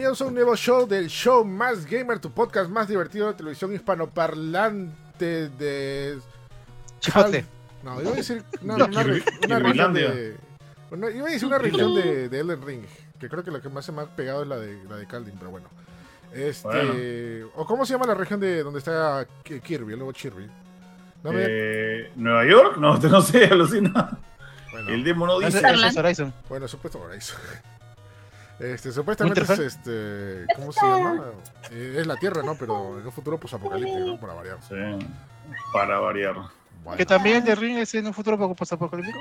bienvenidos a un nuevo show del show más gamer, tu podcast más divertido de televisión hispanoparlante de... Chipotle. No, iba a decir una, una, una región de... una- iba a decir una región de, de Elden Ring, que creo que la que más se me ha pegado es la de, la de Caldin, pero bueno. Este... ¿O cómo se llama la región de donde está Ki- Kirby, el nuevo Kirby? No me- Eh, ¿Nueva York? No, no sé, alucina. bueno, El demo no dice. Horizon. bueno, supuesto Horizon. Este, supuestamente es este... ¿Cómo se llama? Eh, es la Tierra, ¿no? Pero en un futuro pues apocalíptico, ¿no? Para variar. Sí, para variar. Bueno. Que también el de Ring es en un futuro poco posapocalíptico.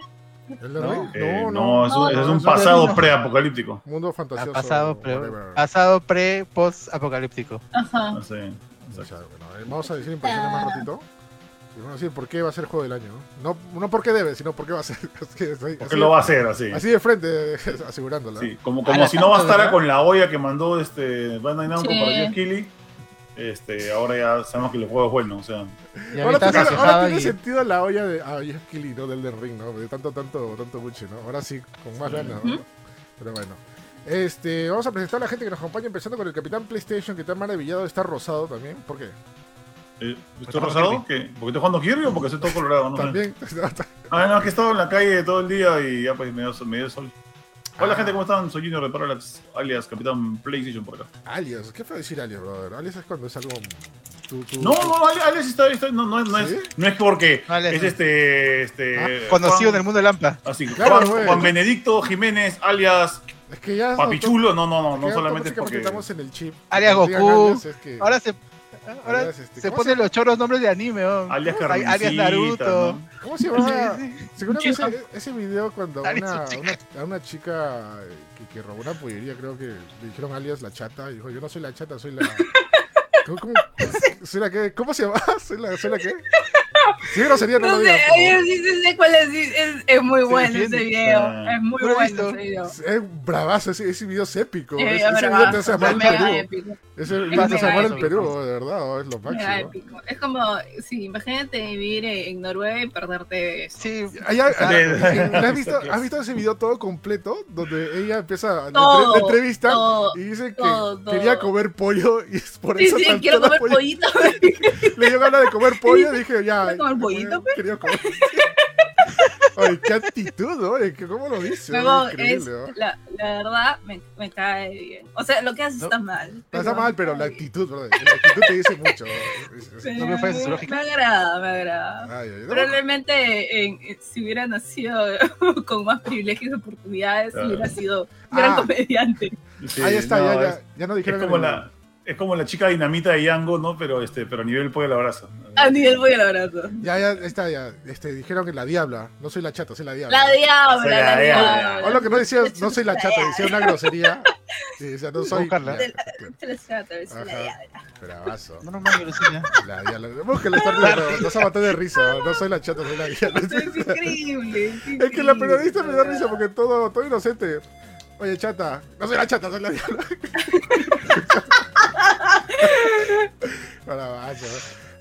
¿El de ¿No? Ring? Eh, No, no, no. es, un- es un no, pasado no. preapocalíptico. Mundo fantasioso. pasado, pre, whatever. pasado pre, post apocalíptico. Ajá. No sé. O sea, bueno, eh, vamos a decir impresiones más ratito. A decir por qué va a ser el juego del año. No, no, no por qué debe, sino por qué va a ser. Es que estoy- ¿Por así, lo va a hacer así? así de frente, asegurándolo. Sí, como, como si no bastara ¿verdad? con la olla que mandó este Bandai Namco Sí. para Jeff Keighley. Este, ahora ya sabemos que el juego es bueno, o sea, Y Ahora ahorita tiene, se ahora tiene y sentido la olla de. Ah, Jeff Keighley, ¿no? Del del ring, ¿no? De tanto, tanto, tanto buche, ¿no? Ahora sí, con más ganas, ¿no? Ujú. Pero bueno. Este, vamos a presentar a la gente que nos acompaña, empezando con el Capitán PlayStation, que está maravillado de estar rosado también. ¿Por qué? Eh, ¿estoy rosado? ¿Qué? ¿Porque estoy jugando Kirby o porque soy todo colorado? No sé. También. Ah, no, es que he estado en la calle todo el día y ya pues me dio, me dio sol. Hola Ah. gente, ¿cómo están? Soy Junior de Parallax, alias Capitán PlayStation por acá. alias, ¿qué fue decir alias, brother? Alias es cuando es algo. tú- tú- No, no, Ali- alias está, está- no, no, es- no ¿Sí? es, no es porque Alias es este, este Ah, conocido en el mundo de Lampa. así, Claro, Juan, güey. Juan Benedicto Jiménez, alias Es que ya. Papichulo, no, no, no, no solamente porque... estamos en el chip. Digan Goku. alias es que- Ahora se, ahora alias, este, se ¿cómo ponen los choros nombres de anime. ¿no? Alias alias Naruto. ¿no? ¿Cómo se que Chica. ese, ese video cuando una, una, a una chica eh, que, que robó una pollería, creo que le dijeron alias la chata, y dijo, yo no soy la chata, soy la... ¿Cómo, cómo, soy la qué? ¿Cómo se llama? ¿Soy la, soy la qué? Sí, grosería, no, No lo sé, digas. yo favor. sí sé- sé cuál es, sí, es, es muy bueno ese defiende. video, es muy bueno visto. ese video. Es bravazo, ese, ese video es épico. Eh, ese, ese video te hace es amar el mega Perú. épico, Ese video te hace amar el. Perú, de verdad, es lo mega máximo. épico. Es como, sí, imagínate vivir en Noruega y perderte eso. Sí, Allá- Ah, ¿has, visto, has visto ese video todo completo? Donde ella empieza la, Todo, la entrevista todo, y dice que todo, quería comer pollo y es por Sí, eso sí, saltó quiero comer pollito. Le dio ganas de comer pollo y dije, ya. ¿Quieres comer pollito, pues? Quería comer. Oye, qué actitud. Es ¿Cómo lo dice? Luego, es, la, la verdad, me, me cae bien. O sea, lo que hace No, está mal. No está mal, pero la actitud, brother. La actitud te dice mucho. Es- es- ¿No me me, lógica? me agrada, me agrada. Ay, ay, no. Probablemente en- en- si hubiera nacido con más privilegios y oportunidades, Ah. hubiera sido gran Ah. comediante. Sí, Ahí está, no, ya, ya, es- ya no Es dijeron como en el- la, es como la chica dinamita de Yango, ¿no? Pero este, pero a nivel pollo al abrazo. A nivel voy al abrazo. Ya, ya, está, ya. Este, dijeron que la diabla. No soy la chata, soy la diabla. La diabla, Soy la, la diabla. diabla. O lo que no decía, no soy la chata, decía una grosería. Sí, no soy. Se la chata, es la diabla. Bravazo. no normal, Lucina. La diabla. Búsquela, está riendo, nos va a matar de risa. No soy la chata, soy la diabla. Es increíble. Es, que la periodista me da risa porque todo, todo inocente. Oye, chata, no soy la chata, soy la diabla. Bravazo.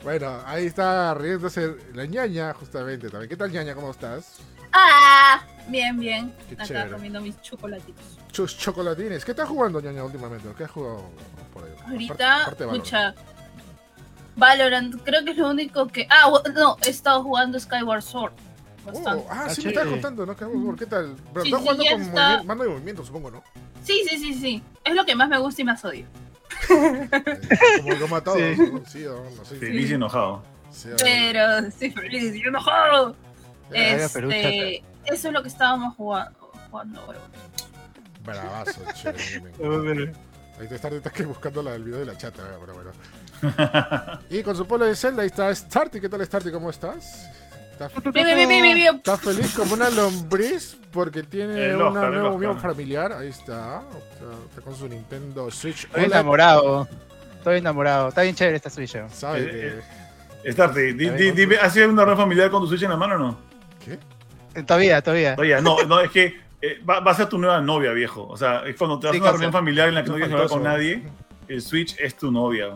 Bueno, ahí está riéndose la ñaña, justamente también. ¿Qué tal, ñaña? ¿Cómo estás? Ah, bien, bien. Qué Acá chévere. comiendo mis chocolatitos. Chus chocolatines. ¿Qué estás jugando, ñaña, últimamente? ¿Qué has jugado por ahí? Ahorita, aparte Valorant. mucha. Valorant, creo que es lo único que. Ah, no, he estado jugando Skyward Sword. Bastante. Oh, ah, Ah, sí, me estabas contando, ¿no? ¿Qué qué tal? Pero Sí, estás sí, jugando con está. movimiento- mando de movimiento, supongo, ¿no? Sí, sí, sí, sí. Es lo que más me gusta y más odio. Eh, como a todos, Sí. ¿no? Sí, no. Feliz y enojado. Sí, Pero estoy feliz y enojado. Este, eso es lo que estábamos jugando. jugando. Bravazo, chévere. Ahí te que buscando la del video de la chata, eh, pero bueno. y con su polo de Zelda, ahí está Starty. ¿Qué tal, Starty? ¿Cómo estás? ¿Estás, Bien, bien, bien, bien, bien. estás feliz como una lombriz porque tiene El un Oscar, el nuevo Oscar. miembro familiar? Ahí está. Está, está con su Nintendo Switch. Estoy enamorado. Estoy enamorado. Está bien chévere esta Switch. ¿eh? ¿Sabe Eh, que- Estarte, di- di- ¿has sido una red familiar con tu Switch en la mano o no? ¿Qué? Eh, Todavía, todavía. Oye, no, no, es que eh, va, va a ser tu nueva novia, viejo. O sea, es cuando te Sí, a una reunión familiar en la que no quieres hablar con nadie, el Switch es tu novia.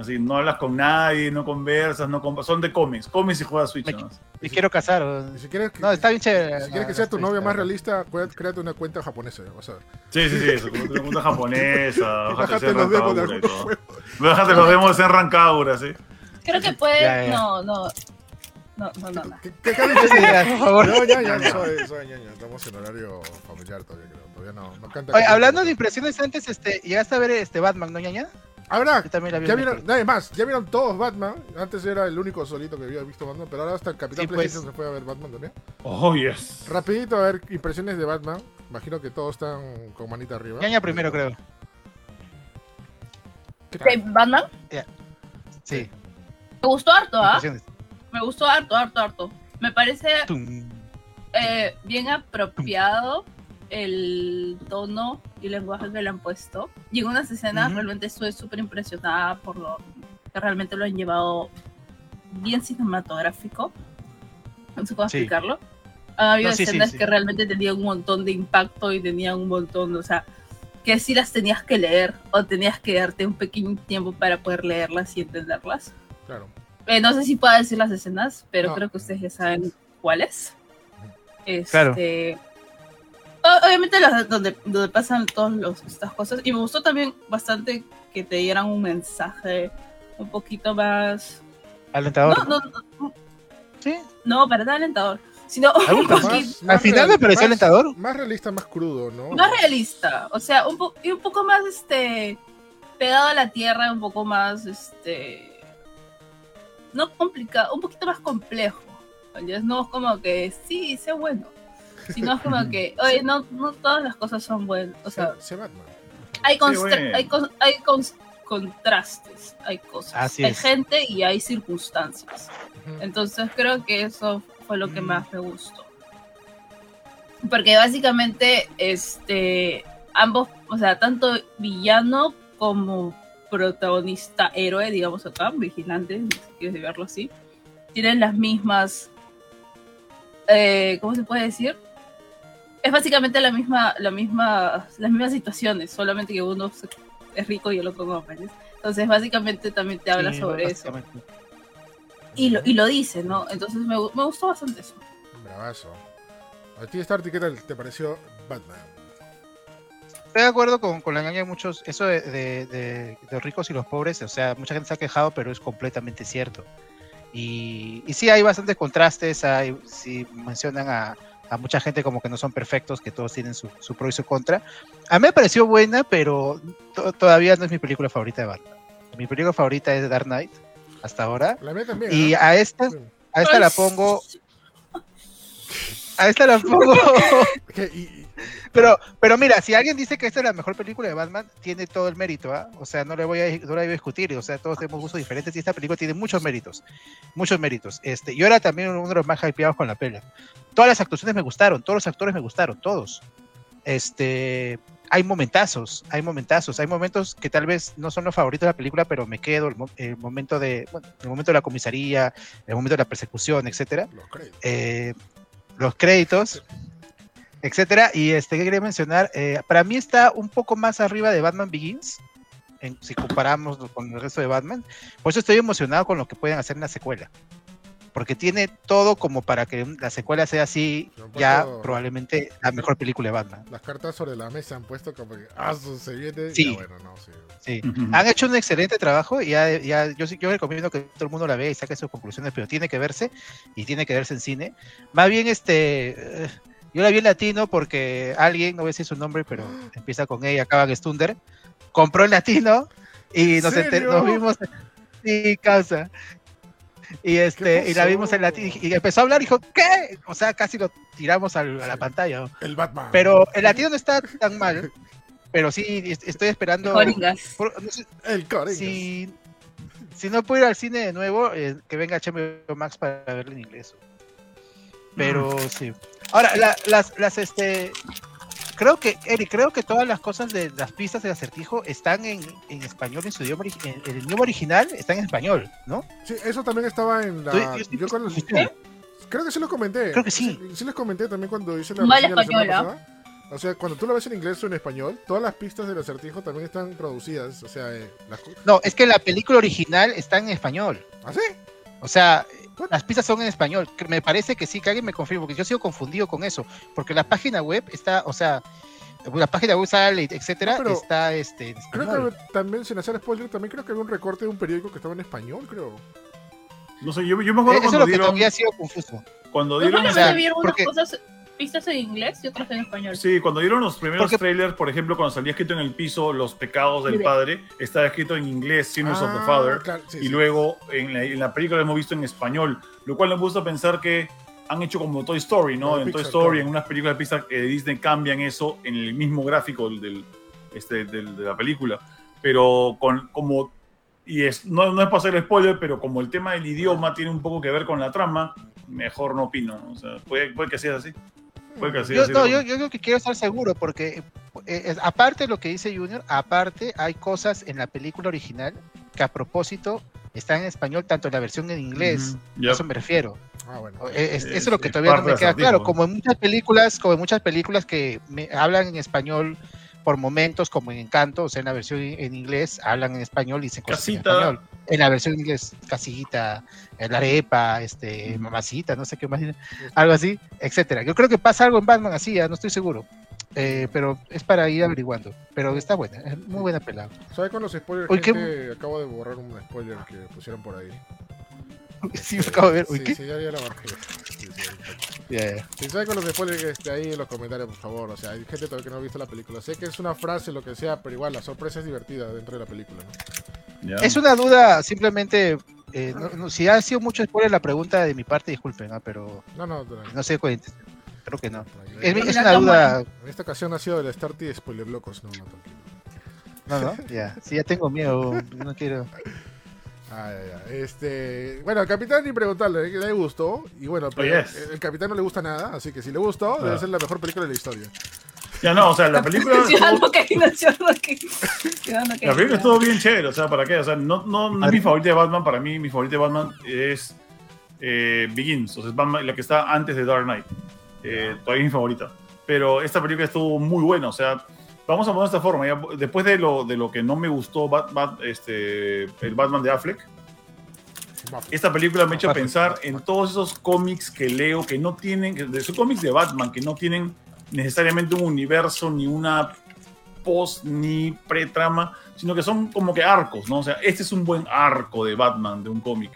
Así, no hablas con nadie, no conversas, no compa- son de cómics, cómics y juegas Switch. Me- ¿no? Me quiero casar. o- si quieres, No, está bien chévere. si quieres que sea tu novia más realista, créate una cuenta japonesa, vas a ver. Sí, sí, sí, eso, como una cuenta japonesa, bájate los demos de algunos juegos. Bájate los demos en Rancagura, sí. Creo que puede. Ya, ya. No, no. No, no, no. no. ¿Qué, qué, qué por favor. No, ya, ya, soy, soy ñaño. Estamos en horario familiar todavía, creo. Todavía no, no canta. Oye, hablando de impresiones antes, este, ¿llegaste a ver este Batman, no, ñaña? Ahora, Yo también la vi ya en vieron, Netflix. nadie más, ya vieron todos Batman. Antes era el único solito que había visto Batman, pero ahora hasta el Capitán Sí, pues. PlayStation se fue a ver Batman también. Oh, yes. Rapidito, a ver, impresiones de Batman. Imagino que todos están con manita arriba. ñaña primero, creo. ¿Qué ¿Qué, tal? ¿Batman? Sí. Me gustó harto, ¿ah? impresiones. Me gustó harto, harto, harto. Me parece Tum. eh, bien apropiado el tono y lenguaje que le han puesto. Y en unas escenas Ujú. realmente estoy súper impresionada por lo que realmente lo han llevado bien cinematográfico. No sé cómo Sí. explicarlo. Han habido No, sí, sí, escenas sí. que realmente tenían un montón de impacto y tenían un montón, o sea, que sí las tenías que leer o tenías que darte un pequeño tiempo para poder leerlas y entenderlas. Claro. Eh, no sé si puedo decir las escenas, pero No. creo que ustedes ya saben cuáles. Este, Claro. Obviamente las donde, donde pasan todas estas cosas. Y me gustó también bastante que te dieran un mensaje un poquito más... No, Alentador. no, no, Sí. no, para nada alentador. Sino un poquito Más- Al final me pareció más- alentador. Más realista, más crudo, ¿no? más realista. O sea, un, po- y un poco más este pegado a la tierra, un poco más este no complicado, un poquito más complejo. ¿entiendes? No es como que sí, sé bueno. Sino es como que, oye, no, no todas las cosas son buenas. O sea, sé Batman. hay, bueno. hay, hay contrastes, hay cosas. Así hay es. gente y hay circunstancias. Entonces creo que eso fue lo que Mm. más me gustó. Porque básicamente, este, ambos, o sea, tanto villano como protagonista héroe, digamos acá, vigilante, si quieres verlo así, tienen las mismas, eh, ¿cómo se puede decir? Es básicamente la misma, la misma, las mismas situaciones, solamente que uno es rico y el otro no, ¿me entiendes? Entonces básicamente también te habla Sí, sobre eso. Y lo, y lo dice, ¿no? Entonces me, me gustó bastante eso. Bravazo. A ti, Starty, ¿qué tal te pareció Batman? Estoy de acuerdo con, con la ñaña de muchos, eso de, de, de- de ricos y los pobres, o sea, mucha gente se ha quejado, pero es completamente cierto. Y, y sí hay bastantes contrastes, hay, sí mencionan a, a mucha gente como que no son perfectos, que todos tienen su, su pro y su contra. A mí me pareció buena, pero to- todavía no es mi película favorita de Batman. Mi película favorita es Dark Knight, hasta ahora. La mía también. Y ¿no? a esta, a esta la pongo, a esta la pongo y- Pero, pero mira, si alguien dice que esta es la mejor película de Batman, tiene todo el mérito, ¿ah? O sea, no le voy a, no voy a discutir, o sea, todos tenemos gustos diferentes y esta película tiene muchos méritos, muchos méritos. Este, yo era también uno de los más hypeados con la peli. Todas las actuaciones me gustaron, todos los actores me gustaron, todos. Este, hay momentazos, hay momentazos, hay momentos que tal vez no son los favoritos de la película, pero me quedo el, mo- el momento de, bueno, el momento de la comisaría, el momento de la persecución, etcétera los créditos. eh, los créditos, etcétera. Y este que quería mencionar, eh, para mí está un poco más arriba de Batman Begins, en- si comparamos con el resto de Batman. Por eso estoy emocionado con lo que pueden hacer en la secuela. Porque tiene todo como para que la secuela sea así, ya probablemente la mejor película de Batman. Las cartas sobre la mesa han puesto como que, ah, se viene. Sí. Ya, bueno, no, sí. Sí. Han hecho un excelente trabajo y ya, ya yo, sí- yo recomiendo que todo el mundo la vea y saque sus conclusiones, pero tiene que verse y tiene que verse en cine. Más bien, este, eh, yo la vi en latino porque alguien, no voy a decir su nombre, pero empieza con E y acaba en Stunder, compró en latino y ¿En nos, enter- serio? nos vimos, sí, causa. Y este, y la vimos en latino y empezó a hablar y dijo, ¿qué? O sea, casi lo tiramos al- a la pantalla. El Batman. Pero el latino no está tan mal, pero sí est- estoy esperando. Coringas. por- no sé, El Coringas. si, si no puedo ir al cine de nuevo, eh, que venga HBO Max para verlo en inglés. Pero sí. Ahora, la- las, las, este. Creo que, Eric, creo que todas las cosas de las pistas del acertijo están en, en español, en su idioma en, en el idioma original está en español, ¿no? Sí, eso también estaba en la. Estoy- yo cuando- ¿Sí? Creo que sí lo comenté. Creo que sí. Sí les comenté también cuando hice la semana española. pasada. O sea, cuando tú lo ves en inglés o en español, todas las pistas del acertijo también están traducidas. O sea, eh, las No, es que la película original está en español. ¿Ah, sí? O sea, las pistas son en español. Me parece que sí, que alguien me confirme, porque yo sigo confundido con eso. Porque la página web está, o sea, la página web sale, etcétera, No, pero está este, en Creo que también, sin hacer spoiler, también creo que había un recorte de un periódico que estaba en español, creo. No sé, yo, yo me acuerdo Eh, Eso es cuando lo que todavía ha sido confuso. cuando ¿No dieron, o sea, porque- cosas, pistas en inglés y otras en español? sí, cuando dieron los primeros Porque- trailers, por ejemplo, cuando salía escrito en el piso los pecados del padre, estaba escrito en inglés, Sinners of the Ah, Father, claro, sí, y sí. luego en la, en la película lo hemos visto en español, lo cual me gusta pensar que han hecho como Toy Story, ¿no? Como en Toy Pixar, Story, claro. en unas películas de Pixar eh, Disney cambian eso en el mismo gráfico del, del- este, del- de la película, pero con como y es no, no es para hacer spoiler, pero como el tema del idioma tiene un poco que ver con la trama, mejor no opino, o sea, puede, puede que sea así. Yo, así, no, yo, yo creo que quiero estar seguro, porque eh, aparte de lo que dice Junior, aparte hay cosas en la película original que a propósito están en español, tanto en la versión en inglés. A eso me refiero. Ah, bueno. Eh, es- Es- eso es lo que es todavía no me queda claro. Como en muchas películas, como en muchas películas que me hablan en español por momentos, como en Encanto, o sea, en la versión en inglés hablan en español y dicen cosas en Casita. español. En la versión en inglés, casita, eh, la arepa, este, mamacita, no sé qué más, algo así, etcétera. Yo creo que pasa algo en Batman así, ya no estoy seguro. Eh, pero es para ir averiguando. Pero está buena, es muy buena pelada. ¿Sabes con los spoilers? Uy, qué- gente? Acabo de borrar un spoiler que pusieron por ahí. Sí, me acabo de ver. Uy, sí, ¿qué? sí, ya, ya la bajé. Sí, sí, ahorita. Ya, ya. Si saben con los spoilers que esté ahí en los comentarios, por favor. O sea, hay gente todavía que no ha visto la película. Sé que es una frase, lo que sea, pero igual la sorpresa es divertida dentro de la película. Es una duda, simplemente. eh, no- no, si ha sido mucho spoiler la pregunta de mi parte, disculpen, ¿no? pero No, no, no, no sé cuál Creo que no. Es, una duda. En esta ocasión ha sido el Start y spoiler locos. No, no, tranquilo. No, no, ya. Sí, ya tengo miedo. No quiero. Ah, ya, ya. Este, bueno, al capitán ni preguntarle, ¿eh? le gustó. Y bueno, pero Oh, yes. el, el capitán no le gusta nada, así que si le gustó, debe Ah. ser la mejor película de la historia. Ya no, o sea, la película. Ciudadano Kane, Ciudadano Kane. Ciudadano Kane. La película estuvo bien chévere, o sea, ¿para qué? O sea, no, no, no es mi favorita de Batman, para mí mi favorita de Batman es eh, Begins, o sea, es Batman, la que está antes de Dark Knight. Eh, todavía es mi favorita. Pero esta película estuvo muy buena, o sea, vamos a poner esta forma, después de lo, de lo que no me gustó este, el Batman de Affleck, esta película me ha hecho pensar en todos esos cómics que leo que no tienen, de esos cómics de Batman que no tienen necesariamente un universo ni una post ni pre-trama, sino que son como que arcos, ¿no? O sea, este es un buen arco de Batman, de un cómic.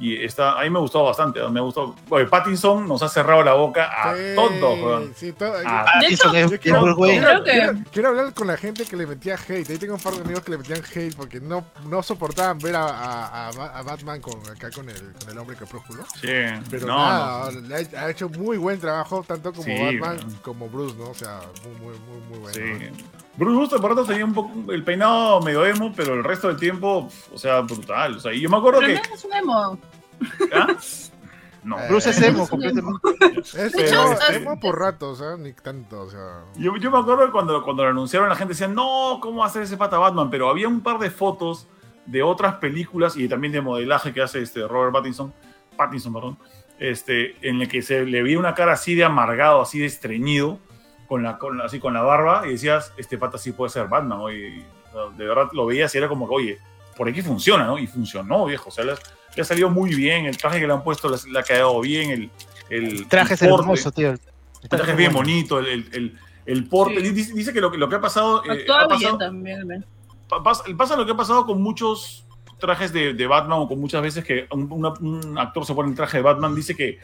Y está, a mí me gustado bastante, me gustado. Oye, Pattinson nos ha cerrado la boca a Sí, todos, weón. sí, todo- A De Pattinson hecho, es- Yo es quiero, bueno. hablar con la gente que le metía hate. Ahí tengo un par de amigos que le metían hate porque no, no soportaban ver a, a- a Ba- a Batman con, acá con el, con el hombre crepúsculo. Sí, Pero no, nada, no. le ha, ha hecho muy buen trabajo, tanto como Sí, Batman man. como Bruce, ¿no? O sea, muy, muy, muy, muy bueno. Sí. Bruce Wayne por rato tenía un poco el peinado medio emo, pero el resto del tiempo, o sea, brutal. O sea, y yo me acuerdo Pero que. no es un emo. ¿Ah? No. Bruce es Eh, emo es completamente. Es, emo por ratos, ¿eh? Ni tanto, o sea. Yo, yo me acuerdo que cuando, cuando lo anunciaron la gente decía, no, ¿cómo va a hacer ese pata Batman? Pero había un par de fotos de otras películas y también de modelaje que hace este Robert Pattinson, Pattinson, perdón, este, en el que se le veía una cara así de amargado, así de estreñido, con la, con así con la barba, y decías, este pata sí puede ser Batman, oye, y, o sea, de verdad lo veías y era como que, oye, por aquí funciona, ¿no? Y funcionó, viejo, o sea, le, ha- salido muy bien, el traje que le han puesto le, ha- quedado bien, el, el El traje es el porte. hermoso, tío. El El traje es bien bueno. bonito, el, el, el, el porte. Sí. Dice, dice que lo, que lo que ha pasado. eh, ha pasado también. pa- pasa, pasa lo que ha pasado con muchos trajes de, de Batman o con muchas veces que un, una- un actor se pone el traje de Batman. Dice que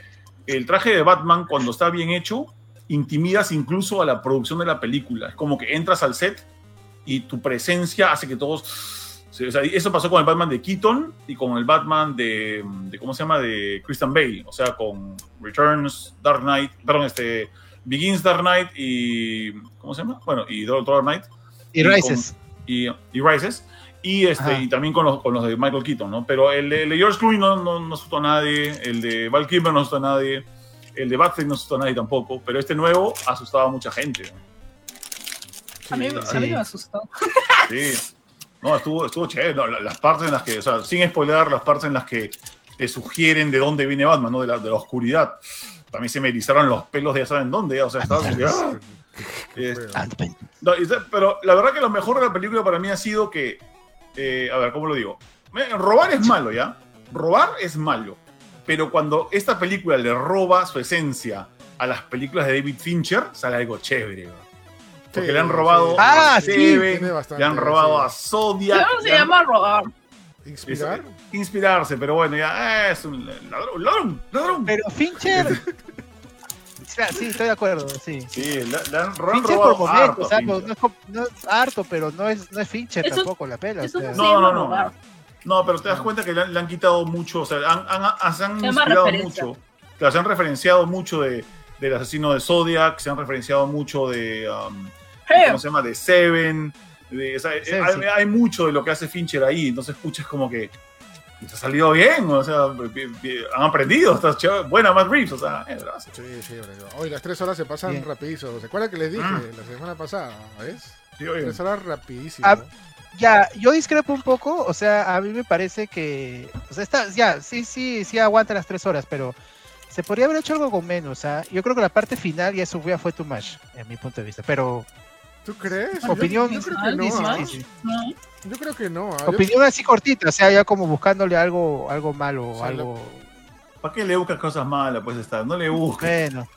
el traje de Batman, cuando está bien hecho, intimidas incluso a la producción de la película. Es como que entras al set y tu presencia hace que todos. o sea, eso pasó con el Batman de Keaton y con el Batman de, de ¿cómo se llama? De Christian Bale. O sea, con Returns, Dark Knight, perdón, este, Begins Dark Knight y, ¿cómo se llama? Bueno, y Dark Knight Y y Rises. y, y Rises. Y, este, y también con los, con los de Michael Keaton, ¿no? Pero el de, el de George Clooney no, no, no asustó a nadie, el de Val Kilmer no asustó a nadie, el de Batman no asustó a nadie tampoco, pero este nuevo asustaba a mucha gente. A mí, Sí. a mí me asustó. Sí. No, estuvo, estuvo chévere. No, las partes en las que, o sea, sin spoiler, las partes en las que te sugieren de dónde viene Batman, ¿no? De la, de la oscuridad. También se me erizaron los pelos de ya saben dónde, o sea, estaba ¡ah! Este, no, pero la verdad que lo mejor de la película para mí ha sido que, eh, a ver, ¿cómo lo digo? Robar es malo, ¿ya? Robar es malo. Pero cuando esta película le roba su esencia a las películas de David Fincher, sale algo chévere. ¿no? Porque Sí, le han robado sí. Ah, a sí, bastante, le han robado sí. a Zodiac. ¿Cómo se han- llama robar? ¿Inspirar? es- inspirarse, pero bueno, ya eh, es un ladrón, ladrón, ladrón. Pero Fincher. Sí, estoy de acuerdo, sí. Sí, le, le han, Fincher robado por harto momentos, a ah, no, Fincher. no es, como- no es harto, pero no es, no es Fincher Eso- tampoco la pela. o sea. no, no, no. No, pero te das cuenta que le, han- le han quitado mucho, o sea, han, han, han- se han Se inspirado mucho. Claro, se han referenciado mucho de, del asesino de Zodiac, se han referenciado mucho de, um, ¿cómo se llama? De Seven. de- o sea, hay, sí. hay mucho de lo que hace Fincher ahí, entonces escuchas como que te ha salido bien, o sea, han aprendido, está chévere, buena Matt Reeves, o sea, eh, gracias. Sí, sí, bro. Hoy las tres horas se pasan Bien. rapidísimo. ¿Se acuerdan que les dije Mm. la semana pasada? ¿Ves? Sí, oye. Tres horas rapidísimo. Ah, Ya, yo discrepo un poco, o sea, a mí me parece que, o sea, está, ya, sí, sí, sí aguanta las tres horas, pero se podría haber hecho algo con menos, ¿ah? Yo creo que la parte final ya eso ya fue too much, en mi punto de vista, pero ¿Tú crees? Yo- opinión, Yo, creo Ah, que no. sí, sí, ¿ah? sí, sí. no. Yo creo que no. ¿ah? Yo- opinión así cortita, o sea, ya como buscándole algo, algo malo, O sea, algo, ¿Para qué le buscas cosas malas? Pues está, no le buscas. bueno.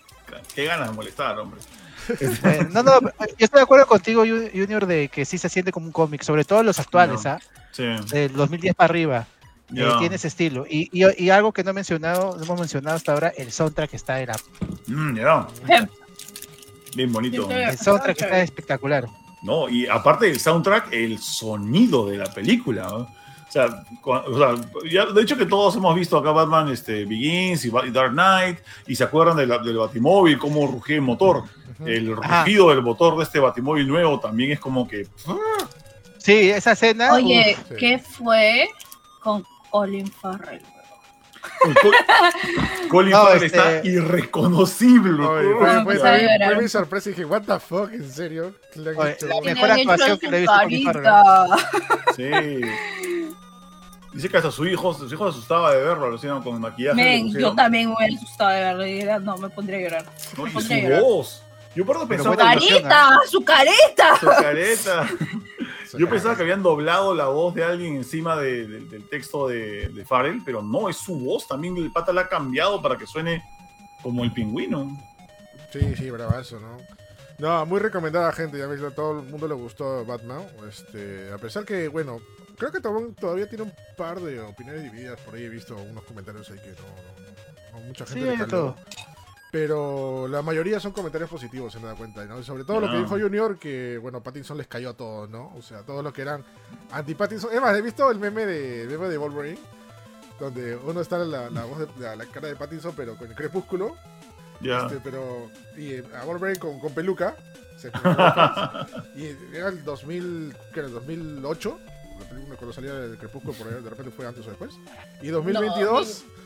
Qué ganas de molestar, hombre. Bueno, no, no, yo estoy de acuerdo contigo, Ju- Junior, de que sí se siente como un cómic, sobre todo los actuales. ¿ah? Sí. Del 2010 para arriba. eh, ya. tiene ese estilo. Y, y, y algo que no he mencionado, no hemos mencionado hasta ahora, el soundtrack está de la Mm, ya. Eh, Bien bonito. El soundtrack está espectacular. No, y aparte del soundtrack, el sonido de la película. ¿no? O sea, cua- o sea, ya, de hecho que todos hemos visto acá Batman este, Begins y Dark Knight y se acuerdan de la- del Batimóvil, cómo rugía el motor. El Ajá. rugido del motor de este Batimóvil nuevo también es como que... Sí, esa escena. Oye, Uf, sí. ¿qué fue con Colin Farrell? Col- Colin No, Farrell este- está irreconocible. Oye, fue, fue- fue- a llorar. fue mi sorpresa y dije, what the fuck, ¿en serio? La mejor actuación que le he visto a Colin Farrell. Sí. Dice que hasta su hijo, su hijo se asustaba de verlo, lo hicieron con maquillaje. Men, pusieron. yo también me he asustado de verlo y era, no, me pondría a llorar. ¿no? Me Y su llorar. voz. Yo por eso pensaba ¡Careta! ¡Su careta! su careta. Yo pensaba que habían doblado la voz de alguien encima de- de- del texto de, de Farrell, pero no, es su voz. También el pata la ha cambiado para que suene como el pingüino. Sí, sí, bravazo, ¿no? No, muy recomendada gente, ya ves, a todo el mundo le gustó Batman. Este, a pesar que, bueno, creo que to- todavía tiene un par de opiniones divididas. Por ahí he visto unos comentarios ahí que no, no, no, no mucha gente Sí, le todo. Pero la mayoría son comentarios positivos, se me da cuenta, ¿no? Y sobre todo lo que dijo Junior, que, bueno, Pattinson les cayó a todos, ¿no? O sea, todos los que eran anti-Pattinson. Es más, he visto el meme de, meme de Wolverine, donde uno está en la, la voz de la, la cara de Pattinson, pero con el crepúsculo. Ya. Este, pero y eh, a Wolverine con, con peluca se y era el 2000 que era el 2008 la película cuando salía el crepúsculo por ahí de repente fue antes o después y 2022 eh,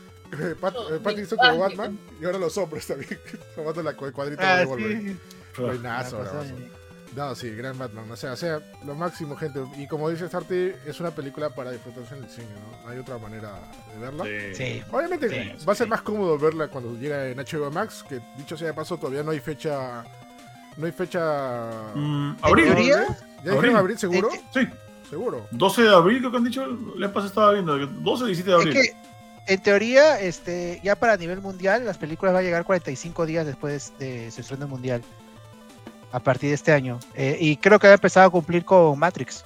Pat- eh, Pattinson ah, como Batman y ahora los hombres también tomando la cu- el cuadrito Ah, de Wolverine sí. Buenazo, La bien. no sí gran Batman o sea o sea lo máximo gente y como dice Starty es una película para disfrutarse en el cine no hay otra manera de verla Sí. Sí. Obviamente Sí, va a ser sí. más cómodo verla cuando llega en HBO Max, que dicho sea de paso, todavía no hay fecha. No hay fecha. Mm, abril. abril. dijeron abril seguro? Eh, Sí, Seguro. 12 de abril creo que han dicho. Le pasa estaba viendo. 12 17 de Es abril. que, en teoría, este, ya para nivel mundial, las películas van a llegar 45 días después de su estreno mundial. A partir de este año. Eh, y creo que ha empezado a cumplir con Matrix.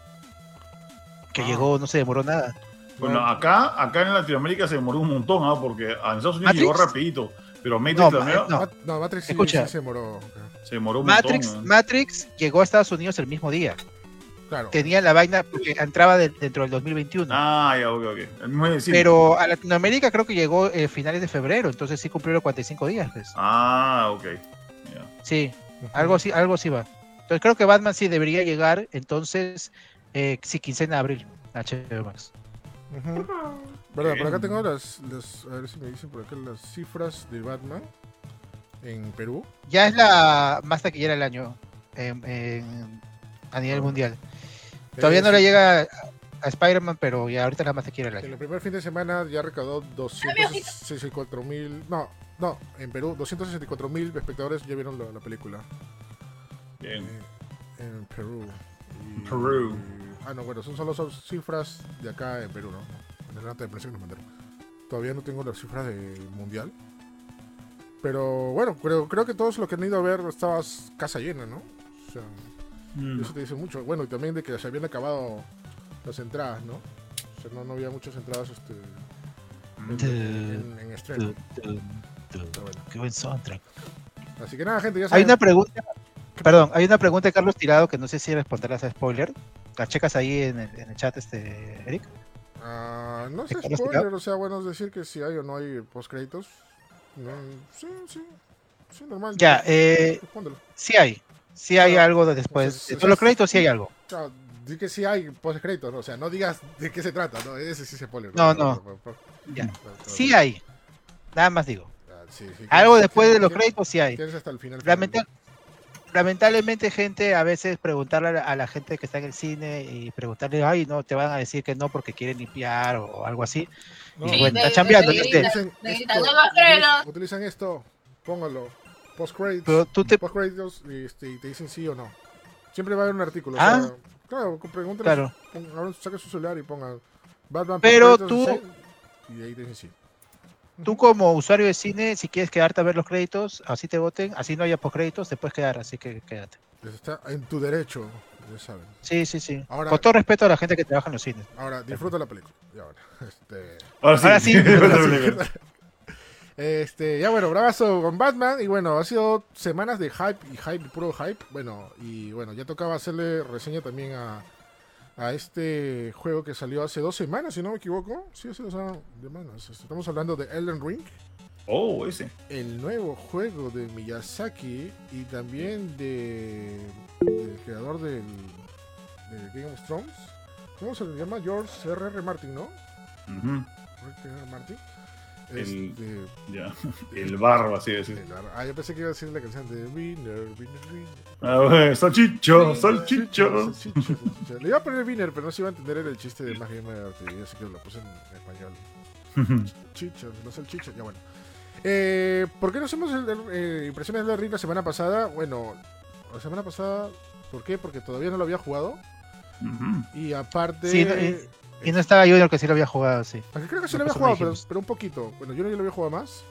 Que Ah. llegó, no se demoró nada. Bueno, acá, acá en Latinoamérica se demoró un montón, ¿ah? porque a Estados Unidos ¿Matrix? llegó rapidito. Pero Matrix, No, nueva, no. No, Matrix sí, Escucha. sí se demoró. se demoró un Matrix, montón. ¿ah? Matrix llegó a Estados Unidos el mismo día. Claro. Tenía la vaina porque entraba de- dentro del 2021. Ah, ya, ok, ok. Pero a Latinoamérica creo que llegó eh, finales de febrero, entonces sí cumplió los 45 días. Pues. Ah, ok. Sí, algo así, algo así va. Entonces creo que Batman sí debería llegar, entonces, eh, sí, quincena de abril, HBO Max. Ujú. Verdad, por acá tengo las, las. A ver si me dicen por acá las cifras de Batman en Perú. Ya es la más taquillera del año en- en- a nivel mundial. Todavía no le llega a, a Spider-Man, pero ya ahorita la más taquillera del En año. el primer fin de semana ya recaudó 264 mil. No, no, en Perú, 264 mil espectadores ya vieron la, la película. Bien. eh, en Perú. Y- Perú. ah, no, bueno, son solo son cifras de acá en Perú, ¿no? En el nota de prensa que nos mandaron. Todavía no tengo las cifras del mundial. Pero bueno, creo, creo que todos los que han ido a ver estaba casa llena, ¿no? O sea, Mm. eso te dice mucho. Bueno, y también de que se habían acabado las entradas, ¿no? O sea, no, no había muchas entradas este, en, en- en estreno. Bueno. Qué buen soundtrack. Así que nada, gente, ya Hay saben. una pregunta, perdón, hay una pregunta de Carlos Tirado que no sé si responderás a spoiler. La checas ahí en el, en el chat, este, Eric. Ah, no sé, ¿Te acuerdas, spoiler, o sea, bueno, es decir que si hay o no hay postcréditos. No, sí, sí, sí, normal. Ya, eh, sí hay. Sí hay algo de después. De todos los créditos sí hay algo. Claro, di que sí hay postcréditos, ¿no? o sea, no digas de qué se trata, ¿no? Ese sí es spoiler. No, no. Ya. Sí hay. Nada más digo. Ah, sí, sí, Algo tienes- después de los créditos sí hay. Tienes hasta el final. Lamenta- lamentablemente, gente, a veces preguntarle a la, a la gente que está en el cine y preguntarle, ay, no, te van a decir que no porque quieren limpiar o algo así. No, Y Sí, bueno, de- está chambeando. Utilizan esto, créditos. utilizan esto, póngalo. Pero tú te... Post-créditos y, este, y te dicen sí o no. Siempre va a haber un artículo. o Ah. sea, claro, pregúntale. Claro. abran- saquen su celular y pongan Batman Pero tú- Y ahí te dicen sí. Tú como usuario de cine, si quieres quedarte a ver los créditos, así te voten, así no haya postcréditos, te puedes quedar, así que quédate. Está en tu derecho, ya saben. Sí, sí, sí. Ahora- Con todo respeto a la gente que trabaja en los cines. Ahora, disfruta la película. Y ahora, este, Ahora sí. Ahora sí. Este, ya bueno, bravazo con Batman. Y bueno, ha sido semanas de hype y hype, y puro hype. Bueno, y bueno, ya tocaba hacerle reseña también a, a este juego que salió hace dos semanas, si no me equivoco. Sí, hace dos semanas. Estamos hablando de Elden Ring. Oh, ese. el nuevo juego de Miyazaki y también de del creador del de Game of Thrones. ¿Cómo se le llama? George R.R. Martin, ¿no? Ujú. R.R. Martin. El- Este, Ya. El barba, así decir. el- ah, yo pensé que iba a decir la canción de Winner, Winner, Winner. A ver, salchicho, salchicho. Salchicho, salchicho. Le iba a poner Winner, pero no se iba a entender el chiste de Más Gamer, y así que lo puse en español. Chichos, los salchichos, ya bueno. Eh, ¿Por qué no hacemos el- el- eh, impresiones de Ring la semana pasada? Bueno, la semana pasada, ¿por qué? Porque todavía no lo había jugado. Y aparte. Sí, no, Y no estaba Junior que sí lo había jugado, sí. aunque creo que sí lo había jugado, pero, pero un poquito. Bueno, yo no lo había jugado más.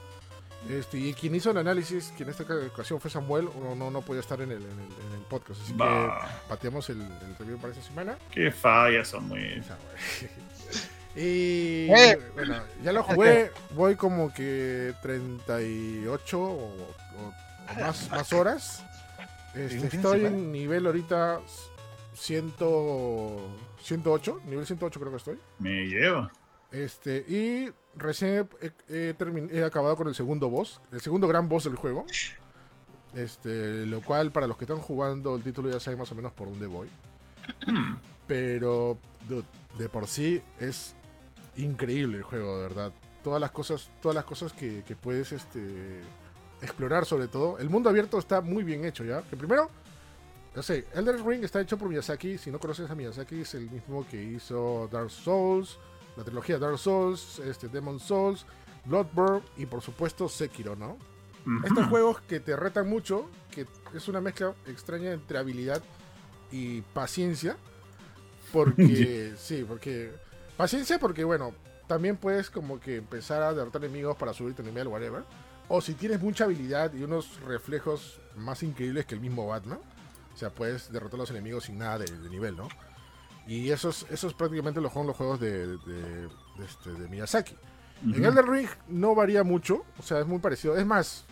Este, y quien hizo el análisis, que en esta ocasión fue Samuel, no, no, no podía estar en el, en el, en el podcast. Así que pateamos el, el review para esta semana. qué fallas son muy. Y Eh. bueno, ya lo jugué, voy como que 38 o, o- o más, más horas. Este, ¿Un fin de estoy en nivel ahorita 100, 108, nivel 108 creo que estoy. Me lleva. Este, y recién he, he acabado con el segundo boss, el segundo gran boss del juego. Este, lo cual para los que están jugando el título ya saben más o menos por dónde voy. Pero dude, de por sí es increíble el juego, de verdad. Todas las cosas, todas las cosas que, que puedes este, explorar sobre todo. El mundo abierto está muy bien hecho ya. Que primero, no sé, Elden Ring está hecho por Miyazaki. Si no conoces a Miyazaki, es el mismo que hizo Dark Souls, la trilogía Dark Souls, este, Demon Souls, Bloodborne y por supuesto Sekiro, ¿no? Estos juegos que te retan mucho, que es una mezcla extraña entre habilidad y paciencia. Porque, sí, porque. Paciencia, porque bueno, también puedes como que empezar a derrotar enemigos para subir tu nivel, whatever. O si tienes mucha habilidad y unos reflejos más increíbles que el mismo Batman. O sea, puedes derrotar a los enemigos sin nada de, de nivel, ¿no? Y esos, esos prácticamente los son los juegos de, de, de este, de Miyazaki. En Ujú. Elden Ring no varía mucho, o sea, es muy parecido. Es más,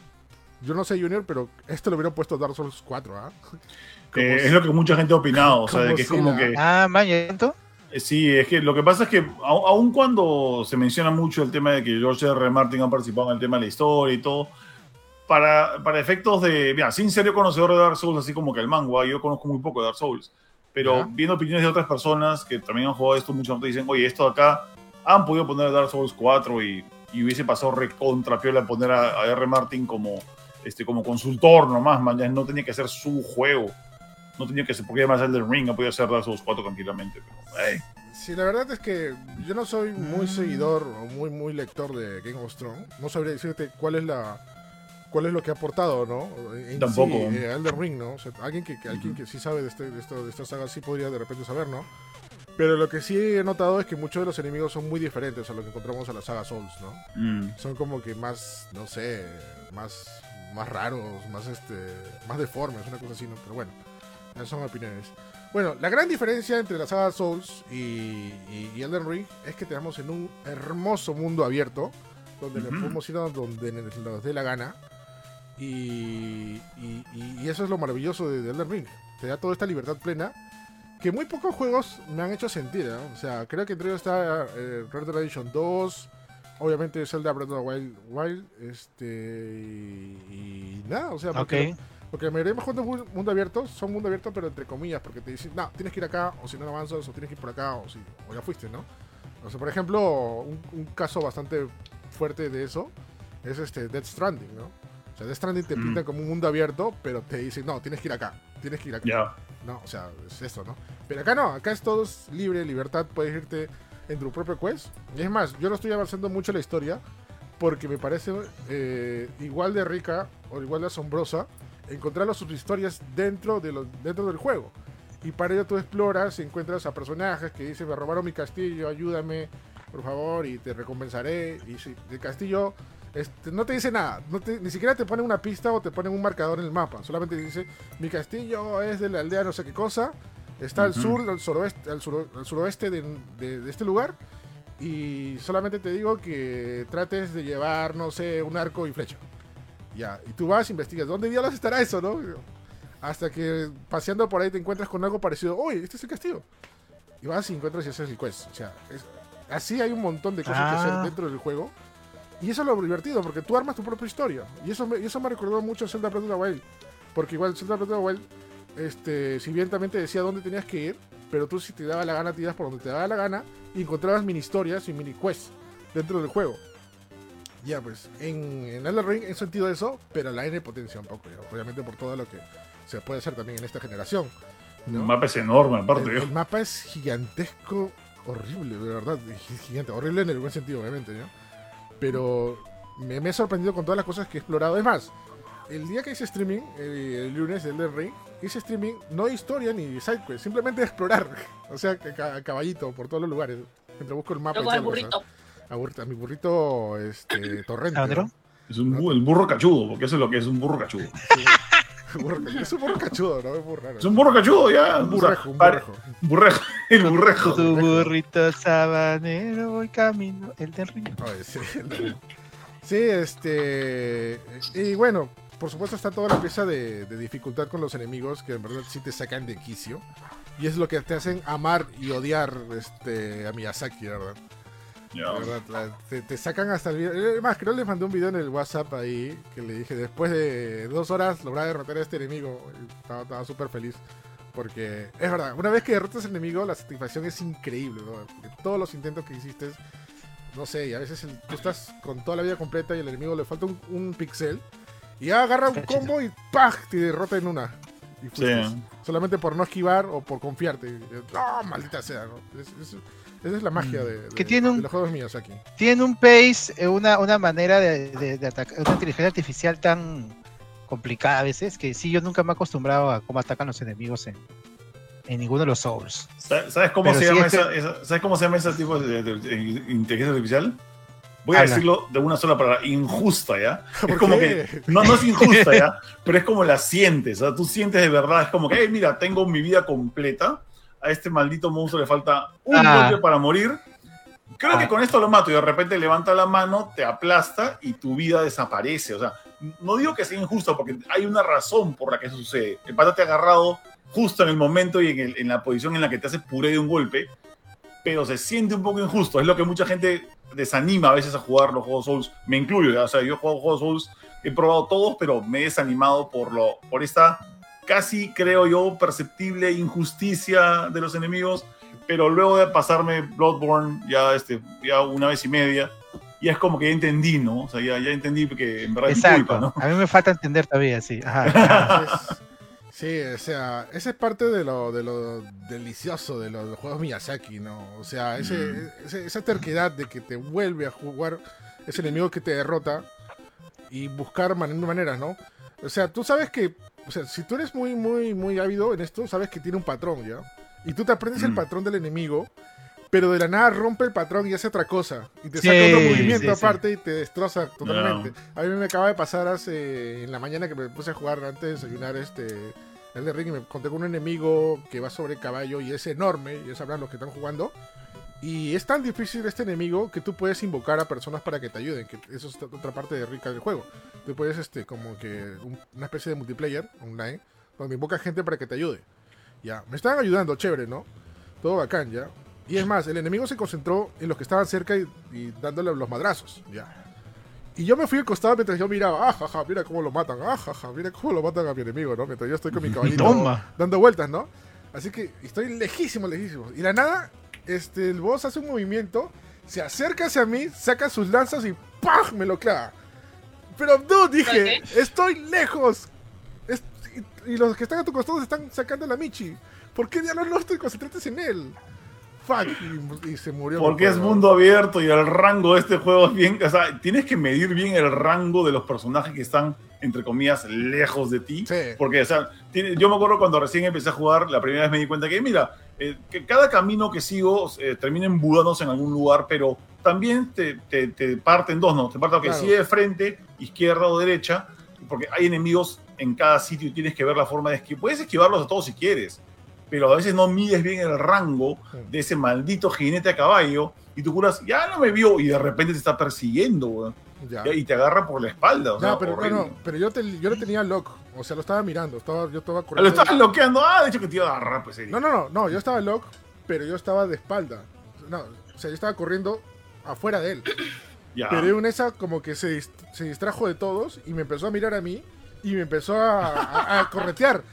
yo no sé Junior, pero esto lo hubiera puesto Dark Souls 4, ¿ah? Como Eh, si- es lo que mucha gente ha opinado, o sea, de que es si como la- que. Ah, mañana. Eh, Sí, es que lo que pasa es que au- aun cuando se menciona mucho el tema de que George R. R. Martin ha participado en el tema de la historia y todo, para, para efectos de, mira, sin ser yo conocedor de Dark Souls, así como que el manga, yo conozco muy poco de Dark Souls, pero Ya. viendo opiniones de otras personas que también han jugado esto, muchos te dicen, oye, esto de acá han podido poner Dark Souls 4 y, y hubiese pasado recontra piola poner a, a R. Martin como, este, como consultor nomás, man, ya no tenía que ser su juego. No tenía que ser, porque además el del Ring ha podido ser Dark Souls 4 tranquilamente. Pero, hey, Sí, la verdad es que yo no soy muy seguidor o muy, muy lector de Game of Thrones. No sabría decirte cuál es la cuál es lo que ha aportado, ¿no? En Tampoco. Sí, eh, Elden Ring, ¿no? O sea, alguien que, que- alguien que sí sabe de, este, de, esto, de esta saga sí podría de repente saber, ¿no? Pero lo que sí he notado es que muchos de los enemigos son muy diferentes a lo que encontramos en la saga Souls, ¿no? Mm. Son como que más, no sé, más, más raros, más este, más deformes, una cosa así, ¿no? Pero bueno, esas son opiniones. Bueno, la gran diferencia entre la saga Souls y, y, y Elden Ring es que tenemos en un hermoso mundo abierto, donde le Ujú. podemos ir a donde nos dé la gana. Y, y- eso es lo maravilloso de, de Elden Ring. Te da toda esta libertad plena que muy pocos juegos me han hecho sentir. ¿no? O sea, creo que entre ellos está eh, Red Dead Redemption 2, obviamente Zelda Breath of the Wild, Wild, este y, y nada, o sea, porque, porque la mayoría de los juegos mundo abierto son mundo abierto, pero entre comillas, porque te dicen, no, tienes que ir acá, o si no no avanzas, o tienes que ir por acá, o si o ya fuiste, ¿no? O sea, por ejemplo, un, un caso bastante fuerte de eso es este Dead Stranding, ¿no? O sea, Death Stranding te Mm. pintan como un mundo abierto, pero te dicen, no, tienes que ir acá, tienes que ir acá. Ya. No, o sea, es eso, ¿no? Pero acá no, acá es todo libre, libertad, puedes irte en tu propio quest. Y es más, yo no estoy avanzando mucho la historia porque me parece eh, igual de rica o igual de asombrosa encontrar las subhistorias dentro, de dentro del juego. Y para ello tú exploras y encuentras a personajes que dicen, me robaron mi castillo, ayúdame, por favor, y te recompensaré. Y si el castillo este, no te dice nada, no te- ni siquiera te ponen una pista o te ponen un marcador en el mapa, solamente dice, mi castillo es de la aldea no sé qué cosa, está al sur, al suroeste, al suro- al suroeste de, de- de este lugar, y solamente te digo que trates de llevar, no sé, un arco y flecha. Ya, y tú vas, investigas, ¿dónde diablos estará eso, no? Hasta que paseando por ahí te encuentras con algo parecido, oye, este es el castillo. Y vas y encuentras y haces el quest. O sea, es- así hay un montón de cosas que Ah. hacer dentro del juego. Y eso es lo divertido, porque tú armas tu propia historia. Y eso me, y eso me recordó mucho a Zelda Breath of the Wild. Porque igual Zelda Breath of the Wild, este, si bien también te decía dónde tenías que ir, pero tú si te daba la gana, te ibas por donde te daba la gana y encontrabas mini historias y mini quests dentro del juego. Ya, pues, en, en Elden Ring he sentido eso, pero la N potencia un poco, ya, obviamente por todo lo que se puede hacer también en esta generación. ¿no? El mapa es enorme, aparte. El, el mapa es gigantesco, horrible, de verdad. gi- Gigante, horrible en el buen sentido, obviamente, ¿no? Pero me, me he sorprendido con todas las cosas que he explorado. Es más, el día que hice streaming, el, el lunes del Ring, hice streaming no historia ni sidequest, simplemente explorar. O sea, a, ca- a caballito por todos los lugares. Mientras busco el mapa. Y cosa. burrito. A, burrito- a mi burrito este, torrente. ¿A dónde ¿no? no? Es un bu- el burro cachudo, porque eso es lo que es un burro cachudo. Sí. Burro es un burro cachudo, ¿no? Es muy raro. Es un burro cachudo, ya. Un burrejo, un burrejo. burrejo. El burrejo. Tu burrito sabanero voy camino el del sí, Sí, este. Y bueno, por supuesto está toda la pieza de, de dificultad con los enemigos que en verdad sí te sacan de quicio. Y es lo que te hacen amar y odiar este, a Miyazaki, ¿verdad? Verdad, te, te sacan hasta el video. Es más, creo que les mandé un video en el WhatsApp ahí que le dije: después de dos horas lograr derrotar a este enemigo. Estaba, estaba súper feliz. Porque es verdad, una vez que derrotas al enemigo, la satisfacción es increíble. ¿no? Porque todos los intentos que hiciste, no sé, y a veces el- tú estás con toda la vida completa y al enemigo le falta un, un pixel. Y ya agarra un combo y ¡pah! te derrota en una. Y. Sí. Solamente por no esquivar o por confiarte. ¡No, maldita sea! ¿no? Es- es- esa es la magia Mm. de, de- Que tiene un- de los juegos Miyazaki. Tiene un pace, eh, una, una manera de, de, de atacar, una inteligencia artificial tan complicada a veces que sí, yo nunca me he acostumbrado a cómo atacan los enemigos en, en ninguno de los Souls. ¿Sabes cómo, Pero se sí llama es que- esa, esa- ¿Sabes cómo se llama ese tipo de, de- de inteligencia artificial? Voy a decirlo de una sola palabra, injusta, ¿ya? Es ¿Por como qué? que, no, no es injusta, ¿ya? Pero es como la sientes, o sea, tú sientes de verdad, es como que, hey, mira, tengo mi vida completa, a este maldito monstruo le falta un Ah. golpe para morir, creo que Ah. con esto lo mato y de repente levanta la mano, te aplasta y tu vida desaparece, o sea, no digo que sea injusto porque hay una razón por la que eso sucede, el pata te ha agarrado justo en el momento y en, el- en la posición en la que te hace puré de un golpe, pero se siente un poco injusto. Es lo que mucha gente desanima a veces a jugar los juegos Souls. Me incluyo, ¿ya? o sea, yo he jugado juegos Souls, he probado todos, pero me he desanimado por, lo, por esta casi, creo yo, perceptible injusticia de los enemigos. Pero luego de pasarme Bloodborne ya, este, ya una vez y media, ya es como que ya entendí, ¿no? O sea, ya, ya entendí que en verdad es culpa, ¿no? A mí me falta entender todavía, sí. Ajá. Sí, o sea, esa es parte de lo, de lo delicioso de los juegos Miyazaki, ¿no? O sea, ese, Mm. ese- esa terquedad de que te vuelve a jugar ese enemigo que te derrota y buscar maneras, ¿no? O sea, tú sabes que, o sea, si tú eres muy, muy, muy ávido en esto, sabes que tiene un patrón, ¿ya? Y tú te aprendes el Mm. patrón del enemigo, pero de la nada rompe el patrón y hace otra cosa. Y te Sí, saca otro movimiento sí, sí. aparte y te destroza totalmente. A mí me acaba de pasar hace, en la mañana que me puse a jugar antes de desayunar este... El de Ring y me conté con un enemigo que va sobre caballo y es enorme, y es hablar los que están jugando. Y es tan difícil este enemigo que tú puedes invocar a personas para que te ayuden, que eso es otra parte de rica del juego. Tú puedes, este, como que un- una especie de multiplayer online, donde invoca gente para que te ayude. Ya, me estaban ayudando, chévere, ¿no? Todo bacán, ya. Y es más, el enemigo se concentró en los que estaban cerca y, y dándole los madrazos, ya. Y yo me fui al costado mientras yo miraba, ah, jaja, mira cómo lo matan, ah, jaja, mira cómo lo matan a mi enemigo, ¿no? Mientras yo estoy con mi caballito dando vueltas, ¿no? Así que estoy lejísimo, lejísimo. Y la nada, este, el boss hace un movimiento, se acerca hacia mí, saca sus lanzas y ¡pam! me lo clava. Pero no, dije, estoy lejos. Y, y los que están a tu costado se están sacando la Michi. ¿Por qué diablos no te concentraste en él? Fuck. Y, y se murió. Porque es mundo abierto y el rango de este juego es bien. O sea, tienes que medir bien el rango de los personajes que están, entre comillas, lejos de ti. Sí. Porque, o sea, tiene- yo me acuerdo cuando recién empecé a jugar, la primera vez me di cuenta que, mira, eh, que cada camino que sigo eh, termina embudándose en algún lugar, pero también te, te, te parte en dos, ¿no? Te parte que Claro. sigue de frente, izquierda o derecha, porque hay enemigos en cada sitio y tienes que ver la forma de esquivar. Puedes esquivarlos a todos si quieres, pero a veces no mides bien el rango de ese maldito jinete a caballo y tú juras, ya no me vio y de repente te está persiguiendo, weón. Ya. Y te agarra por la espalda. O Ya, sea, pero no, pero yo, te- yo lo tenía lock. O sea, lo estaba mirando. Estaba, yo estaba Ah, Lo corriendo. estabas bloqueando. Ah, de hecho que te iba a agarrar, pues. No, no, no, no, yo estaba lock, pero yo estaba de espalda. No, o sea, yo estaba corriendo afuera de él. Ya. Pero en esa como que se, dist- se distrajo de todos y me empezó a mirar a mí y me empezó a, a- a corretear.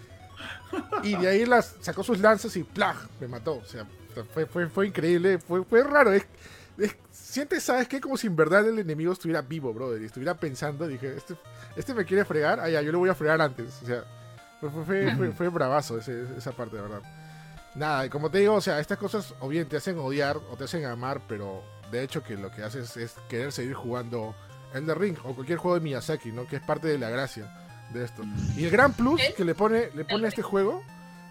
Y de ahí las sacó sus lanzas y ¡plag! me mató. O sea, fue, fue, fue increíble, fue, fue raro. Es, es- sientes, ¿sabes qué? Como si en verdad el enemigo estuviera vivo, brother. Y estuviera pensando, dije, este, este me quiere fregar, ah, ya, yo le voy a fregar antes. O sea, fue, fue, fue, fue- fue bravazo ese- esa parte, de verdad. Nada, y como te digo, o sea, estas cosas o bien te hacen odiar o te hacen amar, pero de hecho que lo que haces es querer seguir jugando Elder Ring o cualquier juego de Miyazaki, ¿no? Que es parte de la gracia de esto. Y el gran plus que le pone, le pone a este juego,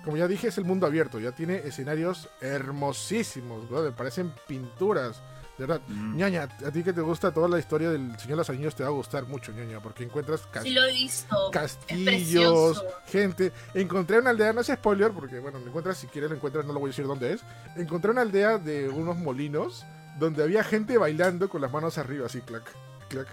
como ya dije, es el mundo abierto. Ya tiene escenarios hermosísimos, brother. Parecen pinturas. De verdad, Mm. ñaña, a ti que te gusta toda la historia del Señor de los Anillos te va a gustar mucho, ñaña, porque encuentras cas- Sí lo he visto. castillos, gente. Encontré una aldea, no es spoiler, porque bueno, lo encuentras, si quieres lo encuentras, no lo voy a decir dónde es. Encontré una aldea de unos molinos donde había gente bailando con las manos arriba, así, clac, clac.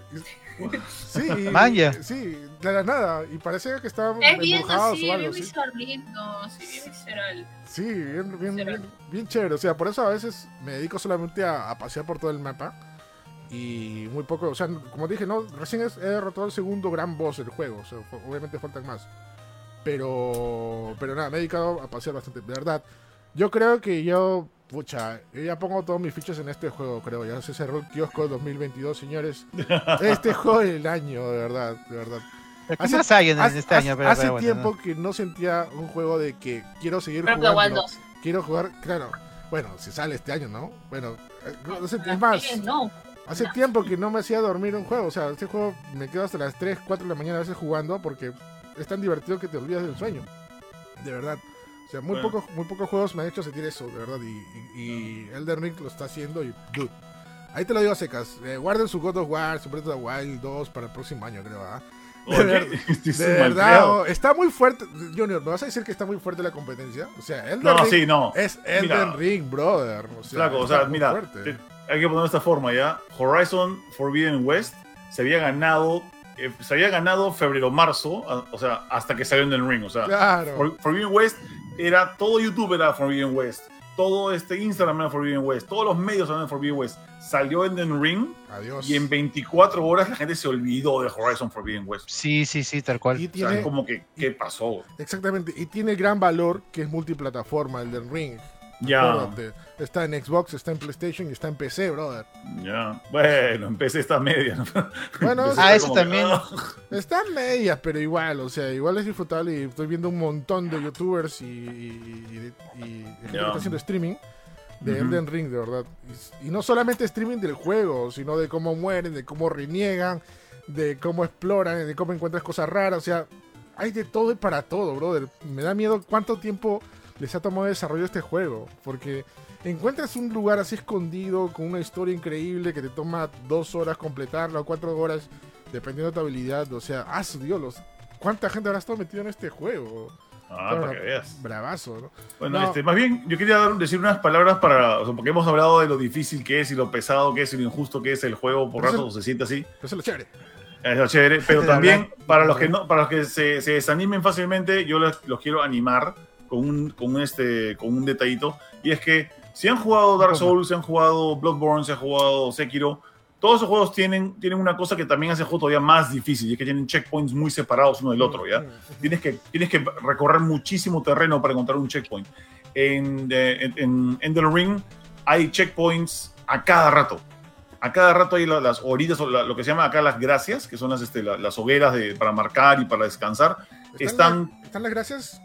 Sí, y- Manja. sí, de la nada. Y parecía que estaban Es bien así, o algo bien bizarrito, sí, bien visceral. Sí, bien, bien, bien, bien chévere. O sea, por eso a veces me dedico solamente a, a pasear por todo el mapa. Y muy poco, o sea, como dije, no, recién es- he derrotado el segundo gran boss del juego. O sea, obviamente faltan más. Pero, pero nada, me he dedicado a pasear bastante. De verdad, yo creo que yo, pucha, yo ya pongo todos mis fichas en este juego, creo. Ya se cerró el kiosco 2022, señores. Este juego del año, de verdad, de verdad. ¿Qué Hace- más hay en, Hace, este año? Pero- hace pero bueno, tiempo ¿no? que no sentía un juego de que quiero seguir jugando. Wild 2. Quiero jugar, claro. Bueno, si sale este año, ¿no? Bueno, eh, no sé, es más, hace no. tiempo que no me hacía dormir un juego. O sea, este juego me quedo hasta las 3, 4 de la mañana a veces jugando porque es tan divertido que te olvidas del sueño. De verdad. O sea, muy, Bueno. pocos, muy pocos juegos me han hecho sentir eso, de verdad. Y, y, y Elden Ring lo está haciendo y, dude. Ahí te lo digo a secas. Eh, guarden su God of War, su Breath of the Wild 2 para el próximo año, creo, ¿ah? Ver- De un verdad, oh, está muy fuerte. Junior, ¿me vas a decir que está muy fuerte la competencia? O sea, Elden No, Ring sí, no. es Elden Mira. Ring, brother. O sea, Flaco, o sea, mira, te- hay que ponerlo de esta forma ya. Horizon Forbidden West se había ganado, eh, se había ganado febrero-marzo, a- o sea, hasta que salió en el ring. O sea, Claro. For- Forbidden West era todo YouTube era Forbidden West, todo este Instagram era Forbidden West, todos los medios eran Forbidden West. Salió en el ring Adiós. y en 24 horas la gente se olvidó de Horizon Forbidden West. Sí, sí, sí, tal cual. Y O sea, tiene, es como que, ¿qué pasó? exactamente, y tiene gran valor que es multiplataforma, Elden Ring. Ya, Está en Xbox, está en PlayStation y está en PC, brother. ya. Bueno, empecé esta media. ¿no? Bueno, Empecé Ah, eso como que, también. ah. Está en medias, pero igual, o sea, igual es disfrutable y estoy viendo un montón de youtubers y, y, y- y gente que está haciendo streaming de. Elden Ring, de verdad. Y, y no solamente streaming del juego, sino de cómo mueren, de cómo reniegan, de cómo exploran, de cómo encuentras cosas raras. O sea, hay de todo y para todo, brother. Me da miedo cuánto tiempo les ha tomado desarrollo este juego. Porque encuentras un lugar así escondido, con una historia increíble que te toma dos horas completarla o cuatro horas, dependiendo de tu habilidad. O sea, ah, su Dios, los- ¿cuánta gente habrá estado metido en este juego? Ah, Claro, para que veas. Bravazo, ¿no? Bueno, No. este, más bien, yo quería dar- decir unas palabras para. o sea, porque hemos hablado de lo difícil que es y lo pesado que es y lo injusto que es el juego por rato, se siente así. Eso es lo chévere. Es lo chévere, pero también para los que no, para los que se, se desanimen fácilmente, yo les- los quiero animar con un, con este, con un detallito. Y es que si han jugado Dark Souls, si han jugado Bloodborne, si han jugado Sekiro, todos esos juegos tienen, tienen una cosa que también hace el juego todavía más difícil, y es que tienen checkpoints muy separados uno del otro, ¿ya? Tienes que, tienes que recorrer muchísimo terreno para encontrar un checkpoint. En, eh, en, en Ender Ring hay checkpoints a cada rato. A cada rato hay la- las horitas, lo que se llama acá las gracias, que son las, este, la- las hogueras de, para marcar y para descansar. Están- la- están las gracias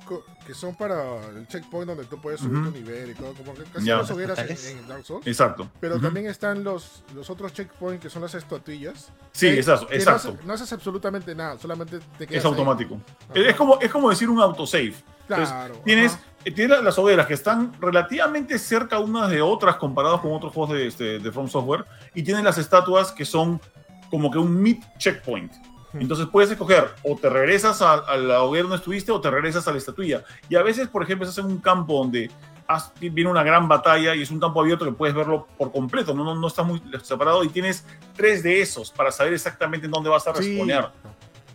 que son para el checkpoint donde tú puedes subir Ujú. tu nivel y todo, como que casi Ya. las hogueras en, en Dark Souls. Exacto. Pero Ujú. también están los, los otros checkpoints que son las estatuillas. Sí, que- exacto. que no exacto. haces- No, haces absolutamente nada, solamente te quedas Es ahí. automático. Ajá. Es como, es como decir un autosave. Entonces, Claro. Tienes, ajá. eh, tienes la- las hogueras que están relativamente cerca unas de otras comparadas con otros juegos de, este, de From Software y tienes las estatuas que son como que un mid checkpoint. Entonces puedes escoger o te regresas a, a la hoguera donde estuviste o te regresas a la estatuilla. Y a veces, por ejemplo, estás en un campo donde has- viene una gran batalla y es un campo abierto que puedes verlo por completo, no, no, no está muy separado y tienes tres de esos para saber exactamente en dónde vas a Sí. responder.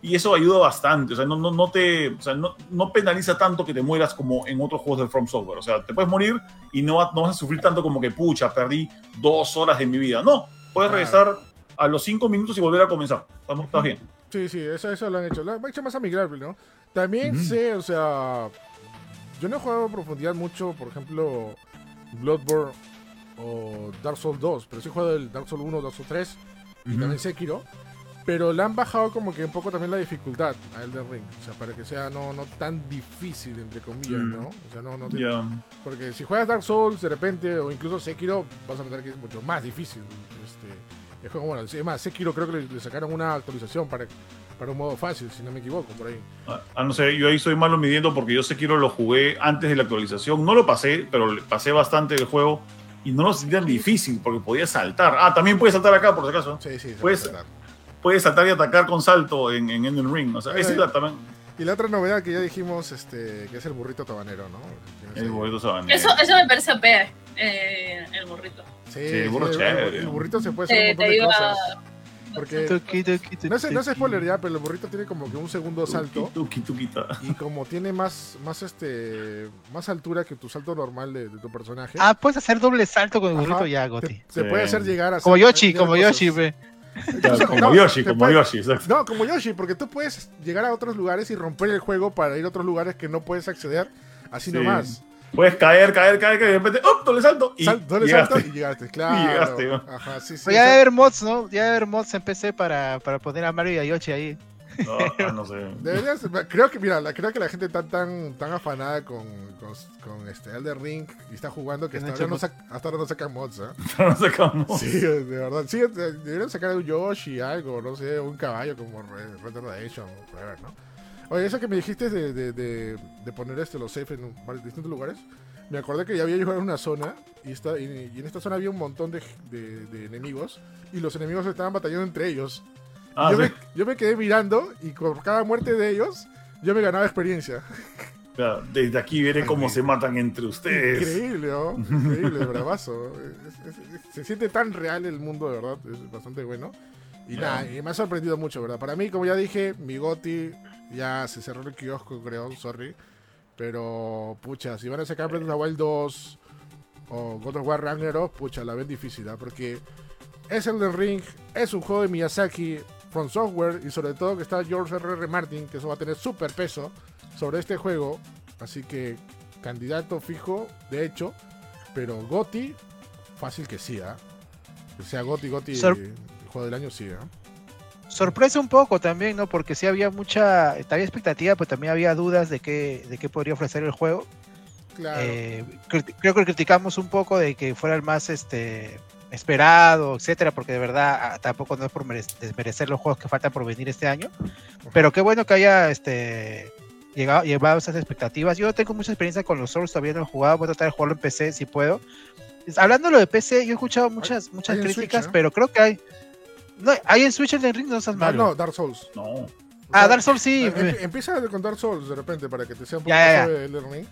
Y eso ayuda bastante, o sea, no, no, no te, o sea, no, no penaliza tanto que te mueras como en otros juegos de From Software. O sea, te puedes morir y no, no vas a sufrir tanto como que, pucha, perdí dos horas de mi vida. No, puedes regresar a los cinco minutos y volver a comenzar. Estamos, estás bien. Sí, sí, eso, eso lo han hecho. Lo han hecho más amigable, ¿no? También sé, o sea, yo no he jugado a profundidad mucho, por ejemplo, Bloodborne o Dark Souls 2, pero sí he jugado el Dark Souls 1, Dark Souls 3 y también Sekiro. Pero le han bajado como que un poco también la dificultad a Elden Ring. O sea, para que sea no, no tan difícil, entre comillas, Mm. ¿no? O sea, no, no te-. Porque si juegas Dark Souls de repente, o incluso Sekiro, vas a notar que es mucho más difícil. Este, el juego, bueno, es más, Sekiro creo que le, le sacaron una actualización para, para un modo fácil, si no me equivoco, por ahí. Ah, ah, no sé, yo ahí soy malo midiendo porque yo Sekiro lo jugué antes de la actualización. No lo pasé, pero pasé bastante del juego y no lo sentí tan difícil porque podía saltar. Ah, también puedes saltar acá, por si acaso. Sí, sí. se Pues, puede saltar. Puedes saltar y atacar con salto en, en Elden Ring. O sea, Ahí, esa es ahí. la también. Y la otra novedad que ya dijimos, este, que es el burrito tabanero, ¿no? El. Eso, eso me parece OP, eh, el burrito. Sí, el burro chévere. El, burrito se puede hacer un montón de iba cosas. Porque Tuki, tuki, tuki, no sé, no sé tuki. spoiler ya, pero el burrito tiene como que un segundo salto. Tuki, tuquita. Y como tiene más, más este, más altura que tu salto normal de, de tu personaje. Ah, puedes hacer doble salto con el burrito Ajá. ya, Goti. Sí. puede hacer llegar a Como Yoshi, como cosas. Yoshi, ve. Claro, como No, Yoshi, como puede- Yoshi, exacto. No, como Yoshi, porque tú puedes llegar a otros lugares y romper el juego para ir a otros lugares que no puedes acceder así Sí. nomás. Puedes caer, caer, caer, caer, y de repente, ¡oh! Doble salto. Y Sal- doble llegaste. salto y llegaste, claro. llegaste, ¿no? Ajá, sí, sí. Pero ya debe haber mods, ¿no? Ya debe haber mods en PC para, para poner a Mario y a Yoshi ahí. No, ah, no sé. Deberías- creo que, mira, la- creo que la gente está tan, tan afanada con, con, con este Elder Ring y está jugando que hasta ahora, no sac- hasta ahora no sacan mods, ¿eh? No sacamos. Sí, de verdad. Sí, de- deberían sacar un Yoshi, algo, no sé, un caballo como Red Dead Redemption, whatever, ¿no? Oye, eso que me dijiste de, de, de, de poner este, los safe en distintos lugares, me acordé que ya había llegado a una zona y, está, y, y en esta zona había un montón de, enemigos y los enemigos estaban batallando entre ellos. Ah, yo, sí. me, yo me quedé mirando y por cada muerte de ellos yo me ganaba experiencia. Claro, Desde aquí veré cómo se matan entre ustedes. Increíble, ¿no? Increíble, bravazo. Es- es- es- se siente tan real el mundo, de verdad. Es bastante bueno. Y Ya. nada, y me ha sorprendido mucho, ¿verdad? Para mí, como ya dije, mi Goti ya se cerró el kiosco, creo, sorry. Pero, pucha, si van a sacar Breath of the Wild 2 o God of War Ragnarok, pucha, la ven difícil, ¿ah? Porque es Elden Ring, es un juego de Miyazaki, From Software, y sobre todo que está George R.R. Martin, que eso va a tener súper peso sobre este juego. Así que, candidato fijo, de hecho, pero Goti, fácil que sí, ¿ah? Que sea Goti, Goti, Sor- el juego del año, sí, ¿ah? Sorpresa un poco también, ¿no? Porque sí había mucha, había expectativa, pero también había dudas de qué, de qué podría ofrecer el juego. Claro. Eh, creo que criticamos un poco de que fuera el más, este, esperado, etcétera, porque de verdad ah, tampoco no es por desmerecer los juegos que faltan por venir este año, pero qué bueno que haya este llegado, llevado esas expectativas. Yo tengo mucha experiencia con los Souls, todavía no he jugado, voy a tratar de jugarlo en PC si puedo. Hablando de PC, yo he escuchado muchas, muchas críticas, pero creo que hay. No, hay en Switch el Ring, no seas malo. No, Dark Souls. No. ah, Dark Souls sí. Em, empieza con Dark Souls de repente para que te sea un poco de Ring.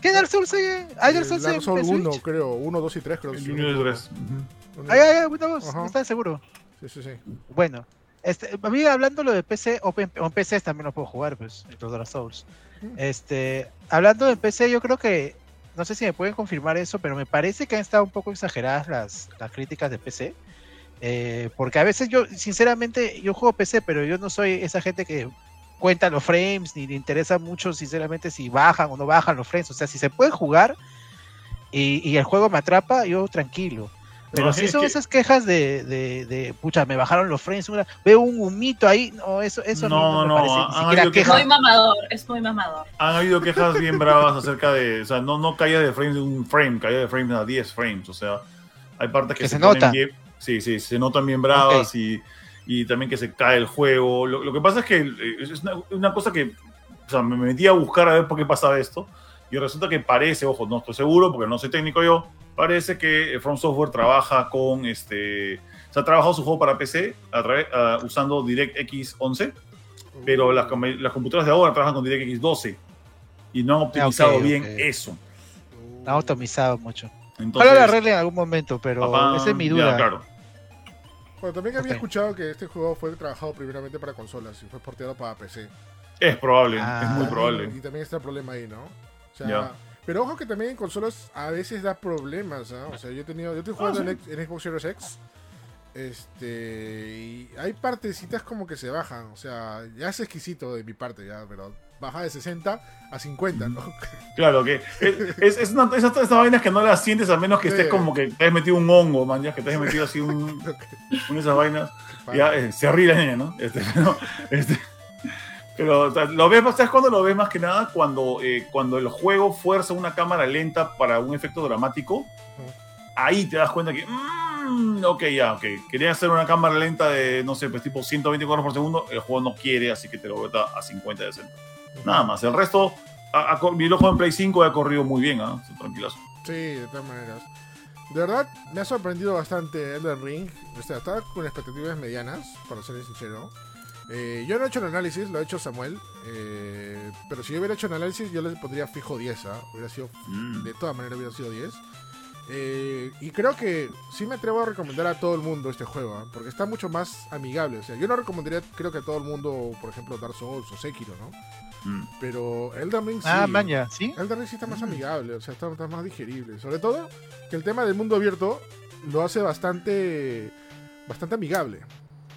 ¿Qué Dark Souls hay? ¿Hay Dark Souls Dark Souls 1, creo. 1, 2 y 3, creo. El 1 y 3. Ay, ay, ay, no estás seguro. Sí, sí, sí. Bueno, este, a mí hablando lo de PC, o en PC también lo puedo jugar, pues, los Dark Souls. Este, hablando de PC, yo creo que, no sé si me pueden confirmar eso, pero me parece que han estado un poco exageradas las, las críticas de PC. Eh, porque a veces yo, sinceramente, yo juego PC, pero yo no soy esa gente que cuenta los frames, ni le interesa mucho, sinceramente, si bajan o no bajan los frames. O sea, si se puede jugar y, y el juego me atrapa, yo tranquilo. Pero si son esas quejas de, de, de, pucha, me bajaron los frames, veo un humito ahí, no, eso, eso no, no, me parece Es muy mamador, es muy mamador. Han habido quejas bien bravas acerca de, o sea, no, no caía de frames de un frame, caía de frames a 10 frames, o sea, hay partes que, se, nota. Bien, sí, sí, se notan bien bravas y, y, también que se cae el juego. Lo, lo que pasa es que eh, es una, una, cosa que, o sea, me metí a buscar a ver por qué pasaba esto y resulta que parece, ojo, no estoy seguro porque no soy técnico yo, parece que From Software trabaja con este. O sea, ha trabajado su juego para PC a través, uh, usando DirectX 11, pero las, las, computadoras de ahora trabajan con DirectX 12 y no han optimizado okay, bien okay. eso. No han optimizado mucho. Entonces, Ojalá lo arregle en algún momento, pero papá, esa es mi duda. Ya, claro. Bueno, también había okay. escuchado que este juego fue trabajado primeramente para consolas y fue porteado para PC. Es probable, ah, es muy probable. Y, y, también está el problema ahí, ¿no? O sea, yeah. Pero ojo que también en consolas a veces da problemas, ¿no? O sea, yo he tenido, yo estoy jugando ah, sí. en, en, Xbox Series X. Este, y hay partecitas como que se bajan, o sea, ya es exquisito de mi parte, ya, pero baja de 60 a 50, ¿no? Claro, que es, es una, esas, esas vainas que no las sientes a menos que sí. estés como que te has metido un hongo, man, ya que te has metido así un, una de esas vainas, ya eh, se ríe la niña, ¿no? Este, no, este, pero lo ves, ¿sabes cuándo lo ves más que nada? Cuando, eh, cuando el juego fuerza una cámara lenta para un efecto dramático. Ahí te das cuenta que, mmm, ok, ya, ok. Quería hacer una cámara lenta de, no sé, pues tipo 120 cuadros por segundo. El juego no quiere, así que te lo bota a 50 de centro. Nada más. El resto, a, a, mi juego en Play 5 ha corrido muy bien, ¿ah? ¿eh? Tranquilazo. Sí, de todas maneras. De verdad, me ha sorprendido bastante Elden Ring. O sea, estaba con expectativas medianas, para ser sincero. Eh, yo no he hecho el análisis, lo ha hecho Samuel. Eh, pero si yo hubiera hecho el análisis, yo le pondría fijo 10. ¿eh? Hubiera sido, mm. de todas maneras, hubiera sido 10. Eh, y creo que sí me atrevo a recomendar a todo el mundo este juego, ¿eh? porque está mucho más amigable. O sea, yo no recomendaría, creo que a todo el mundo, por ejemplo, Dark Souls o Sekiro, ¿no? Mm. Pero Elden Ring sí. Ah, maña, ¿sí? Elden Ring sí está más amigable, o sea, está, está más digerible. Sobre todo que el tema del mundo abierto lo hace bastante, bastante amigable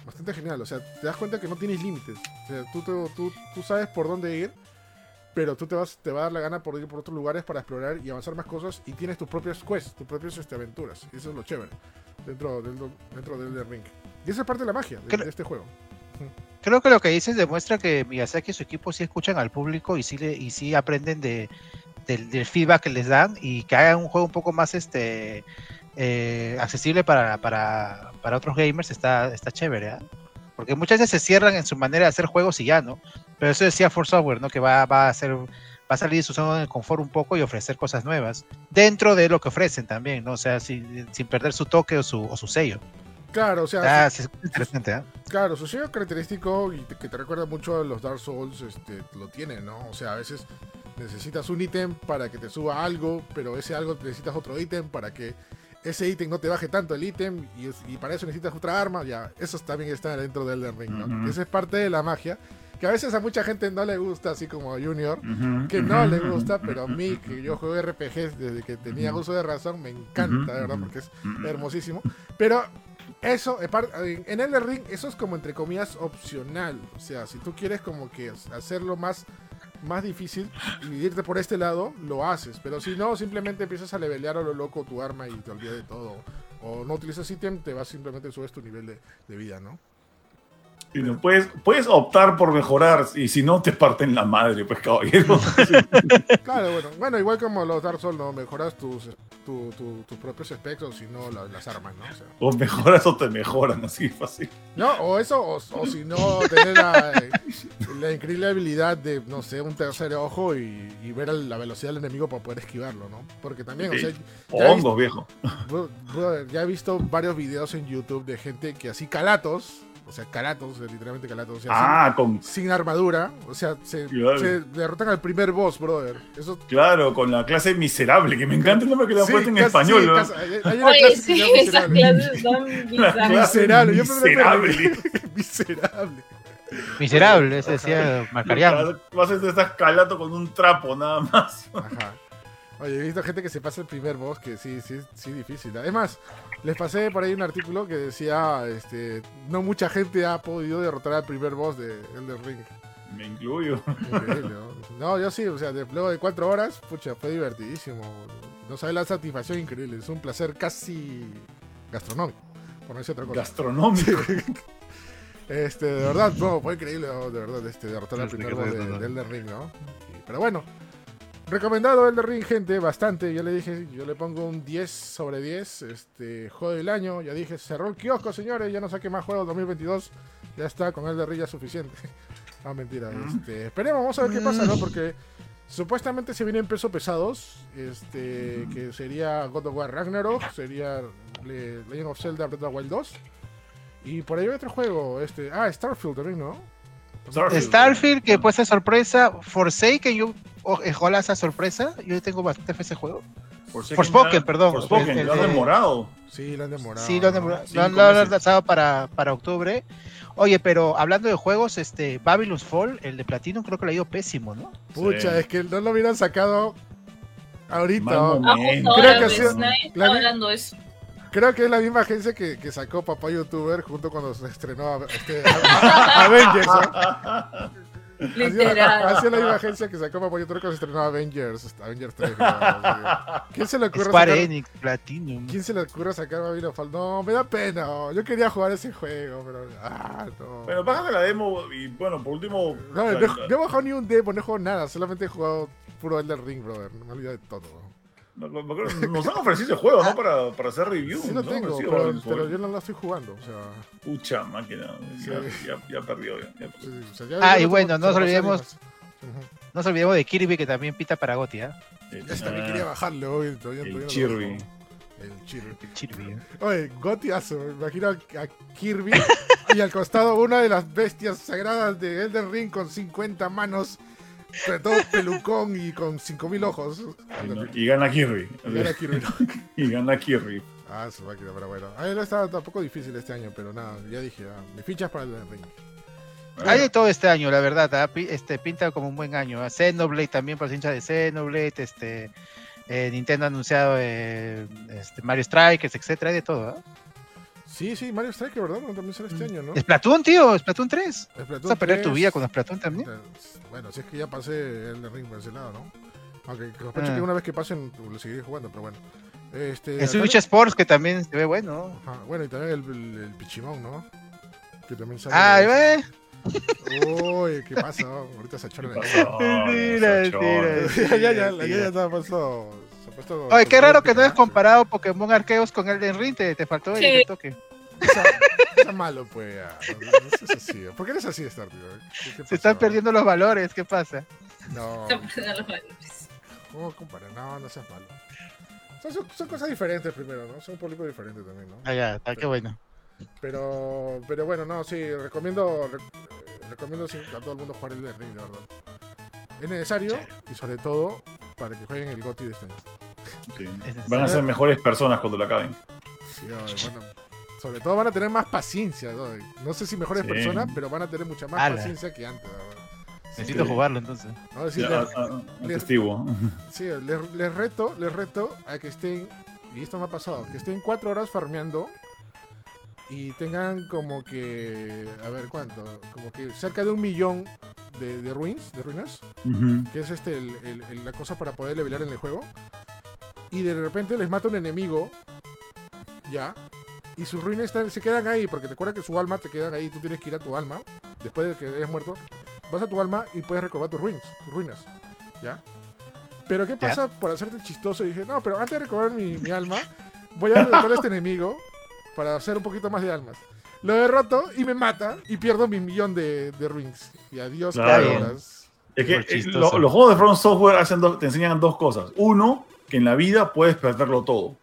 bastante genial. O sea, te das cuenta que no tienes límites. O sea, tú, tú, tú, tú, sabes por dónde ir, pero tú te, vas, te va a dar la gana por ir por otros lugares para explorar y avanzar más cosas y tienes tus propias quests, tus propias este, aventuras. Y eso es lo chévere dentro, dentro, dentro del de Ring. Y esa es parte de la magia de, de, este juego. Creo que lo que dices demuestra que Miyazaki y su equipo sí escuchan al público y sí, le, y sí aprenden de, del, feedback que les dan y que hagan un juego un poco más este eh, accesible para, para, para, otros gamers está, está chévere, ¿eh? Porque muchas veces se cierran en su manera de hacer juegos y ya, ¿no? Pero eso decía For Software, ¿no? Que va, va a hacer va a salir de su zona de confort un poco y ofrecer cosas nuevas dentro de lo que ofrecen también, ¿no? O sea, sin, sin perder su toque o su, o su sello. Claro, o sea, ah, sí, es interesante, ¿eh? Claro, su sello característico y que te recuerda mucho a los Dark Souls, este, lo tiene, ¿no? O sea, a veces necesitas un ítem para que te suba algo, pero ese algo necesitas otro ítem para que ese ítem no te baje tanto el ítem y, y, para eso necesitas otra arma, ya, eso también está dentro del Elden Ring, ¿no? Uh -huh. Esa es parte de la magia, que a veces a mucha gente no le gusta, así como a Junior, uh -huh. que no le gusta, pero a mí, que yo juego RPGs desde que tenía uso de razón, me encanta, de verdad, porque es hermosísimo. Pero eso, en Elden Ring, eso es como entre comillas opcional, o sea, si tú quieres como que hacerlo más más difícil y irte por este lado, lo haces. Pero si no, simplemente empiezas a levelear a lo loco tu arma y te olvidas de todo. O no utilizas ítem, te vas simplemente subes tu nivel de, de vida, ¿no? Si no, puedes, puedes optar por mejorar y si no te parten la madre, pues caballero. Claro, bueno, bueno, igual como los Dark Souls, ¿no? Mejoras tus, tu- tu- tus propios specs o si no, la- las armas, ¿no? O sea, o mejoras o te mejoran, así fácil. no, o eso, o, o si no, tener la, la increíble habilidad de, no sé, un tercer ojo y, y ver la velocidad del enemigo para poder esquivarlo, ¿no? Porque también, o Sí. sea, O hongos, viejo. Brother, ya he visto varios videos en YouTube de gente que así calatos, o sea, calatos, eh, literalmente calatos, o sea, Ah, con, sin, sin armadura, o sea, se, Claro. se derrotan al primer boss, brother. Eso claro, con la clase miserable, que me encanta el nombre que le han Sí, puesto en casi- español. sí, ¿no? casi- hay- hay una Oye, clase sí, esas miserable. clases son bizarras. Miserable, yo miserable. Miserable. Miserable, ese decía Marcarián. Vas a estar calato con un trapo, nada más. Ajá. Oye, he visto gente que se pasa el primer boss que sí, sí, sí, difícil. Además, les pasé por ahí un artículo que decía, este, no mucha gente ha podido derrotar al primer boss de Elden Ring. Me incluyo. Increíble, ¿no? No, yo sí, o sea, de- luego de cuatro horas, pucha, fue divertidísimo. No sabes la satisfacción increíble, es un placer casi gastronómico, por no decir otra cosa. Gastronómico. Este, de verdad, no, fue increíble, no, de verdad, este, derrotar al Sí, primer boss de, de Elden Ring, ¿no? Y- pero bueno, recomendado Elden Ring, gente, bastante. Yo le dije, yo le pongo un 10 sobre 10, este, juego del año. Ya dije, cerró el kiosco, señores, ya no saqué más juegos 2022. Ya está, con Elden Ring ya es suficiente. no, mentira, Mm. este, esperemos, vamos a ver qué pasa, ¿no? Porque supuestamente se vienen pesos pesados, este, que sería God of War Ragnarok, sería Le- Legend of Zelda Breath of the Wild 2. Y por ahí hay otro juego, este, ah, Starfield también, ¿no? Starfield. Starfield, que puede ser sorpresa. Forsaken, yo ojalá esa sorpresa. Yo tengo bastante fe ese juego. Forspoken, Forspoken, perdón. Forspoken, El- el lo has de- demorado. Sí, lo han demorado. Sí, lo han demorado- lo han- lo han lanzado para, para octubre. Oye, pero hablando de juegos, este Babylon's Fall, el de Platinum, creo que le ha ido pésimo, ¿no? Pucha, Sí. es que no lo hubieran sacado ahorita. Ah, Creo que nadie está La vi- hablando de eso. Creo que es la misma agencia que, que sacó Papá YouTuber junto cuando se estrenó a- este, a- Avengers. ¿no? Literal. Ha sido la misma agencia que sacó Papá YouTuber cuando se estrenó Avengers, Avengers 3. creo. ¿Quién se le ocurre Square sacar, Enix, Platinum. ¿Quién se le ocurre sacar Babylon Fall? No, me da pena. oh, Yo quería jugar ese juego, pero. Ah, no. Bueno, bájate la demo y bueno, por último. No, o sea, no, no he bajado ni un demo, no he jugado nada. Solamente he jugado puro Elden Ring, brother. Me olvidé de todo. No- no- no- nos han ofrecido ese juego, ¿no? Para, para hacer review. Sí lo ¿no? tengo, pero, pero yo no lo estoy jugando. O sea, Pucha máquina. Ya, Sí. ya, ya perdió. Ya, ya. sí, o sea, ya- Ah, ya y bueno, no nos olvidemos-. No nos olvidemos de Kirby, que también pita para Goti, ¿ah? Ese también Ah, quería bajarle hoy. Todavía, el todavía no lo Kirby. El Kirby. Kirby, ¿eh? Oye, gotiazo. Me imagino a, a Kirby y al costado una de las bestias sagradas de Elden Ring con 50 manos, pero todo pelucón y con 5000 ojos. Y, no- y gana Kirby. Y era Kirby. Y gana Kirby. Ah, su máquina, pero bueno. A ver, no estaba tampoco difícil este año, pero nada, ya dije, ah, mis fichas para el ring. Hay de todo este año, la verdad. ¿ah? Este, pinta como un buen año. ¿ah? Xenoblade también por los hinchas de Xenoblade. Este, eh, Nintendo ha anunciado eh, este, Mario Strikers, etcétera. Hay de todo. ¿Ah? Sí, sí, Mario Striker, ¿verdad? No, También sale este año, ¿no? Splatoon, tío. Splatoon 3. Splatoon Vas a perder tu 3. vida con Splatoon también. Bueno, si es que ya pasé el ring por ese lado, ¿no? Aunque sospecho Ah. que una vez que pasen lo seguiré jugando, pero bueno. Este, El Switch Sports, que también se ve bueno. Ajá, bueno, y también el, el, el Pichimón, ¿no? Que también sale. Ah, ve. Uy, ¿qué pasa? Ahorita se esa mentira. chorra. ya, ya, ya, la ya estaba puesto. Se ha puesto- Oye, qué raro que no hayas comparado Pokémon Arceus con Elden Ring. Te, te faltó Sí. el toque. Está, malo, pues. ya. No, no seas así. ¿Por qué eres así, Star, tío? ¿Qué- qué Se están perdiendo los valores. ¿Qué pasa? No, Se pierden los valores. ¿cómo comparar? No, no seas malo. Son, son- son cosas diferentes primero, ¿no? Son un público diferente también, ¿no? Ah, ya, está, qué bueno. Pero, pero bueno, no, sí, recomiendo, re- eh, recomiendo sí, a todo el mundo jugar el Ring, de verdad. Es necesario y sobre todo para que jueguen el GOTY de este año. Sí. Es Van a ser mejores personas cuando lo acaben. Sí, bueno, sobre todo van a tener más paciencia, ¿no? No sé si mejores Sí. personas, pero van a tener mucha más Ala. paciencia que antes, la verdad. Necesito Sí. jugarlo entonces. No, les, a- a- les- les- les reto, les reto a que estén, y esto me ha pasado, que estén cuatro horas farmeando y tengan como que, a ver cuánto, como que cerca de un millón de, de ruins, de ruinas, que es este el- el- el- la cosa para poder levelear en el juego. Y de repente les mata un enemigo, ya, y sus ruinas están- se quedan ahí, porque te acuerdas que su alma te quedan ahí, tú tienes que ir a tu alma, después de que hayas muerto, vas a tu alma y puedes recobrar tus ruinas, tus ruinas, ¿ya? Pero ¿qué pasa por hacerte chistoso? Y dije, no, pero antes de recobrar mi, mi alma, voy a derrotar a este enemigo para hacer un poquito más de almas. Lo derroto y me mata y pierdo mi millón de, de ruins. Y adiós, Claro. cabronas. Es que Muy eh, lo- los juegos de From Software hacen dos- te enseñan dos cosas. Uno, que en la vida puedes perderlo todo.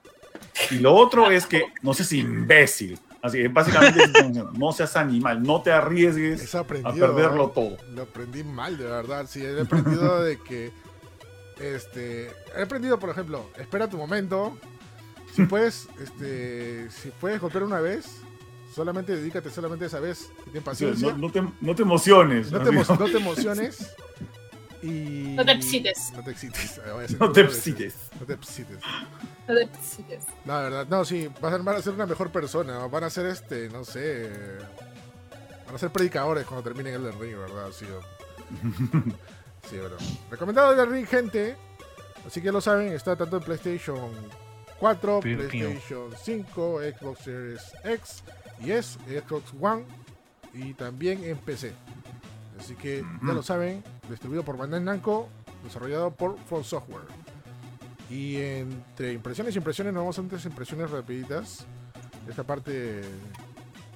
Y lo otro es que no seas imbécil. Así que básicamente es eso, no seas animal, no te arriesgues a perderlo ¿no? todo. Lo aprendí mal, de verdad. Sí, he aprendido de que. Este. He aprendido, por ejemplo, espera tu momento. Si puedes, este. Si puedes golpear una vez, solamente dedícate solamente a esa vez. Y ten paciencia. no, no te, no te emociones. No te, emo- no te emociones. Y. No te excites. No te excites. Ah, No te excites. No te excites. No te excites. No, la verdad, no, sí, van a, van a ser una mejor persona, van a ser este, no sé, van a ser predicadores cuando terminen el ring, ¿verdad? Sí, o- sí, bro. Recomendado el ring, gente, así que lo saben, está tanto en PlayStation 4, Piu, piu. PlayStation 5, Xbox Series X y S, Xbox One y también en PC. Así que ya lo saben, distribuido por Bandai Namco, desarrollado por From Software. Y entre impresiones y impresiones, nos vamos a tres impresiones rapiditas. Esta parte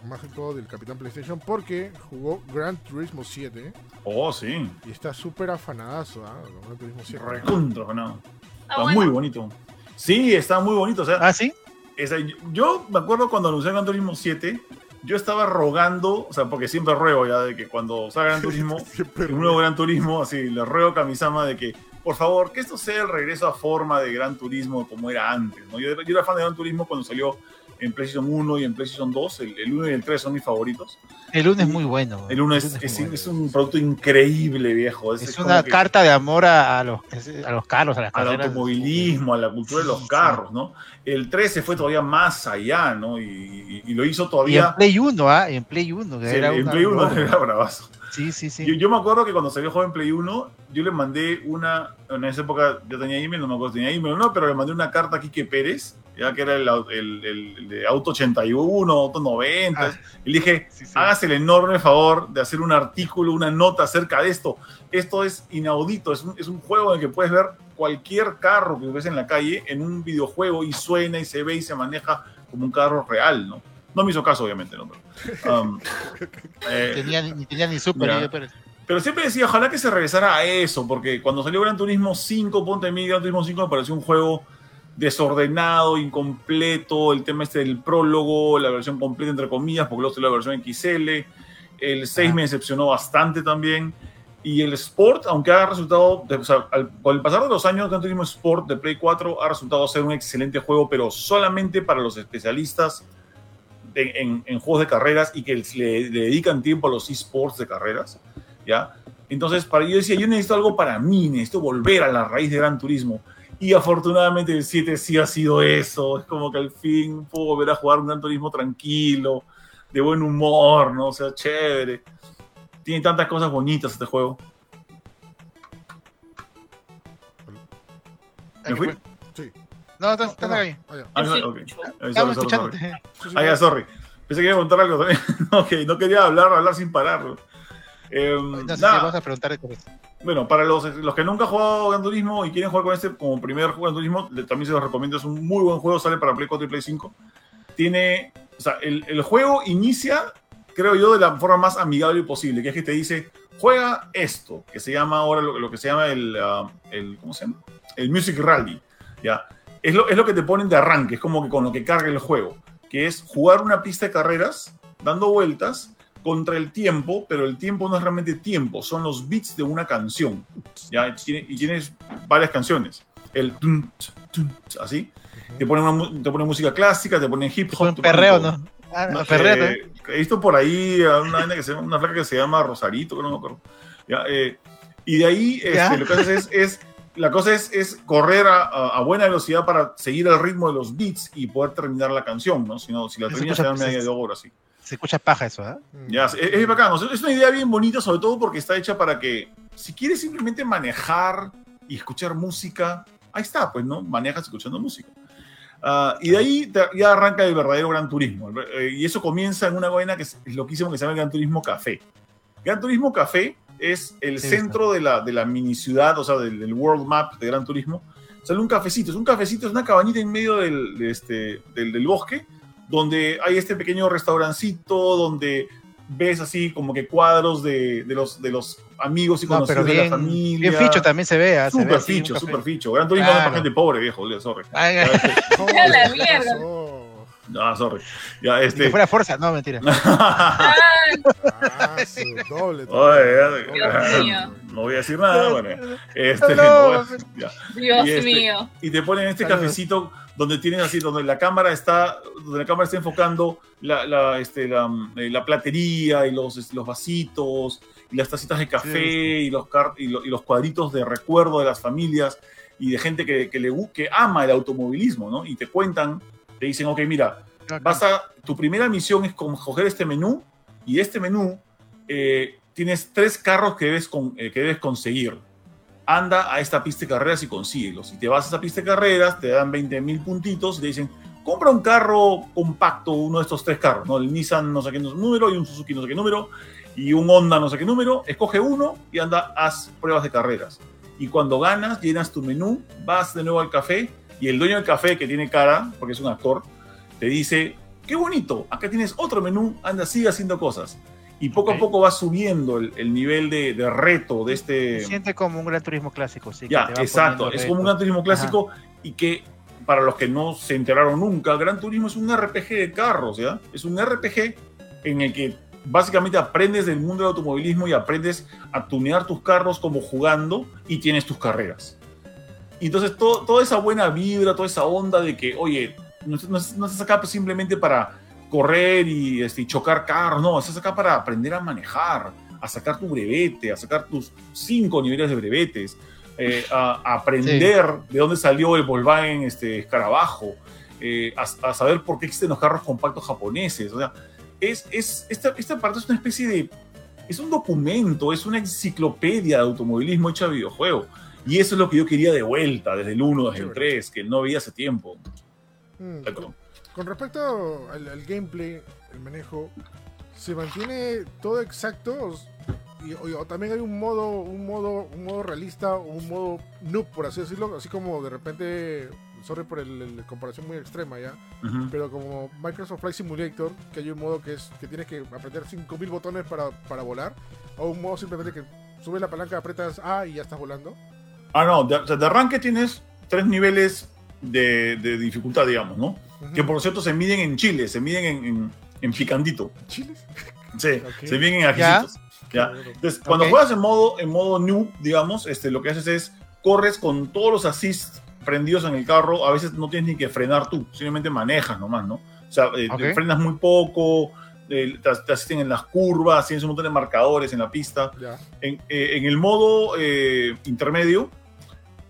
mágico del Capitán PlayStation porque jugó Gran Turismo 7 Oh, sí. y está súper afanadazo, ¿ah? Gran Turismo 7. Recontra, no. Ah, Está bueno. muy bonito. Sí, está muy bonito. O sea, ¿Ah, sí? Esa- yo me acuerdo cuando anuncié Gran Turismo 7, yo estaba rogando, o sea, porque siempre ruego ya de que cuando salga Gran Turismo, Siempre un nuevo Gran Turismo, así, le ruego a Kamisama de que, por favor, que esto sea el regreso a forma de Gran Turismo como era antes, ¿no? Yo, yo era fan de Gran Turismo cuando salió en PlayStation 1 y en PlayStation 2, el, el 1 y el 3 son mis favoritos. El lunes es muy bueno. El 1 es, es, muy bueno. es un producto increíble, viejo. Es, Es una carta de amor a, a los, a los carros, a las al automovilismo, a la cultura de los carros, ¿no? El 13 fue todavía más allá, ¿no? Y, y- y lo hizo Y en todavía... Play 1, ¿ah? En Play 1. que Sí, era en una Play 1 broma. era bravazo. Sí, sí, sí. Yo, yo me acuerdo que cuando salió joven Play 1, yo le mandé una, en esa época yo tenía email, no me acuerdo si tenía email o no, pero le mandé una carta a Quique Pérez, ya que era el, el- el- el de Auto 81, Auto 90, Ah. y le dije, Sí, sí. hágase el enorme favor de hacer un artículo, una nota acerca de esto. Esto es inaudito, es un, es un juego en el que puedes ver cualquier carro que ves en la calle en un videojuego y suena y se ve y se maneja como un carro real, ¿no? No me hizo caso, obviamente, ¿no? Pero, um, eh, Tenía, ni tenía ni Super. Pero- pero siempre decía, ojalá que se regresara a eso, porque cuando salió Gran Turismo 5, ponte a mí, Gran Turismo 5 me pareció un juego desordenado, incompleto, el tema este del prólogo, la versión completa entre comillas, porque luego la versión XL, el 6 Ah. me decepcionó bastante también, y el Sport, aunque ha resultado, o sea, al- con el pasar de los años, Gran Turismo Sport de Play 4 ha resultado ser un excelente juego, pero solamente para los especialistas en, en- en juegos de carreras y que le, le dedican tiempo a los esports de carreras, ¿ya? Entonces, para, yo decía, yo necesito algo para mí, necesito volver a la raíz de Gran Turismo. Y afortunadamente el 7 sí ha sido eso. Es como que al fin puedo volver a jugar un Gran Turismo tranquilo, de buen humor, ¿no? O sea, chévere. Tiene tantas cosas bonitas este juego. ¿Me fui? Sí. No, está, No, está no, ahí. ah. Ah, sí. Ah, sorry, Estamos sí, Ah, ya, sorry. Pensé que iba a contar algo también. ok, no quería hablar, hablar sin parar. Eh, No sé si nada. vamos a preguntar eso. Bueno, para los, los que nunca han jugado Gran Turismo y quieren jugar con este como primer juego Gran Turismo, también se los recomiendo. Es un muy buen juego, sale para Play 4 y Play 5. Tiene, o sea, el, el juego inicia, creo yo, de la forma más amigable posible, que es que te dice, juega esto, que se llama ahora lo, lo que se llama el, ah, el, ¿cómo se llama? El Music Rally, ¿ya? Es lo, es lo que te ponen de arranque, es como que con lo que carga el juego, que es jugar una pista de carreras, dando vueltas, contra el tiempo, pero el tiempo no es realmente tiempo, son los beats de una canción. ¿ya? Y tiene- y tienes varias canciones. El tun, tch, así. Te ponen, una te ponen música clásica, te ponen hip hop. Te ponen perreo, todo. ¿no? Ah, No, perreo eh, he visto por ahí a una, vaina que se llama- una flaca que se llama Rosarito, que no me acuerdo. ¿ya? Eh, y de ahí este, lo que haces es, es- la cosa es, es correr a, a- buena velocidad para seguir el ritmo de los beats y poder terminar la canción, ¿no? Si, no, si la Se terminas, te dan media de oro así. Se escucha paja eso, ¿ah? Mm. Ya, es, es bacán. o sea, es una idea bien bonita, sobre todo porque está hecha para que, si quieres simplemente manejar y escuchar música, ahí está, pues, ¿no? Manejas escuchando música. Ah, y de ahí ya arranca el verdadero Gran Turismo. Eh, y eso comienza en una vaina que es, loquísimo que se llama el Gran Turismo Café. Gran Turismo Café es el centro de la, de la mini ciudad, o sea, del, World Map de Gran Turismo. Sale un cafecito, es un cafecito, es una cabañita en medio del, este, del, del bosque, donde hay este pequeño restaurancito, donde ves así como que cuadros de, de, los, de los amigos y conocidos de la familia. Bien ficho también se ve. Super ficho, super ficho. Gran Turismo claro. para gente pobre, viejo, sorry. Ay, la mierda. No, sorry. Ya, este... Si fuera fuerza, no, mentira. ah, su doble. Oye, Dios mío. No voy a decir nada, bueno. Este, no, no, Dios y este, mío. Y te ponen este cafecito donde tienen así, donde la cámara está, donde la cámara está enfocando la, la, este, la, eh, la platería y los, este, los vasitos y las tacitas de café sí. y, los, y, lo, y, los cuadritos de recuerdo de las familias y de gente que, que, le, que ama el automovilismo, ¿no? Y te cuentan, te dicen, ok, mira, vas a, tu primera misión es coger este menú y este menú eh, tienes tres carros que debes, con, eh, que debes conseguir anda a esta pista de carreras y consíguelo. Si te vas a esa pista de carreras, te dan 20 mil puntitos y te dicen, compra un carro compacto, uno de estos tres carros, ¿no? El Nissan no sé qué número y un Suzuki no sé qué número y un Honda no sé qué número, escoge uno y anda, haz pruebas de carreras. Y cuando ganas, llenas tu menú, vas de nuevo al café y el dueño del café, que tiene cara, porque es un actor, te dice, qué bonito, acá tienes otro menú, anda, sigue haciendo cosas y poco okay. a poco va subiendo el, el nivel de, de, reto de este... Se siente como un gran turismo clásico, sí. Ya, exacto, es como un gran turismo clásico Ajá. y que para los que no se enteraron nunca, Gran Turismo es un RPG de carros, ¿ya? Es un RPG en el que básicamente aprendes del mundo del automovilismo y aprendes a tunear tus carros como jugando y tienes tus carreras. Y entonces todo, toda esa buena vibra, toda esa onda de que, oye, no, no, no estás acá simplemente para correr y, este, y chocar carros, no, estás acá para aprender a manejar, a sacar tu brevete, a sacar tus cinco niveles de brevetes, eh, a, a, aprender sí. de dónde salió el Volkswagen este, escarabajo, eh, a, a, saber por qué existen los carros compactos japoneses. O sea, es, es, esta, esta parte es una especie de... Es un documento, es una enciclopedia de automovilismo hecha de videojuego. Y eso es lo que yo quería de vuelta, desde el 1, desde el 3, que no veía hace tiempo. Mm, con respecto al, al, gameplay, el manejo, se mantiene todo exacto. Y, o, o, también hay un modo, un modo, un modo realista, un modo noob, por así decirlo, así como de repente, sorry por el, la comparación muy extrema ya, uh -huh. pero como Microsoft Flight Simulator, que hay un modo que es que tienes que apretar 5000 botones para, para volar, o un modo simplemente que subes la palanca, apretas A y ya estás volando. Ah, no, de, de arranque tienes tres niveles de, de dificultad, digamos, ¿no? Uh -huh. Que por cierto se miden en Chile, se miden en, en, en picandito. ¿Chile? Sí, okay. se miden en ajicitos. ¿Ya? Entonces, cuando okay. juegas en modo, en modo new, digamos, este, lo que haces es corres con todos los assists prendidos en el carro, a veces no tienes ni que frenar tú, simplemente manejas nomás, ¿no? O sea, eh, okay. frenas muy poco, eh, te, te, asisten en las curvas, tienes un montón de marcadores en la pista. En, eh, en, el modo eh, intermedio,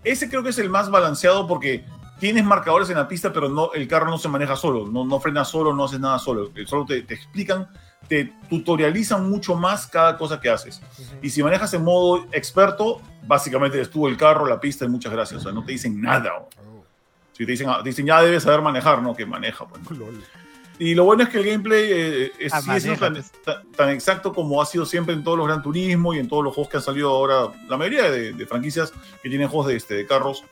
ese creo que es el más balanceado porque tienes marcadores en la pista, pero no, el carro no se maneja solo, no, no frena solo, no haces nada solo. Solo te, te, explican, te tutorializan mucho más cada cosa que haces. Uh -huh. Y si manejas en modo experto, básicamente estuvo el carro, la pista y muchas gracias. O sea, no te dicen nada. Oh. Si te dicen, te dicen, ya debes saber manejar, no, que maneja. Pues. Y lo bueno es que el gameplay eh, es, ah, sí es tan, tan, exacto como ha sido siempre en todos los Gran Turismo y en todos los juegos que han salido ahora, la mayoría de, de franquicias que tienen juegos de, este, de carros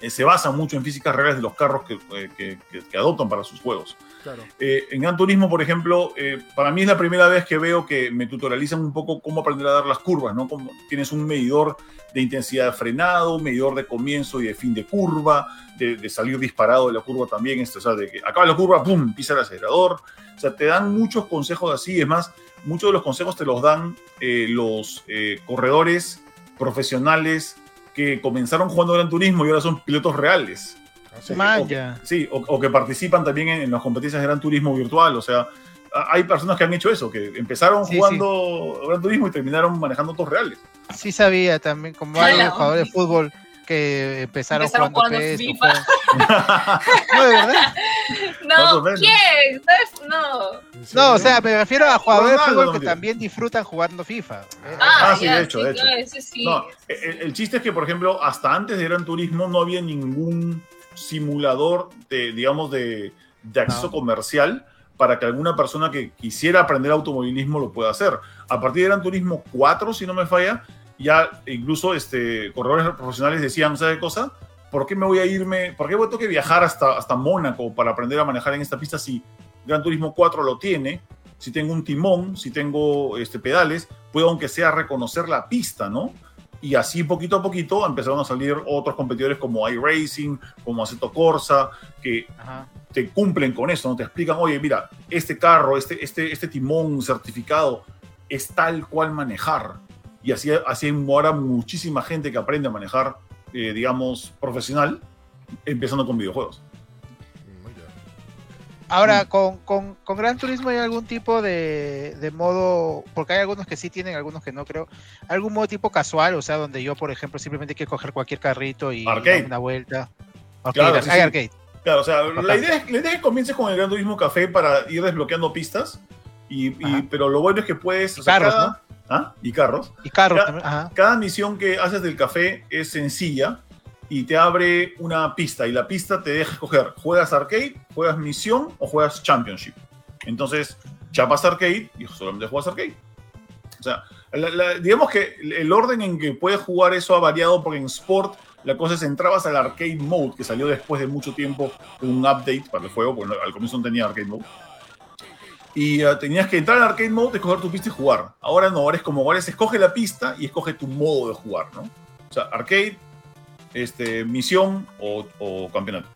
eh, se basa mucho en físicas reales de los carros que, eh, que, que, que adoptan para sus juegos. Claro. Eh, en Gran Turismo, por ejemplo, eh, para mí es la primera vez que veo que me tutorializan un poco cómo aprender a dar las curvas, ¿no? Tienes un medidor de intensidad de frenado, medidor de comienzo y de fin de curva, de, de salir disparado de la curva también, esto, o sea, de que acaba la curva, ¡pum!, pisa el acelerador. O sea, te dan muchos consejos así, es más, muchos de los consejos te los dan eh, los corredores profesionales que comenzaron jugando Gran Turismo y ahora son pilotos reales. Sí, o, que, sí o, o, que participan también en, en, las competencias de Gran Turismo virtual. O sea, hay personas que han hecho eso, que empezaron sí, jugando sí. Gran Turismo y terminaron manejando autos reales. Sí sabía también, como varios jugadores de fútbol que empezaron, empezaron jugando, jugando FIFA. no, de verdad. No, ¿quién? No. No, o sea, me refiero a jugadores de fútbol que también disfrutan jugando FIFA. Ah, ah sí, de hecho, sí, de hecho. Claro, sí. no, el, el, chiste es que, por ejemplo, hasta antes de Gran Turismo no había ningún simulador de, digamos, de, de acceso comercial para que alguna persona que quisiera aprender automovilismo lo pueda hacer. A partir de Gran Turismo 4, si no me falla, ya incluso este, corredores profesionales decían, ¿sabe cosa? ¿Por qué me voy a irme? ¿Por qué tengo que viajar hasta, hasta Mónaco para aprender a manejar en esta pista si Gran Turismo 4 lo tiene? Si tengo un timón, si tengo este, pedales, puedo aunque sea reconocer la pista, ¿no? Y así poquito a poquito empezaron a salir otros competidores como iRacing, como Aceto Corsa, que te cumplen con eso, ¿no? Te explican, oye, mira, este carro, este, este, este timón certificado es tal cual manejar. Y así, así ahora muchísima gente que aprende a manejar, eh, digamos, profesional, empezando con videojuegos. Ahora, con, con, con, Gran Turismo hay algún tipo de, de, modo, porque hay algunos que sí tienen, algunos que no creo, algún modo tipo casual, o sea, donde yo, por ejemplo, simplemente quiero coger cualquier carrito y dar una vuelta. claro, hay arcade. Claro, o sea, la idea, es, la idea, es que comiences con el Gran Turismo Café para ir desbloqueando pistas, y, pero lo bueno es que puedes... Y carros, cada, ¿ah? Y carros. Y carros cada, Ajá. cada misión que haces del café es sencilla, y te abre una pista y la pista te deja escoger, ¿juegas arcade, juegas misión o juegas championship? Entonces, chapas arcade y solamente juegas arcade. O sea, digamos que el orden en que puedes jugar eso ha variado porque en Sport la cosa es entrabas al arcade mode que salió después de mucho tiempo un update para el juego, porque al comienzo no tenía arcade mode. Y uh, tenías que entrar al arcade mode, escoger tu pista y jugar. Ahora no, ahora es como ahora es escoge la pista y escoge tu modo de jugar, ¿no? O sea, arcade, este, misión o, o campeonato.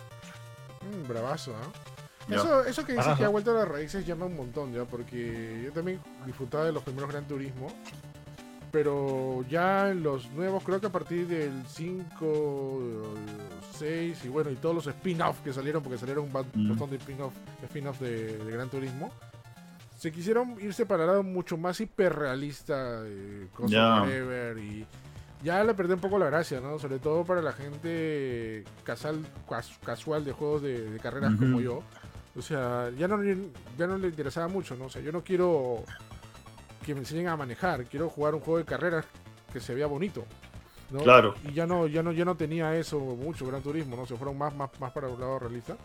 Mm, bravazo, ¿eh? Eso, eso, que dices que ha vuelto a las raíces llama un montón ya, porque yo también disfrutaba de los primeros Gran Turismo, pero ya en los nuevos, creo que a partir del 5, 6 y bueno, y todos los spin-off que salieron, porque salieron un mm. montón de spin-off spin de, de, Gran Turismo, se quisieron irse para lado mucho más hiperrealista, eh, con yeah. y ya le perdí un poco la gracia, ¿no? Sobre todo para la gente casual, casual de juegos de, de carreras uh -huh. como yo. O sea, ya no, ya no le interesaba mucho, ¿no? O sea, yo no quiero que me enseñen a manejar, quiero jugar un juego de carreras que se vea bonito. ¿no? Claro. Y ya no, ya no, ya no tenía eso mucho, Gran Turismo, ¿no? Se fueron más, más, más para un lado realista.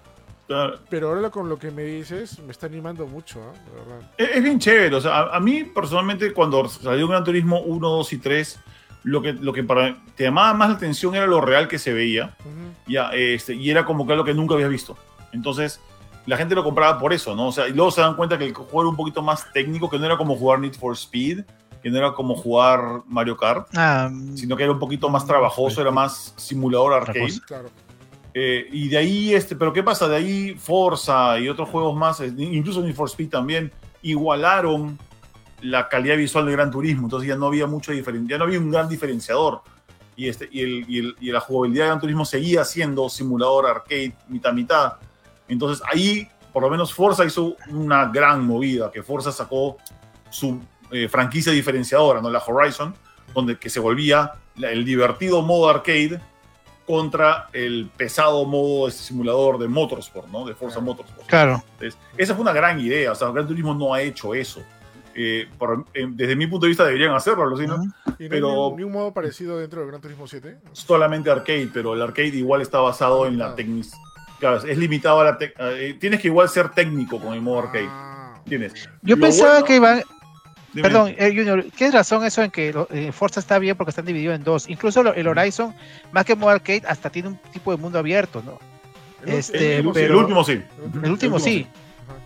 Claro. Pero ahora con lo que me dices, me está animando mucho, ¿eh? es, es, bien chévere. O sea, a, a, mí personalmente, cuando salió Gran Turismo 1, 2 y 3, lo que, lo que para, te llamaba más la atención era lo real que se veía. Uh -huh. ya, este, y era como que algo que nunca habías visto. Entonces, la gente lo compraba por eso, ¿no? O sea, y luego se dan cuenta que el juego era un poquito más técnico, que no era como jugar Need for Speed, que no era como jugar Mario Kart, ah, sino que era un poquito más trabajoso, era más simulador arcade. Claro. Eh, y de ahí, este, pero ¿qué pasa? De ahí Forza y otros juegos más, incluso Need for Speed también, igualaron la calidad visual de Gran Turismo, entonces ya no había mucho diferencia, ya no había un gran diferenciador. Y, este, y, el, y, el, y la jugabilidad de Gran Turismo seguía siendo simulador arcade mitad mitad. Entonces ahí, por lo menos Forza hizo una gran movida, que Forza sacó su eh, franquicia diferenciadora, ¿no? la Horizon, donde que se volvía el divertido modo arcade contra el pesado modo este simulador de Motorsport, ¿no? De Forza Motorsport. Claro. Entonces, esa fue una gran idea, o sea, Gran Turismo no ha hecho eso. Eh, por, eh, desde mi punto de vista deberían hacerlo. Uh -huh. ¿Y no pero hay ni un modo parecido dentro del Gran Turismo 7? Solamente arcade, pero el arcade igual está basado en la técnica. Claro, es limitado a la eh, tienes que igual ser técnico con el modo arcade. Ah. Tienes. Yo Lo pensaba bueno, que iban Dime. Perdón, eh, Junior, tienes razón eso en que eh, Forza está bien porque están divididos en dos. Incluso el Horizon, más que modo arcade, hasta tiene un tipo de mundo abierto, ¿no? El, este, el, pero, el último sí. El último, el último sí.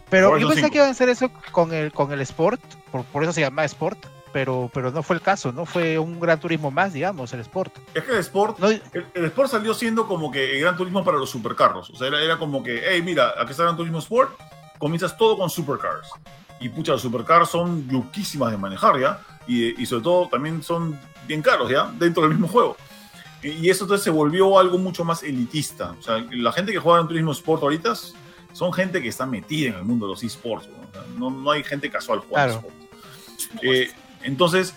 Pero yo pensé 5. que iban a hacer eso con el, con el Sport, por, por eso se llama Sport, pero, pero no fue el caso, ¿no? Fue un gran turismo más, digamos, el Sport. Es que el Sport, no, el, el, Sport salió siendo como que el gran turismo para los supercarros. O sea, era, era como que, hey, mira, aquí está el gran turismo Sport, comienzas todo con supercars. Y pucha, los supercars son loquísimas de manejar, ¿ya? Y, y, sobre todo también son bien caros, ¿ya? Dentro del mismo juego. Y eso entonces se volvió algo mucho más elitista. O sea, la gente que juega en turismo sport ahorita son gente que está metida en el mundo de los esports. ¿no? No, no, hay gente casual jugando claro. sport. Eh, entonces,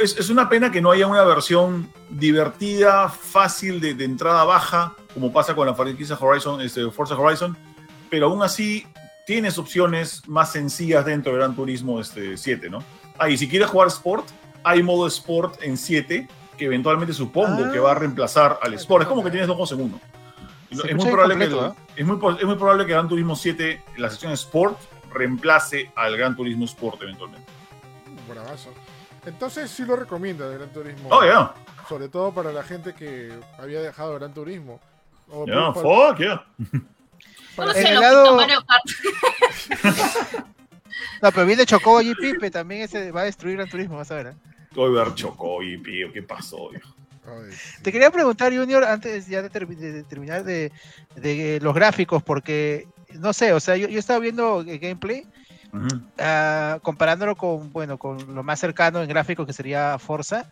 es, es, una pena que no haya una versión divertida, fácil de, de entrada baja, como pasa con la franquicia Horizon, este, Forza Horizon, pero aún así tienes opciones más sencillas dentro de Gran Turismo este, 7, ¿no? Ah, y si quieres jugar Sport, hay modo Sport en 7 que eventualmente supongo ah. que va a reemplazar al Sport. Es como que tienes dos juegos en uno. Es muy, probable que, ¿eh? es, muy, es muy probable que Gran Turismo 7, la sección Sport, reemplace al Gran Turismo Sport eventualmente. Bravazo. Entonces sí lo recomienda el Gran Turismo. Oh, yeah. Sobre todo para la gente que había dejado Gran Turismo. O yeah, fuck, yeah. Para... No sé, lo lado... Mario Kart. no, pero viene Chocó y Pipe, también ese va a destruir Gran Turismo, vas a ver. ¿eh? Voy a ver Chocó y Pipe, ¿qué pasó, viejo? Te quería preguntar, Junior, antes ya de, terminar de, los gráficos, porque no sé, o sea, yo, yo estaba viendo el gameplay Ah, comparándolo con, bueno, con lo más cercano en gráfico que sería Forza,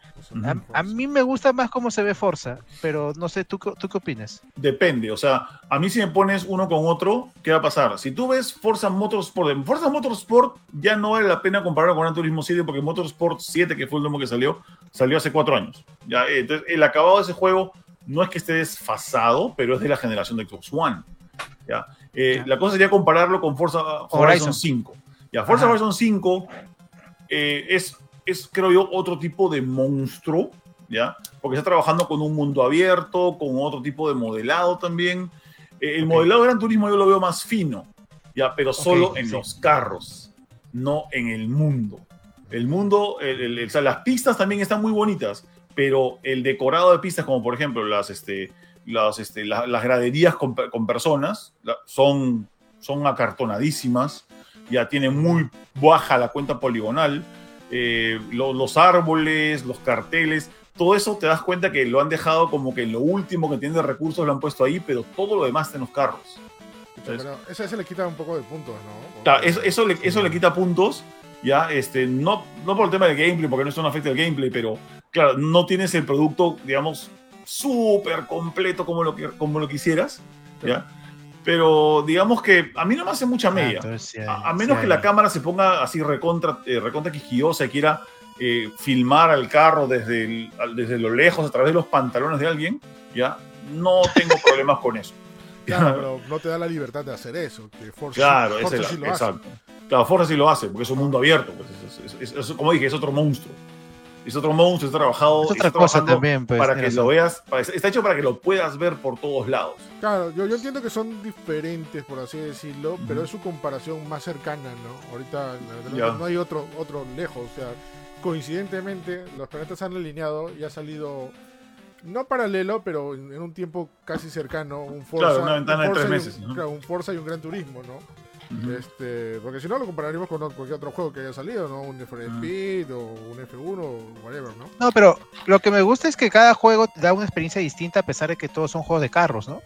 a, mí me gusta más cómo se ve Forza, pero no sé, ¿tú, ¿tú qué opinas? Depende, o sea, a mí si me pones uno con otro, ¿qué va a pasar? Si tú ves Forza Motorsport, Forza Motorsport ya no vale la pena compararlo con Gran Turismo 7 porque Motorsport 7, que fue el último que salió, salió hace cuatro años. Ya, entonces, el acabado de ese juego no es que esté desfasado, pero es de la generación de Xbox One. ¿ya? Eh, la cosa sería compararlo con Forza Horizon 5. Ya, Forza Horizon 5 eh, es, es, creo yo, otro tipo de monstruo, ¿ya? Porque está trabajando con un mundo abierto, con otro tipo de modelado también. Eh, el modelado de Gran Turismo yo lo veo más fino, ¿ya? Pero solo en los carros, no en el mundo. El mundo, o sea, las pistas también están muy bonitas, pero el decorado de pistas, como por ejemplo las, este, las, este, las graderías con, con personas, son, son acartonadísimas ya tiene muy baja la cuenta poligonal, eh, los árboles, los carteles, todo eso te das cuenta que lo han dejado como que lo último que tiene de recursos lo han puesto ahí, pero todo lo demás está en los carros. pero eso, le quita un poco de puntos, ¿no? eso, le, eso le quita puntos, ya, este, no, no por el tema del gameplay, porque no es un afecta el gameplay, pero claro, no tienes el producto, digamos, súper completo como lo, que, como lo quisieras, ¿ya? pero digamos que a mí no me hace mucha ah, media. a, menos que la cámara se ponga así recontra, eh, recontra quisquillosa y quiera eh, filmar al carro desde, desde lo lejos, a través de los pantalones de alguien, ya no tengo problemas con eso. Claro, pero no te da la libertad de hacer eso. Que Forza, claro, Forza sí lo exacto. Hace. Claro, Forza sí lo hace, porque es un mundo abierto. Pues, como dije, es otro monstruo es otro monstruo, está trabajado. Es otra cosa también, pues, Para que lo veas, está hecho para que lo puedas ver por todos lados. Claro, yo, yo entiendo que son diferentes, por así decirlo, pero es su comparación más cercana, ¿no? Ahorita no, hay otro, otro lejos, o sea, coincidentemente los planetas han alineado y ha salido no paralelo, pero en, un tiempo casi cercano, un Forza, claro, una ventana de tres meses, un, claro, un Forza y un Gran Turismo, ¿no? Este, porque si no lo compararíamos con cualquier otro juego que haya salido, ¿no? Un F Speed o un F1 o whatever, ¿no? No, pero lo que me gusta es que cada juego da una experiencia distinta a pesar de que todos son juegos de carros, ¿no?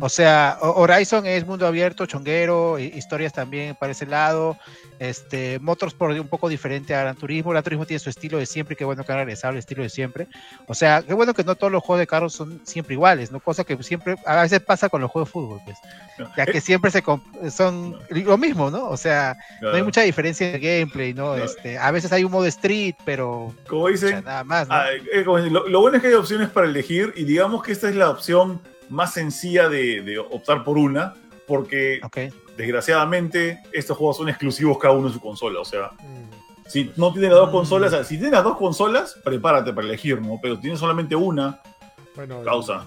O sea, Horizon es mundo abierto, chonguero, historias también para ese lado. Este, Motorsport un poco diferente a Gran Turismo. Gran Turismo tiene su estilo de siempre, qué bueno que ha regresado el estilo de siempre. O sea, qué bueno que no todos los juegos de carros son siempre iguales, ¿no? Cosa que siempre, a veces pasa con los juegos de fútbol, pues. Ya que siempre se son lo mismo, ¿no? O sea, no hay mucha diferencia de gameplay, ¿no? Este, a veces hay un modo street, pero como dicen, nada más. Ah, eh, lo, bueno es que hay opciones para elegir y digamos que esta es la opción más sencilla de, optar por una, porque desgraciadamente estos juegos son exclusivos cada uno en su consola, o sea. Mm. Si no tienes las dos consolas, si tienes las dos consolas, prepárate para elegir, ¿no? Pero si tienes solamente una, bueno, causa.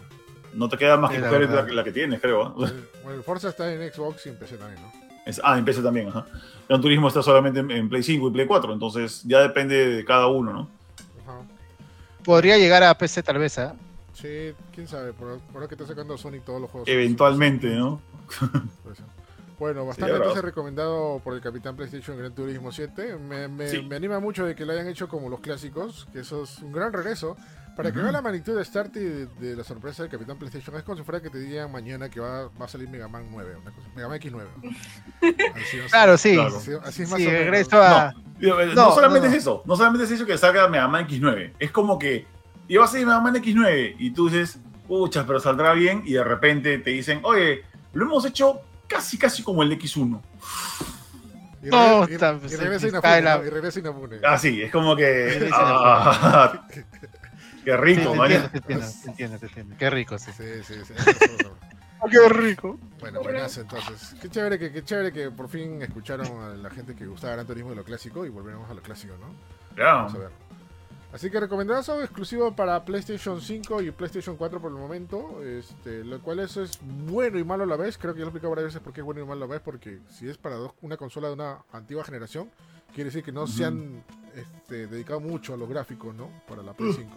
No te queda más que coger la, que tienes, creo. Bueno, el Forza está en Xbox y en PC también, ¿no? Ah, en PC también, ajá. Gran Turismo está solamente en, Play 5 y Play 4, entonces ya depende de cada uno, ¿no? Ajá. Podría llegar a PC tal vez, ¿eh? Sí, quién sabe, por ahora que está sacando Sonic todos los juegos. Eventualmente, ¿no? Bueno, bastante entonces recomendado por el Capitán PlayStation Gran Turismo 7. Me, me, anima mucho de que lo hayan hecho como los clásicos, que eso es un gran regreso. Para que vea la magnitud de Start y de, la sorpresa del Capitán PlayStation, es como si fuera que te digan mañana que va, va a salir Mega Man 9, Mega Man X9. claro, sí. Así, es más sí, regreso a... no, no, solamente es eso, no solamente es eso que salga Mega Man X9, es como que iba a salir Mega Man X9 y tú dices, pucha, pero saldrá bien y de repente te dicen, oye, lo hemos hecho casi, casi como el X1. Y, no, y, regresa Inafune. Y regresa Inafune. Ah, sí, es como que. Ah, qué rico, María. Te entiendo, te entiendo, Qué rico, sí. Sí, sí, sí. qué rico. Bueno, buenas entonces. Qué chévere que, qué chévere que por fin escucharon a la gente que gustaba Gran Turismo de lo clásico y volveremos a lo clásico, ¿no? Vamos a ver. Así que recomendado exclusivo para PlayStation 5 y PlayStation 4 por el momento. Este, lo cual eso es bueno y malo a la vez. Creo que ya lo he explicado varias veces por qué es bueno y malo a la vez. Porque si es para una consola de una antigua generación, quiere decir que no se han este, dedicado mucho a los gráficos, ¿no? Para la Play 5.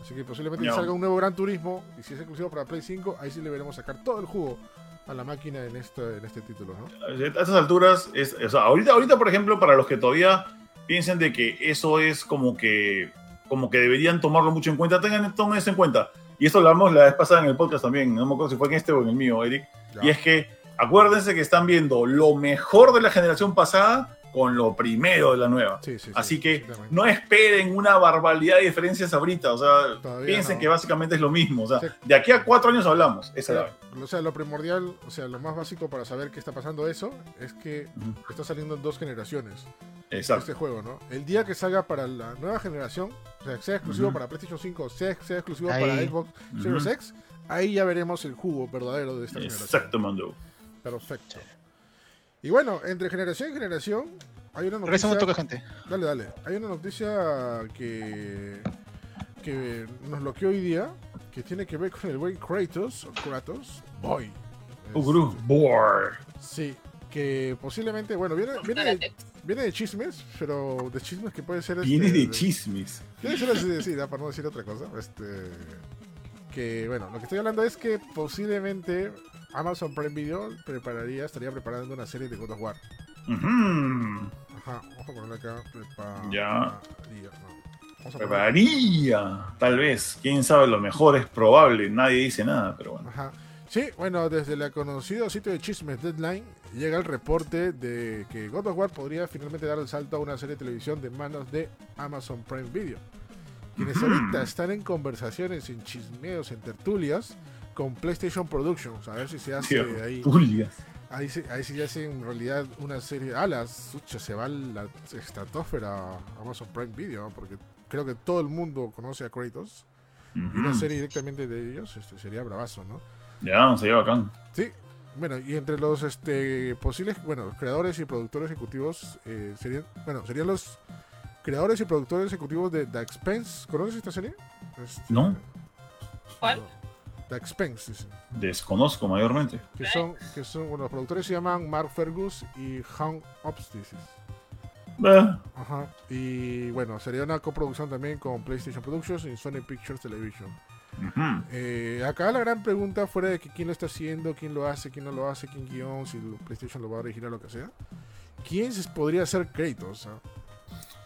Así que posiblemente salga un nuevo Gran Turismo. Y si es exclusivo para Play 5, ahí sí le veremos sacar todo el jugo a la máquina en este, en este título, ¿no? A estas alturas, es, o sea, ahorita, ahorita, por ejemplo, para los que todavía piensen de que eso es como que, como que deberían tomarlo mucho en cuenta, tengan tomen eso en cuenta. Y esto lo hablamos la vez pasada en el podcast también, no me acuerdo si fue en este o en el mío, Eric. Y es que acuérdense que están viendo lo mejor de la generación pasada con lo primero de la nueva. Así que no esperen una barbaridad de diferencias ahorita. O sea, piensen que básicamente es lo mismo. O sea, de aquí a cuatro años hablamos. Esa o sea, lo primordial, o sea, lo más básico para saber qué está pasando eso es que está saliendo en dos generaciones. Exacto. Este juego, ¿no? El día que salga para la nueva generación, o sea, sea exclusivo para PlayStation 5, sea, sea exclusivo para Xbox Series X, ahí ya veremos el jugo verdadero de esta generación. Exacto, Mando. Perfecto. Y bueno, entre generación y generación, hay una noticia. toque, gente. Dale, dale. Hay una noticia que, que nos bloqueó hoy día, que tiene que ver con el buen Kratos, o Kratos, Boy. Ugru, Boy. Sí, que posiblemente, bueno, viene, viene, de, viene de chismes, pero de chismes que puede ser. Viene este, de chismes. Viene ser así, decir, para no decir otra cosa. Este, que, bueno, lo que estoy hablando es que posiblemente Amazon Prime Video prepararía, estaría preparando una serie de God of War. Ajá, vamos a ponerle acá. Ya. Prepararía, tal vez. Quién sabe, lo mejor es probable. Nadie dice nada, pero bueno. Ajá. Sí, bueno, desde el conocido sitio de chismes Deadline llega el reporte de que God of War podría finalmente dar el salto a una serie de televisión de manos de Amazon Prime Video. Quienes ahorita están en conversaciones, en chismeos, en tertulias, con PlayStation Productions, a ver si se hace ahí. Ahí, ahí sí ya hace en realidad una serie. Ah, la se va la estratosfera Amazon Prime Video, porque creo que todo el mundo conoce a Kratos. Y una serie directamente de ellos este, sería bravazo, ¿no? Ya, sería bacán. Sí. Bueno, y entre los este, posibles, bueno, creadores y productores ejecutivos eh, serían, bueno, serían los creadores y productores ejecutivos de The Expense. ¿Conoces esta serie? Este, no. ¿Cuál? The Expense, Desconozco mayormente. Que son, que son, bueno, los productores se llaman Mark Fergus y Han Obstices. Ajá. Y bueno, sería una coproducción también con PlayStation Productions y Sony Pictures Television. Eh, acá la gran pregunta, fuera de que quién lo está haciendo, quién lo hace, quién no lo hace, quién guion, si PlayStation lo va a originar, lo que sea. ¿Quién podría ser Kratos?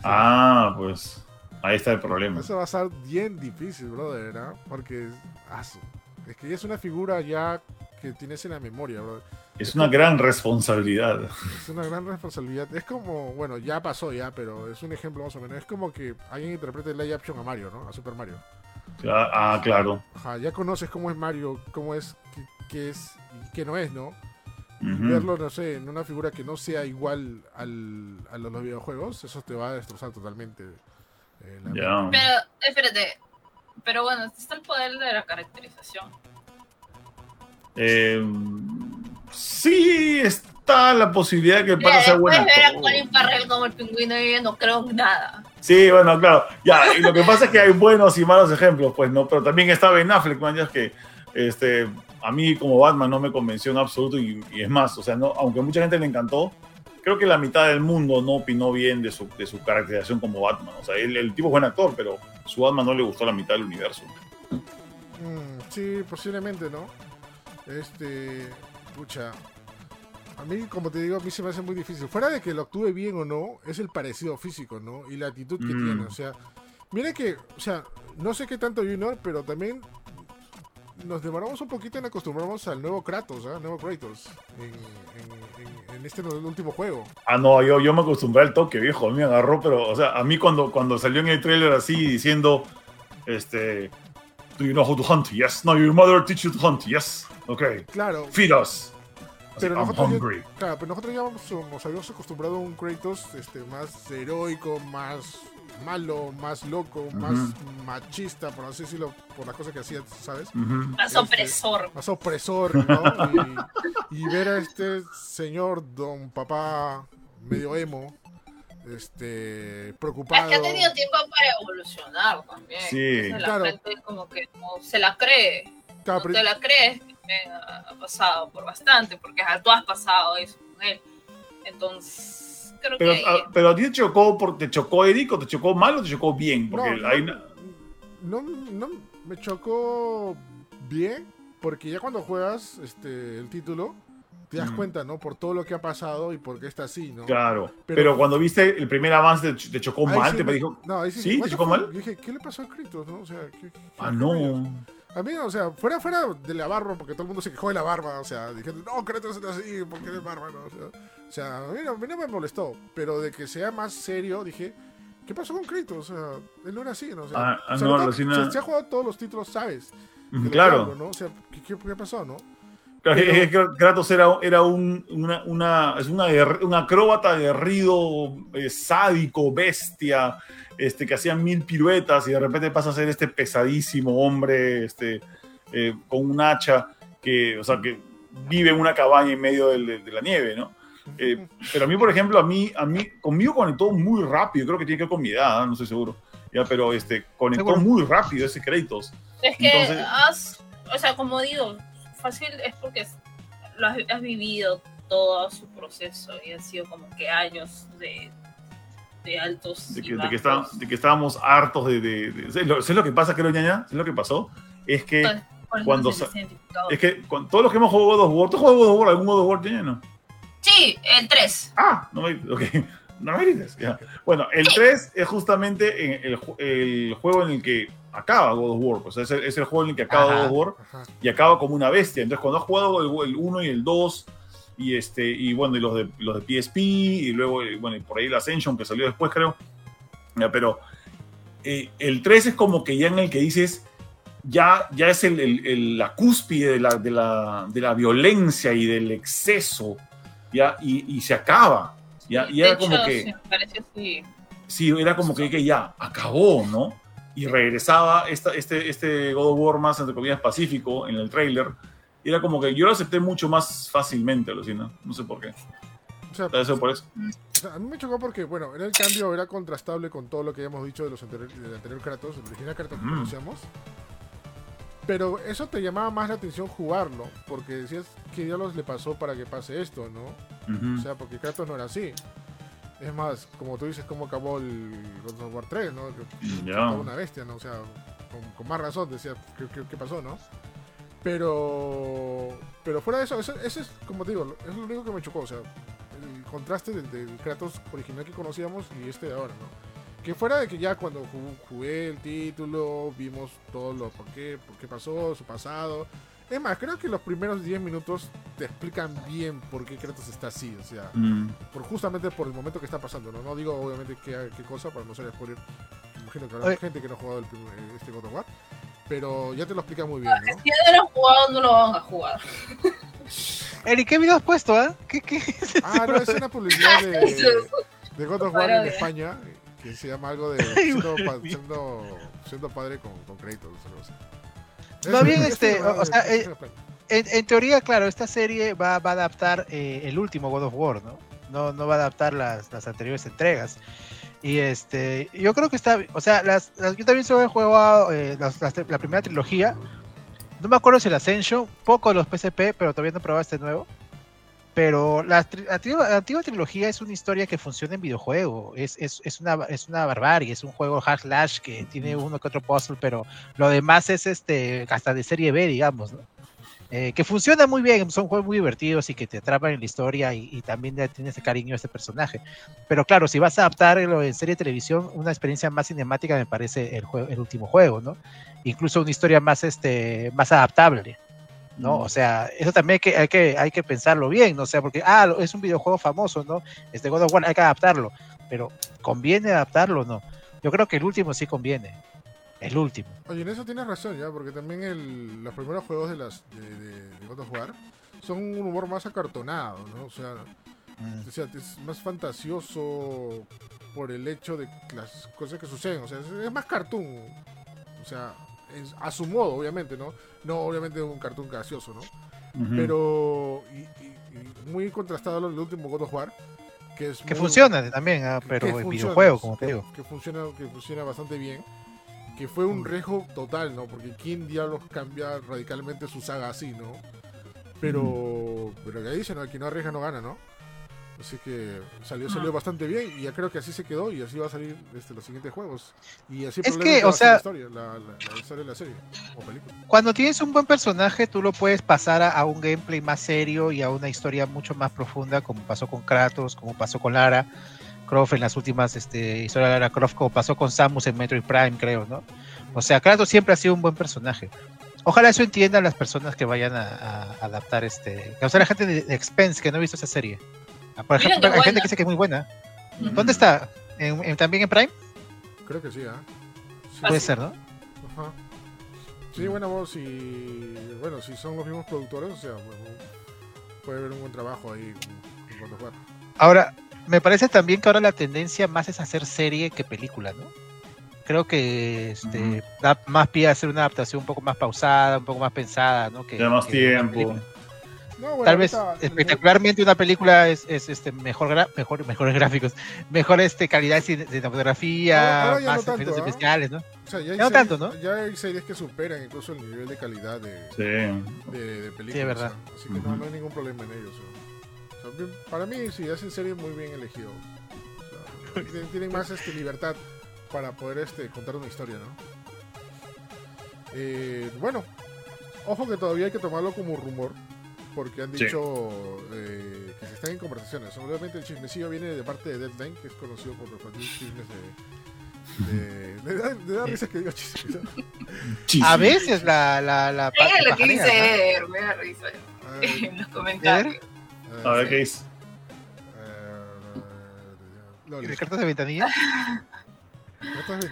Ah, ah pues ahí está el problema. Eso va a ser bien difícil, brother, ¿verdad? Porque ah, es que es una figura ya que tienes en la memoria, Es, una gran responsabilidad. Es una gran responsabilidad. Es como, bueno, ya pasó ya, pero es un ejemplo más o menos. Es como que alguien interprete el live action a Mario, ¿no? A Super Mario. Ah, claro. Ajá, ya conoces cómo es Mario, cómo es, qué, es y qué no es, ¿no? Verlo, no sé, en una figura que no sea igual al, a los videojuegos, eso te va a destrozar totalmente. Eh, pero, espérate, pero bueno, está el poder de la caracterización. Eh, sí, está la posibilidad de que pase sea buena. ver a Colin Farrell como el pingüino y no creo nada. Sí, bueno, claro. Ya, y lo que pasa es que hay buenos y malos ejemplos, pues, ¿no? Pero también está Ben Affleck, man, ya es que este, a mí como Batman no me convenció en absoluto y, y, es más, o sea, no, aunque mucha gente le encantó, creo que la mitad del mundo no opinó bien de su, de su caracterización como Batman. O sea, el, tipo es buen actor, pero su Batman no le gustó la mitad del universo. Mm, sí, posiblemente, ¿no? Este, pucha. A mí, como te digo, a mí se me hace muy difícil. Fuera de que lo actúe bien o no, es el parecido físico, ¿no? Y la actitud que mm. tiene. O sea, mire que, o sea, no sé qué tanto Junior, pero también nos demoramos un poquito en acostumbrarnos al nuevo Kratos, ¿eh? nuevo Kratos, en, en, este último juego. Ah, no, yo, yo me acostumbré al toque, viejo, a mí me agarró, pero, o sea, a mí cuando, cuando salió en el trailer así diciendo, este, Do you know how to hunt? Yes. No, your mother teach you to hunt. Yes. Ok. Claro. Feed us. Pero nosotros, ya, claro, pero nosotros ya nos habíamos acostumbrado a un Kratos este, más heroico, más malo, más loco, más machista, por así decirlo, por las cosas que hacía, ¿sabes? Más este, opresor. Más opresor, ¿no? y, ver a este señor, don papá, medio emo, este, preocupado. Es que ha tenido tiempo para evolucionar también. Sí. Entonces, la Claro. gente como que no se la cree. Claro, no pero- te la crees me ha pasado por bastante, porque tú has pasado eso con él. Entonces, creo Pero, que... a, pero a ti te chocó, por, ¿te chocó Eric o te chocó mal o te chocó bien? Porque No, hay no. no, no me chocó bien, porque ya cuando juegas este, el título, te das Mm. cuenta, ¿no? Por todo lo que ha pasado y por qué está así, ¿no? Claro. Pero, Pero- cuando viste el primer avance, ¿te, te chocó Ahí mal? sí ¿Te me- dijo? No, ahí sí, ¿Sí? ¿Te chocó mal? Yo dije, ¿qué le pasó a Kratos, no? O sea, ¿qué, qué- Ah, qué no. A mí, o sea, fuera, fuera de la barba, porque todo el mundo se quejó de la barba, o sea, dijeron, no, Kratos es así, porque eres barba, no, o sea, o sea, a, mí no, a mí no me molestó, pero de que sea más serio, dije, ¿qué pasó con Kratos? O sea, él no era así, ¿no? O sea, Ah, ah, sobre no, si has jugado todos los títulos, sabes. Claro. hablo, ¿no? O sea, ¿qué, qué, qué pasó, no? Pero- que Kratos era, era un, una, una, es una un acróbata aguerrido, eh, sádico, bestia, este, que hacía mil piruetas y de repente pasa a ser este pesadísimo hombre este, eh, con un hacha que, o sea, que vive en una cabaña en medio de la nieve, ¿no? Eh, pero a mí, por ejemplo, a mí, a mí, conmigo conectó muy rápido, creo que tiene que ver con mi edad, ¿ah? no estoy seguro, ya, pero este, conectó Seguro. muy rápido ese Kratos. Es que Entonces- has, o sea, como digo, fácil es porque lo has, has vivido todo su proceso y han sido como que años de, de altos de y que, de que, está- de que estábamos hartos de... de, de- ¿sabes lo, sabes lo que pasa, creo, ñaña? ¿Sabes lo que pasó? Es que, Entonces, cuando es que con todos los que hemos jugado God of War, ¿tú has jugado God of War? ¿Algún God of War, ñaña? No. Sí, el 3. Ah, no me, ok. No me dices. ya. Bueno, el 3 es justamente en el, el juego en el que acaba God of War. Pues es el, es el juego en el que acaba Ajá. God of War Ajá. y acaba como una bestia. Entonces, cuando has jugado el, el 1 y el 2, y este, y bueno, y los de los de PSP, y luego, y bueno, y por ahí el Ascension que salió después, creo. Ya, pero eh, el 3 es como que ya en el que dices, ya, ya es el, el- el- la cúspide de la, de, la, de la violencia y del exceso, ya, y, y se acaba. Ya, y era como hecho, que sí, me parece así. sí, era como que, que ya, acabó, ¿no? Y regresaba esta, este, este God of War más, entre comillas, pacífico en el trailer. Y era como que yo lo acepté mucho más fácilmente, Lucina. No sé por qué. O sea, ser por eso. O sea, a mí me chocó porque, bueno, era el cambio, era contrastable con todo lo que habíamos dicho de los anterior, del anterior Kratos, el original Kratos que Mm. conocíamos. Pero eso te llamaba más la atención jugarlo, porque decías qué diablos le pasó para que pase esto, ¿no? O sea, porque Kratos no era así. Es más, como tú dices, cómo acabó el God of War 3, ¿no? Que, que acabó una bestia, ¿no? O sea, con, con más razón decía qué, qué- qué pasó, ¿no? Pero pero fuera de eso, eso, eso es, como te digo, es lo único que me chocó, o sea, el contraste del, del Kratos original que conocíamos y este de ahora, ¿no? Que fuera de que ya cuando ju- jugué el título, vimos todo lo por qué, por qué pasó, su pasado. Es más, creo que los primeros 10 minutos te explican bien por qué Kratos está así, o sea, Mm. por justamente por el momento que está pasando, ¿no? No digo obviamente qué, qué cosa para no ser spoiler. Imagino que habrá Oye. gente que no ha jugado el primer- este God of War, pero ya te lo explica muy bien, ¿no? Si ya no lo han jugado, no lo van a jugar. Eric, ¿qué video has puesto, ah? ¿Qué, qué? Ah, no, es una publicidad de, de God of War en. España que se llama algo de siendo, pa- siendo, siendo padre con, con así. Más bien, es este, o en- sea, eh, en. En, teoría, claro, esta serie va, va a adaptar eh, el último God of War, ¿no? No, no va a adaptar las, las anteriores entregas. Y este, yo creo que está, o sea, las, las- yo también solo he jugado eh, las- las- la primera trilogía. No me acuerdo si el Ascension, poco de los PSP, pero todavía no he probado este nuevo. Pero la, la antigua trilogía es una historia que funciona en videojuego. Es, es, es, una, es una barbarie. Es un juego hack slash que tiene uno que otro puzzle, pero lo demás es este hasta de serie B, digamos, ¿no? Eh, que funciona muy bien, son juegos muy divertidos y que te atrapan en la historia y, y también le tienes cariño a este personaje. Pero claro, si vas a adaptarlo en serie de televisión, una experiencia más cinemática me parece el, juego, el último juego, ¿no? Incluso una historia más, este, más adaptable. ¿No? O sea, eso también hay que, hay que, hay que pensarlo bien, ¿no? O sea, porque, ah, es un videojuego famoso, ¿no? Este God of War, hay que adaptarlo, pero ¿conviene adaptarlo o no? Yo creo que el último sí conviene, el último. Oye, en eso tienes razón ya, porque también el- los primeros juegos de, las, de, de- de God of War son un humor más acartonado, ¿no? O sea, Mm. o sea, es más fantasioso por el hecho de las cosas que suceden, o sea, es más cartoon, o sea, es- a su modo, obviamente, ¿no? No, obviamente un cartoon gracioso, ¿no? Pero y, y- y muy contrastado del último God of War, Que, funciona también, ah, pero en videojuego, como te digo. Que funciona, que funciona bastante bien. Que fue un mm. riesgo total, ¿no? Porque ¿quién diablos cambia radicalmente su saga así, ¿no? Pero, mm. pero que dice, ¿no? El que no arriesga no gana, ¿no? Así que salió, salió bastante bien y ya creo que así se quedó y así va a salir este, los siguientes juegos. Y así es que, o sea, la historia, la, historia de la serie o película. Cuando tienes un buen personaje, tú lo puedes pasar a, un gameplay más serio y a una historia mucho más profunda, como pasó con Kratos, como pasó con Lara Croft en las últimas este, historias de Lara Croft, como pasó con Samus en Metroid Prime, creo, ¿no? O sea, Kratos siempre ha sido un buen personaje. Ojalá eso entiendan las personas que vayan a, adaptar este. O sea, la gente de, de Expense que no ha visto esa serie. Por ejemplo, hay gente que dice que es muy buena. ¿Dónde está? también en Prime? Creo que sí, ¿ah? Puede ser, ¿no? Ajá. Sí, bueno, vos, si, bueno, si son los mismos productores, o sea, puede haber un buen trabajo ahí con, con Ahora, me parece también que ahora la tendencia más es hacer serie que película, ¿no? Creo que este, da más pie a hacer una adaptación un poco más pausada, un poco más pensada, ¿no? Que, más tiempo. Tal vez espectacularmente una película es, este mejor mejor mejores gráficos, mejor este calidad de cinematografía, más no efectos ¿ah? especiales, ¿no? O sea, ya, hay no tanto, ¿no? Ya hay series que superan incluso el nivel de calidad de, de, películas. Sí, verdad. Así que no, hay ningún problema en ellos. para mí sí hacen series muy bien elegidos. tienen, más este, libertad para poder este, contar una historia, ¿no? Eh, bueno, ojo que todavía hay que tomarlo como rumor porque han dicho eh, que se están en conversaciones. Obviamente el chismecillo viene de parte de Deadline, que es conocido por los chismes de... da, que chismes. A veces la... la, la es lo que dice Eder, me da risa en los comentarios. A ver qué dice. ¿Y de cartas de ventanilla?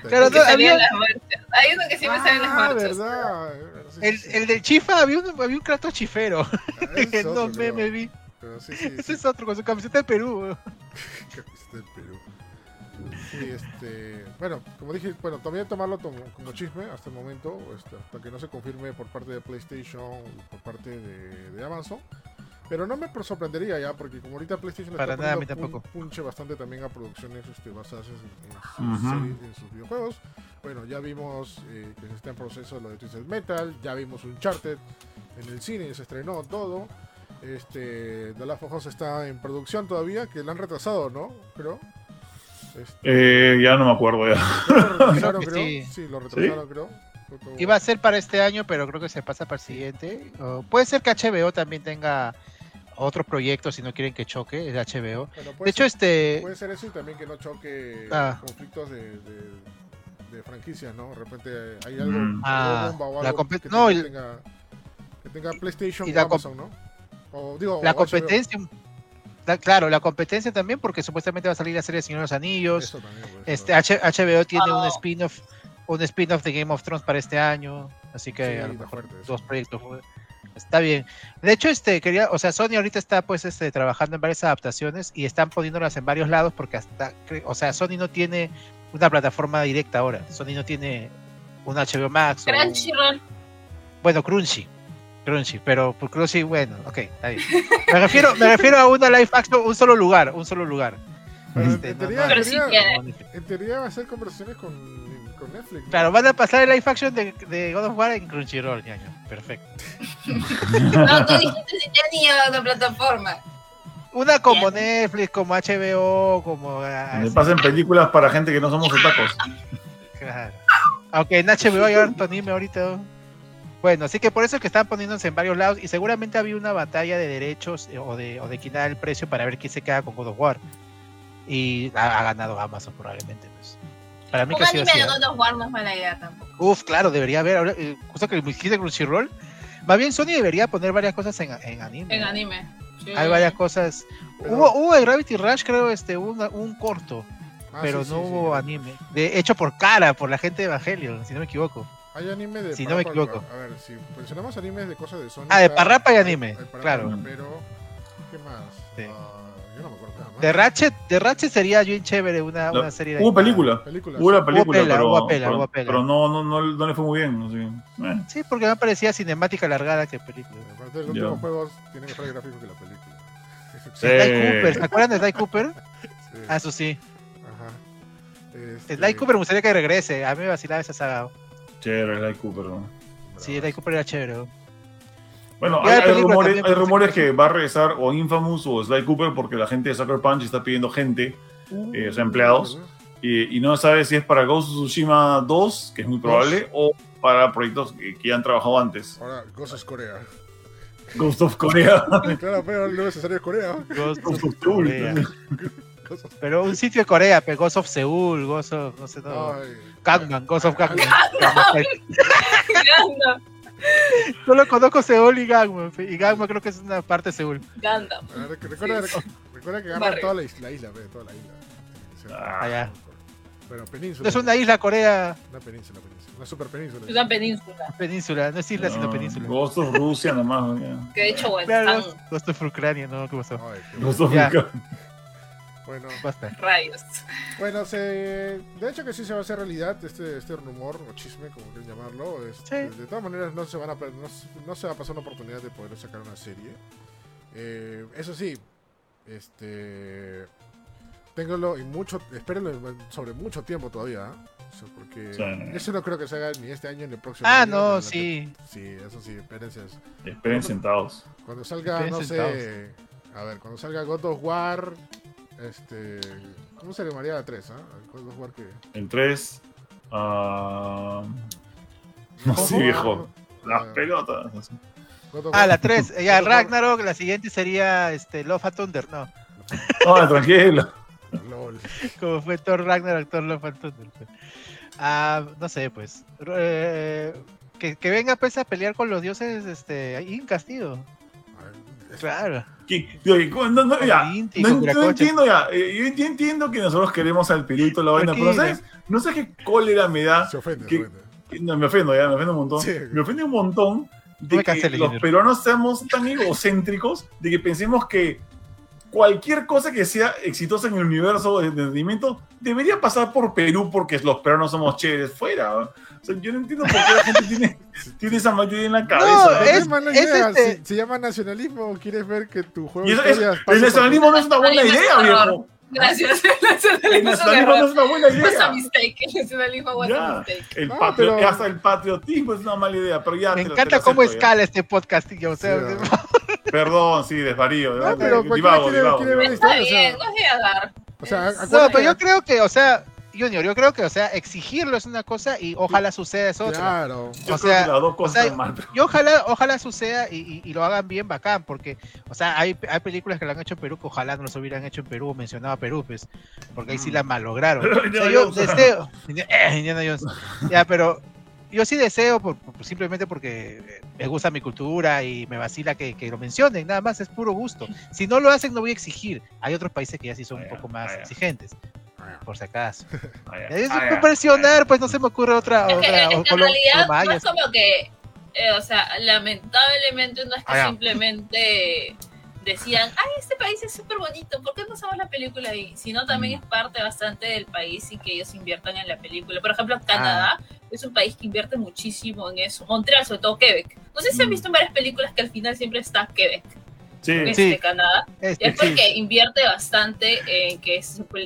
Claro, no, había... las Hay uno que sí me sale en las ah, marchas. verdad. el, el del Chifa había un, había un Kratos chifero. Ah, no me, me vi. sí, sí, Ese es otro, con su camiseta de Perú. camiseta de Perú. Sí, este. Bueno, como dije, bueno, también tomarlo como, como chisme hasta el momento, este, hasta que no se confirme por parte de PlayStation, por parte de, de Amazon. Pero no me sorprendería ya, porque como ahorita PlayStation Para está nada, poniendo un punche bastante también a producciones este, basadas en, sus videojuegos. Bueno, ya vimos eh, que se está en proceso lo de Twisted Metal, ya vimos Uncharted en el cine, se estrenó todo. Este, The Last of Us está en producción todavía, que la han retrasado, ¿no? Creo. Este, eh, ya no me acuerdo ya. Lo retrasaron, creo. Sí. lo retrasaron, creo. Iba a ser para este año, pero creo que se pasa para el siguiente. puede ser que HBO también tenga otro proyecto si no quieren que choque, es HBO. de hecho, este. Puede ser eso y también que no choque ah. conflictos de, de, franquicias, ¿no? De repente hay algo, mm. ah, bomba o algo que, no, tenga, que tenga PlayStation y o Amazon, ¿no? O, digo, la competencia. claro, la competencia también, porque supuestamente va a salir la serie Señor de los Anillos. este HBO tiene un spin-off, un spin-off de Game of Thrones para este año, así que a lo mejor dos proyectos Está bien. De hecho, este quería, o sea, Sony ahorita está pues este trabajando en varias adaptaciones y están poniéndolas en varios lados porque hasta, o sea, Sony no tiene una plataforma directa ahora. Sony no tiene un HBO Max. Crunchyroll. Bueno, Crunchy. Crunchy, pero por Crunchy, bueno, ok, está bien. Me refiero, me refiero a una live action, un solo lugar, un solo lugar. Este, en, teoría, en, teoría, va a ser conversaciones con Netflix. Claro, van a pasar el live action de, de God of War en Crunchyroll, ñaño. Perfecto. no, tú dijiste si tenía otra plataforma. Una como Netflix, como HBO, como. Me pasen películas para gente que no somos otacos. Claro. Aunque en HBO hay harto anime ahorita. Bueno, así que por eso es que están poniéndose en varios lados y seguramente había una batalla de derechos eh, o de, o de quitar el precio para ver quién se queda con God of War. Y ha, ganado Amazon probablemente. Para mí Un anime de God of War no es mala idea tampoco. Uf, claro, debería haber. Ahora, eh, justo que dijiste Crunchyroll. Más bien Sony debería poner varias cosas en, en anime. En anime. Hay varias cosas. Hubo, hubo de Gravity Rush, creo, este, un, un corto. Ah, pero no hubo anime. De, hecho por cara, por la gente de Evangelion, si no me equivoco. Hay anime de. Si no me equivoco. A ver, si mencionamos animes de cosas de Sony. Ah, de Parrapa y anime, claro. Pero, ¿qué más? Sí. Uh, de Ratchet, de Ratchet sería bien chévere una, una serie de. Hubo película. Hubo una película, pero, pero, pero, no, no, no, no, le fue muy bien. Eh. Sí, porque me parecía cinemática alargada que película. Aparte, los últimos juegos tienen mejores gráficos que la película. Sly Cooper, ¿se acuerdan de Sly Cooper? Sí. Ah, eso sí. Ajá. Este, Sly Cooper me gustaría que regrese. A mí me vacilaba esa saga. Chévere, Sly Cooper, ¿no? Sí, Sly Cooper era chévere. ¿No? Bueno, hay, hay rumores, hay rumores que va a regresar o Infamous o Sly Cooper porque la gente de Sucker Punch está pidiendo gente, eh, o sea, empleados, y, y no sabe si es para Ghost of Tsushima 2, que es muy probable, o para proyectos que, que ya han trabajado antes. Ahora, Ghost of Corea. Ghost of Korea. claro, pero no es necesario Corea. Ghost Ghost of of- Pero un sitio de Corea, pero Ghost of Seúl, Ghost of, no sé. Ay. Gangnam, Ghost of Gangnam. Gundam, Solo conozco Seúl y Gangnam. Y Gangnam creo que es una parte de Seúl. Gundam. A ver, Recuerda, recuerda que Barrio. toda la isla, la isla, ve, toda la isla. Sí, sí. Ah, Allá. Bueno, península. No es una isla Corea, Una península, península. Una super península. Es una península. península, no es isla, sino no, península. Ghost of Rusia nomás. ya. Que de hecho, bueno, Claro, of Ucrania, ¿no? ¿Qué pasó? Ay, qué bueno. Basta. rayos. bueno se, de hecho que sí se va a hacer realidad este, este rumor o chisme, como quieran llamarlo. Este, Sí. De todas maneras, no se, van a, no, se- no se va a pasar una oportunidad de poder sacar una serie. Eh, eso sí, este. Téngalo y mucho, espérenlo sobre mucho tiempo todavía. ¿ah? O sea, porque Sí. eso no creo que se haga ni este año ni el próximo Ah, año, no, sí. Sí, eso sí, espérense. Esperen sentados. Cuando salga, Esperen no sé. A ver, cuando salga God of War. Este. ¿Cómo se llamaría la 3? Ah? God of War que. El 3. ah, no sé, viejo. Las Ah, pelotas. Ah, la 3. Ya, God of War. Ragnarok, la siguiente sería este, Love and Thunder, no. No, tranquilo. LOL. Como fue Thor Ragnarok, Thor Love and Thunder. pues. Ah, no sé, pues. Eh, que, que venga pues a pelear con los dioses este, incas, tío. Claro. ¿Qué? Oye, no, ya. Entiendo ya. eh, Yo enti- entiendo que nosotros queremos al Perito la vaina, pero. ¿sabes? No sé qué cólera me da. se ofende, ¿Qué? se ofende. No, me ofendo ya, me ofendo un montón. Sí. Me ofende un montón de que los peruanos seamos tan egocéntricos de que pensemos que cualquier cosa que sea exitosa en el universo de entretenimiento debería pasar por Perú porque los peruanos somos chéveres fuera. O sea, yo no entiendo por qué la gente tiene, tiene esa materia en la cabeza. No, es- mala es idea, este- Se, se llama nacionalismo. ¿Quieres ver que tu juego es- historias el por- nacionalismo no es una buena idea, es viejo. Gracias. El nacionalismo es no es una buena a idea. mistake. El nacionalismo was a mistake. El No, patrio- pero- Hasta el patriotismo es una mala idea, pero ya Me te te encanta lo cómo acepto, ya. escala este podcasting. O sea, Sí, Perdón, sí, desvarío. No, pero divago, quiere- divago, quiere ver divago. Está historia, o sea, bien, no es de agar. O sea, No, pero yo creo que, o sea, Junior, yo creo que, o sea, exigirlo es una cosa y ojalá suceda es otra. Claro. Yo o creo sea, que las dos cosas o sea, mal. pero- Y ojalá, ojalá suceda y, y- y lo hagan bien bacán, porque, o sea, hay, hay películas que lo han hecho en Perú que ojalá no los hubieran hecho en Perú o mencionado a Perú, pues, porque ahí sí la malograron. Pero O sea, yo deseo, eh, Indiana Jones. Ya, pero yo sí deseo, por, por- simplemente porque eh, me gusta mi cultura y me vacila que, que lo mencionen, nada más es puro gusto. Si no lo hacen, no voy a exigir. Hay otros países que ya sí son un poco más exigentes, por si acaso. Ah, ya. Y ahí es presionar, pues no se me ocurre otra. Es que, otra es que o en realidad no es como que, eh, o sea, lamentablemente no es que simplemente decían, ay, este país es súper bonito, ¿por qué pasamos la película ahí? Sino también Mm. es parte bastante del país y que ellos inviertan en la película. Por ejemplo, Canadá Ah. es un país que invierte muchísimo en eso. Montreal, sobre todo Quebec. No sé si han Mm. visto en varias películas que al final siempre está Quebec, Sí, este, Sí. Canadá. Y Este, es sí. porque invierte bastante en que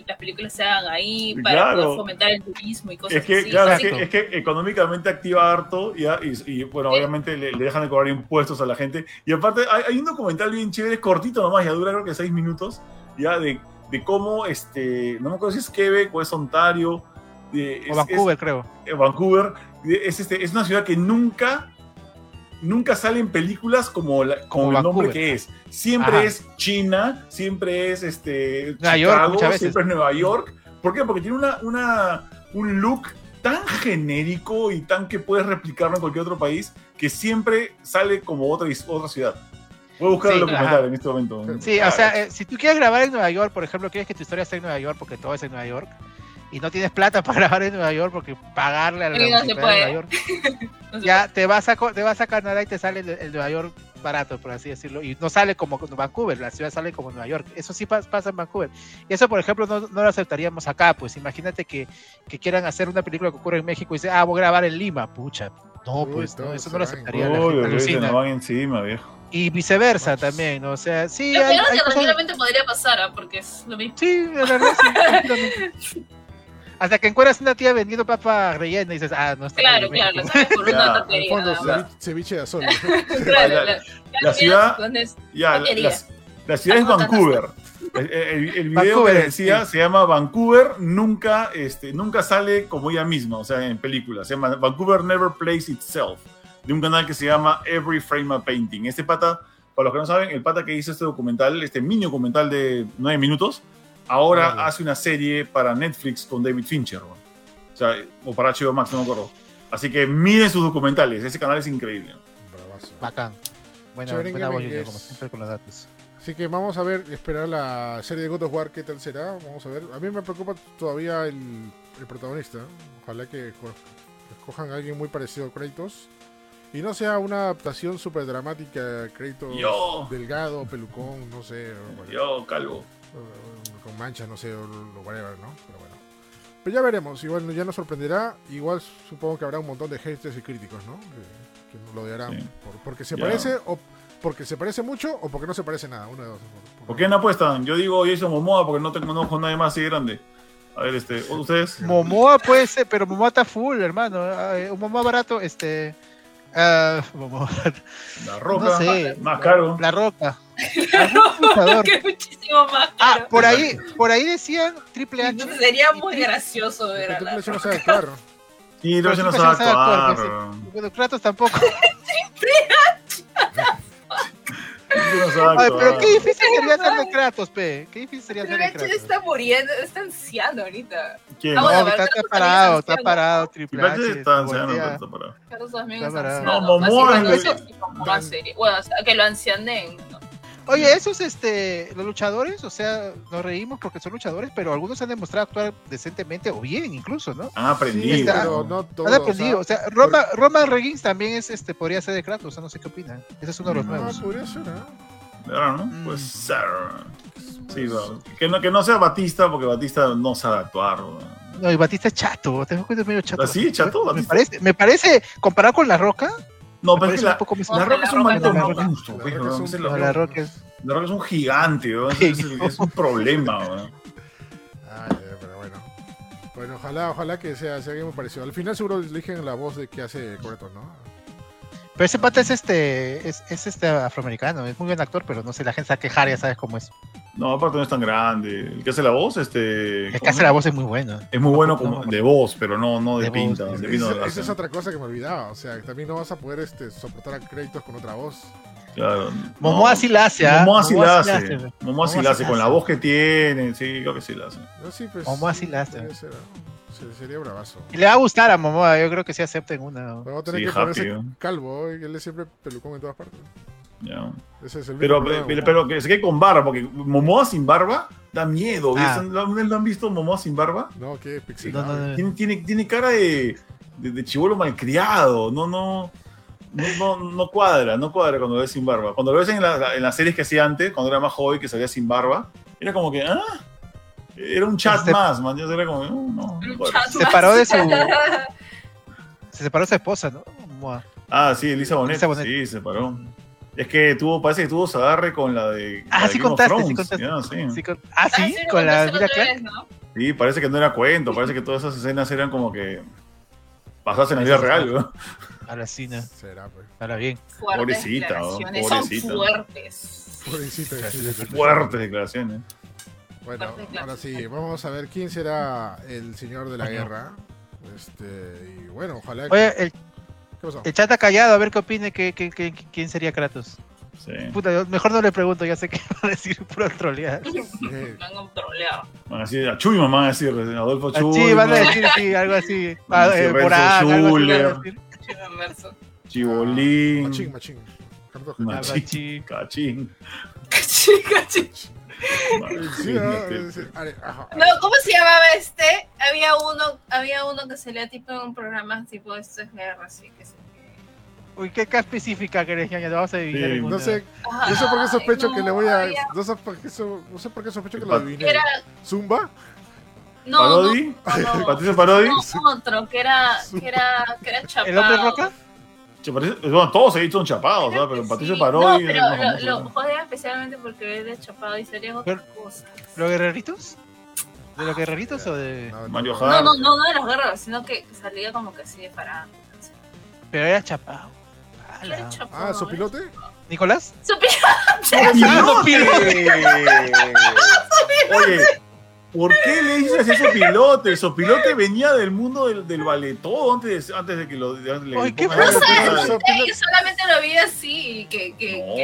las películas se hagan ahí para Claro. poder fomentar el turismo y cosas Es que, así. claro, es que, es que económicamente activa harto y, y, bueno, Sí. obviamente le, le dejan de cobrar impuestos a la gente. Y aparte, hay, hay un documental bien chévere, cortito nomás, ya dura creo que seis minutos, ya de, de cómo, este, no me acuerdo si es Quebec o es Ontario, de- es- O Vancouver, creo. es- eh, Vancouver, es, este, es una ciudad que nunca, nunca sale en películas como, la- como, Como el nombre que es. Siempre Ajá. es China, siempre es este, Nueva York, Chicago, muchas veces. siempre es Nueva York. ¿Por qué? Porque tiene una, una, un look tan genérico y tan que puedes replicarlo en cualquier otro país que siempre sale como otra, otra ciudad. Voy a buscar Sí, el documental en este momento. Sí, o sea, eh, si tú quieres grabar en Nueva York, por ejemplo, quieres que tu historia esté en Nueva York porque todo es en Nueva York, y no tienes plata para grabar en Nueva York porque pagarle a la no se municipalidad de puede. Nueva York, No sé ya te vas, a, co- te vas a Canadá y te sale el, el Nueva York barato, por así decirlo, y no sale como Vancouver, la ciudad sale como Nueva York. Eso sí pas- pasa en Vancouver. Y eso, por ejemplo, no, no lo aceptaríamos acá, pues imagínate que, que quieran hacer una película que ocurre en México y dicen, ah, voy a grabar en Lima, pucha. No, Uy, pues no, eso se no lo aceptaría la gente, se nos van encima, viejo. Y viceversa también, ¿no? O sea, sí, Yo hay, creo hay que cosas- tranquilamente podría pasar, ¿ah? porque es lo mismo. Sí, en realidad sí. Hasta que encuentras una tía vendiendo papa rellena y dices, ah, no está Claro, bien. claro, lo sabes por una En el fondo, ceviche, de azul. Claro, La- la, la ciudad- Ya, la, la- la ciudad es Vancouver. El, el- el video Vancouver, que decía sí. se llama Vancouver, nunca, este, nunca sale como ella misma, o sea, en películas. Se llama Vancouver Never Plays Itself, de un canal que se llama Every Frame a Painting. Este pata, para los que no saben, el pata que hizo este documental, este mini documental de nueve minutos, ahora Claro. hace una serie para Netflix con David Fincher. ¿no? O sea, o para HBO Max, no me acuerdo. Así que miren sus documentales, ese canal es increíble. Bravazo. Bacán. Buena, buena voz, Junior, como siempre con los datos. Así que vamos a ver, esperar la serie de God of War, qué tal será. Vamos a ver. A mí me preocupa todavía el, el protagonista. Ojalá que co- escojan a alguien muy parecido a Kratos. Y no sea una adaptación súper dramática, Kratos Yo. delgado, pelucón, no sé, Yo, calvo. Con manchas, no sé, o lo whatever, ¿no? Pero bueno. Pero ya veremos, igual ya nos sorprenderá. Igual supongo que habrá un montón de haters y críticos, ¿no? Que, que nos lo odiarán Sí. por- porque se Ya. parece o porque se parece mucho o porque no se parece nada. Una de dos. ¿Por qué no apuestan? Yo digo Jason Momoa porque no tengo no con nadie más así grande. A ver, este, ¿ustedes? Momoa puede ser, pero Momoa está full, hermano. Ah, eh, Un Momoa barato, este. Ah, Momoa. La Roca, No sé. más caro. La Roca. Algún luchador. que es muchísimo más Ah, caro. por ahí, por ahí decían Triple H. Entonces sería muy gracioso ver a la Triple H no sabe actuar. Pero pero no no sabe actuar. Bueno, Kratos tampoco. No sabe Ay, pero qué difícil sería ser de Kratos, pe. Qué difícil sería ser de Kratos. está muriendo, está anciano ahorita. ¿Quién? Ah, bueno, No, está, Kratos está parado, también es está anciano. parado, Triple H. H está anciano, está parado. Carlos también Está es parado. anciano. No, es bueno, que lo ancianen. ¿No? Oye, esos, este, los luchadores, o sea, nos reímos porque son luchadores, pero algunos han demostrado actuar decentemente o bien incluso, ¿no? Han aprendido. Sí, está- pero no todo. Han aprendido, o o sea, Roma, Roman Reigns también es, este, podría ser de Kratos, o sea, no sé qué opinan. Ese es uno de los Mm, sea, nuevos. no, podría ser. Claro, ¿no? Mm. Pues ser. Sí, va. que, no, que no sea Batista, porque Batista no sabe actuar. ¿no? No, y Batista es chato, te das cuenta, es medio chato. ¿Ah, sí? ¿Chato, Me parece, me parece, comparado con La Roca, No, pero es que un la, poco la Roca es un maldito monstruo. La Roca ¿no? es un- Ese No, La La Roca- Roca es... La Roca es un gigante, ¿no? es, un problema. ¿no? Ay, eh, pero bueno. Bueno, ojalá, ojalá que sea, sea alguien muy parecido. Al final seguro eligen la voz de que hace Kratos, ¿no? Pero ese pata es este, es, es este afroamericano, es muy buen actor, pero no sé, la gente se va a quejar, ya sabes cómo es. No, aparte no es tan grande. El que hace la voz, este. El que ¿cómo hace la voz es muy bueno. Es muy bueno No, como no. de voz, pero no, no de, De pinta. voz. de pinta Esa, no es otra cosa que me olvidaba. O sea, también no vas a poder este, soportar a Kratos con otra voz. Claro. Momoa No, sí la hace, ¿ah? Momoa sí la hace. Momoa sí la hace. Con la voz que tiene, sí, creo que sí la hace. Yo sí, pues. Momoa sí la hace. ¿no? Sería bravazo. Y le va a gustar a Momoa, yo creo que sí acepten una. ¿no? Pero va a tener Sí, que happy, ponerse ¿no? calvo, ¿eh? él es siempre pelucón en todas partes. Ya. Ese es el Pero, problema. pero, pero que se quede con barba, porque Momoa sin barba da miedo. Ah. ¿Lo, lo han visto Momoa sin barba? No, qué No, pixelado. no, no. Tiene, tiene, tiene cara de, de, de chivolo malcriado. No, no, no, no, no cuadra, no cuadra cuando lo ves sin barba. Cuando lo ves en, la- en las series que hacía antes, cuando era más joven, que salía sin barba, era como que, ah, era un chat Este- más, man. Era como, no, no, no Se separó de su. Se separó de su esposa, ¿no? Ah, sí, Elisa Bonet. Elisa Bonet. Sí, se paró. Es que tuvo, parece que tuvo se agarre con la de. la Ah, de sí contaste, sí Thrones. contaste. Ya, sí. Sí, con- Ah, Ah, sí, con la Emilia vez, ¿no? Sí, parece que no era cuento, parece que todas esas escenas eran como que pasadas en la vida real, ¿no? A la cine, Será, pues. ahora bien. Fuertes Pobrecita, ¿no? Pobrecita. Son fuertes. Pobrecita. Fuertes declaraciones. Bueno, Fuertes ahora sí, vamos a ver quién será el señor de la guerra. Este, y bueno, ojalá. Oye, el. El chat ha callado, a ver qué opine, que, que- que- quién sería Kratos. Sí. Puta, mejor no le pregunto, ya sé que va a decir puro trolear. Me han troleado. Van a decir, a Chuy mamá van a decir, Adolfo Chuy. Sí, van a decir sí, algo así. Van a Ah, decir eh, algo así van a Schuller. decir. Chivo inmerso. Chibolín. machín, machín. Machín. Cachín. Sí, Machín, ah, este. sí. No, ¿cómo se llamaba este? Había uno, había uno que salía tipo en un programa tipo esto es guerra, así que se Uy, qué cara específica que eres, ñaña, te vamos a adivinar Sí, No sé, no sé por qué sospecho Ay, que no, le voy a. No sé por qué, so- no sé por qué sospecho que lo adiviné. Era, ¿Zumba? no, ¿Parodi? no. ¿Patricio Parodi? No, otro, que era, que era, que era chapado. ¿El hombre roca? Bueno, todos se son chapados, ¿sabes? Pero Patricio Sí. Parodi No, pero lo, lo especialmente porque él es chapado y sería otra cosa. ¿Los guerreritos? ¿De los guerreritos o de.? No, no, Mario. No, no, no, no de los guerreros, sino que salía como que así de parado. Pero era chapado. ¿Quién era Ala. chapado, Ah, eh? ¿Sopilote? ¿Nicolás? ¡Pilote! Oye, ¿por qué le dices eso pilote? El sopilote venía del mundo del, del ballet todo antes de, antes de que lo de- le Ay, ¿qué No sé, Eh, yo solamente lo vi así, que, que, No, que,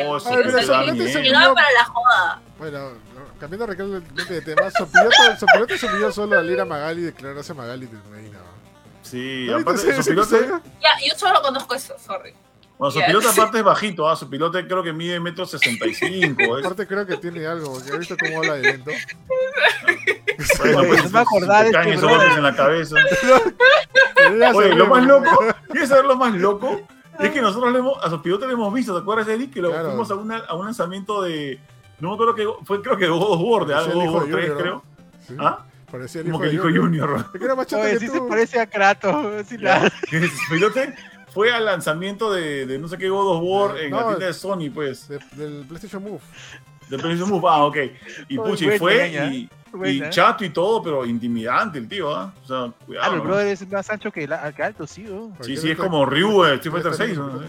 llegaba para la joda. Bueno, no, cambiando radicalmente de tema, Sopilote, Sopilote se pidió solo al ir a Magali y declararse Magali de Medina. Sí, ¿No viste aparte ese sopilote? Ya, yo solo conozco eso, sorry. Bueno, Ya. sopilote aparte es bajito, ah, sopilote creo que mide metro sesenta y cinco. Aparte creo que tiene algo, porque he visto cómo habla de lento. Bueno, Oye, pues, no me caen este esos brother. golpes en la cabeza. Oye, lo más loco, ¿quieres saber lo más loco? Es que nosotros le hemos, a Sopilote le hemos visto, ¿te acuerdas, Eric? Que lo Claro. fuimos a, una- a un lanzamiento de. No me acuerdo que fue, creo que God of War, de algo, God hijo of de War 3, Junior, creo. Sí, ¿Ah? Parecía el Como hijo que dijo Junior. Junior. Es que era más chato Oye, que sí tú. se parece a Kratos. la- Sopilote fue al lanzamiento de, de no sé qué God of War en la No, tienda de Sony, pues. De- del PlayStation Move. De PlayStation Move. Ah, ok. Y buena, fue ya. y, chato y todo, pero intimidante el tío, ¿ah? O sea, Ah, cuidado. el ¿no? brother es más ancho que, la, que alto, sí. oh. Sí, sí, es como Ryu de Street Fighter 6. ¿no?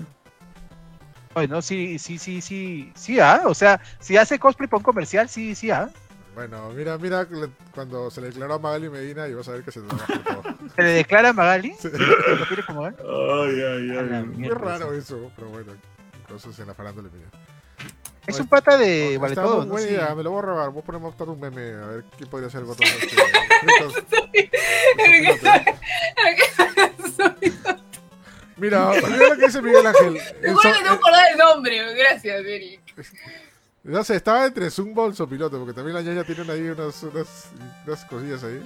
Oye, no, sí, sí, sí, sí, sí, ah, o sea, si hace cosplay para un comercial, sí, sí, ah. Bueno, mira, mira cuando se le declaró a Magali Medina y vas a ver que se te va a bajar todo. Se le declara a Magali. Sí. ¿Lo quiere como él? Ay, ay, A ay. Muy mierda, raro eso, pero bueno, cosas en la farándula. mira. Es un pata de vale todo, muy ¿no? buena Sí. me lo voy a robar. Voy a poner más tarde un meme a ver quién podría ser el botón. este, Mira, mira lo que dice Miguel Ángel. El Igual so- me tengo que acordar el nombre, gracias, Eric. No sé, estaba entre Zumba y Sopilote, porque también la ñaña tienen ahí unas, unas, unas cosillas ahí.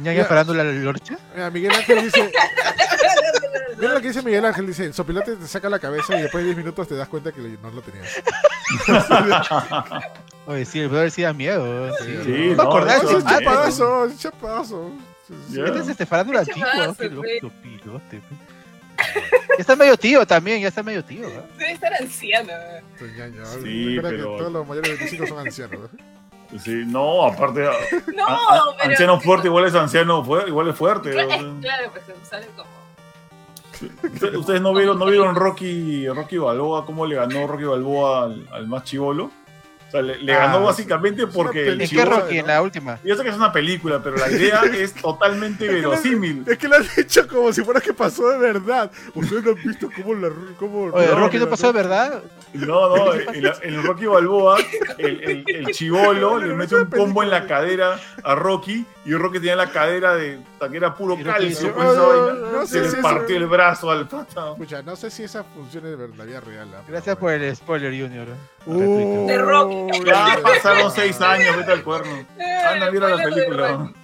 ñaña farándula la lorcha. Mira, Miguel Ángel dice. Mira lo que dice Miguel Ángel: dice, el sopilote te saca la cabeza y después de 10 minutos te das cuenta que no lo tenías. Oye, sí, el brother sí da miedo. Sí, Sí, no me no, eso ese es chapadazo. Sí, sí. Ya. Este es este farándula antiguo, chapadazo, Ya está medio tío también, ya está medio tío. ¿eh? Debe estar anciano. Tu ñaña. Sí, Recuerda pero- que todos los mayores de 25 son ancianos. ¿no? Sí, no, aparte, a- No, a- a- pero. anciano fuerte igual es anciano, fuerte, igual es fuerte. Claro, claro, pues sale como. Ustedes- Ustedes no vieron, no vieron Rocky, Rocky Balboa, cómo le ganó Rocky Balboa al, al más chivolo. Sea, le, le Ah, ganó básicamente porque el ¿En. Rocky? En la última. Yo sé que es una película, pero la idea es totalmente verosímil. Es que lo han hecho como si fuera que pasó de verdad. Ustedes no han visto cómo la. Cómo Oye, No, Rocky no pasó de verdad. No, no, en, la- en el Rocky Balboa, el, el, el chivolo le mete un combo en la cadera a Rocky y Rocky tenía la cadera de que era puro calcio, pues, "Ah, no Se sé le si partió eso- el brazo al pata. Escucha, no sé si esa funciona de verdad, la vida real. Gracias por el spoiler, Junior. Uh, De Rocky. Ya pasaron seis años, vete al cuerno. Anda, mira la película. Al cuerno.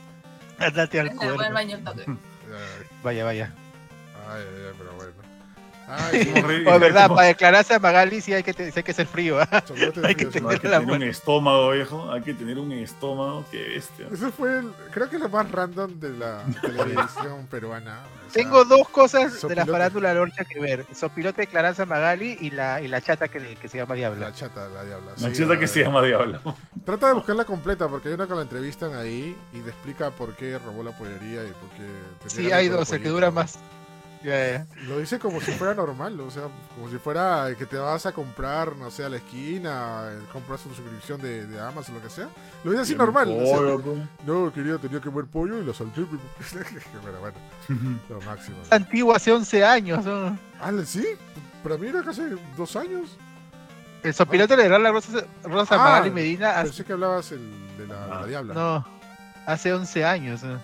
Ay, Vaya, vaya. ay, ay, pero bueno. Ay. Oh, verdad, para declararse a Magali sí hay que, te- sí hay que ser frío. ¿ah? Hay que frío, No, hay que La tener un estómago, viejo. Hay que tener un estómago. Qué bestia. Ese fue, el, creo que lo más random de la televisión peruana. o sea, Tengo dos cosas de la farándula Lorcha que ver. Sopilote declararse a Magali y la, y la chata que, que se llama Diabla. La chata, la diabla. La sí, la- que se llama Diablo. Trata de buscarla completa porque hay una que la entrevistan ahí y le explica por qué robó la pollería y por qué. Sí, hay de dos, el que dura más. Lo dice como si fuera normal, o sea, como si fuera que te vas a comprar, no sé, a la esquina, eh, compras una suscripción de, de Amazon, lo que sea. Lo dice así normal. o sea, Pollo, no, quería, tenía que comer pollo y lo salté. Pero bueno, lo máximo. Antiguo, hace 11 años. ¿no? Ah, ¿sí? Para mí era casi dos años. El sopilote le regala rosas, rosas a Ah, Magali Medina hace, Pensé que hablabas el, de la, la Ah, diabla. no, hace 11 años. ¿no?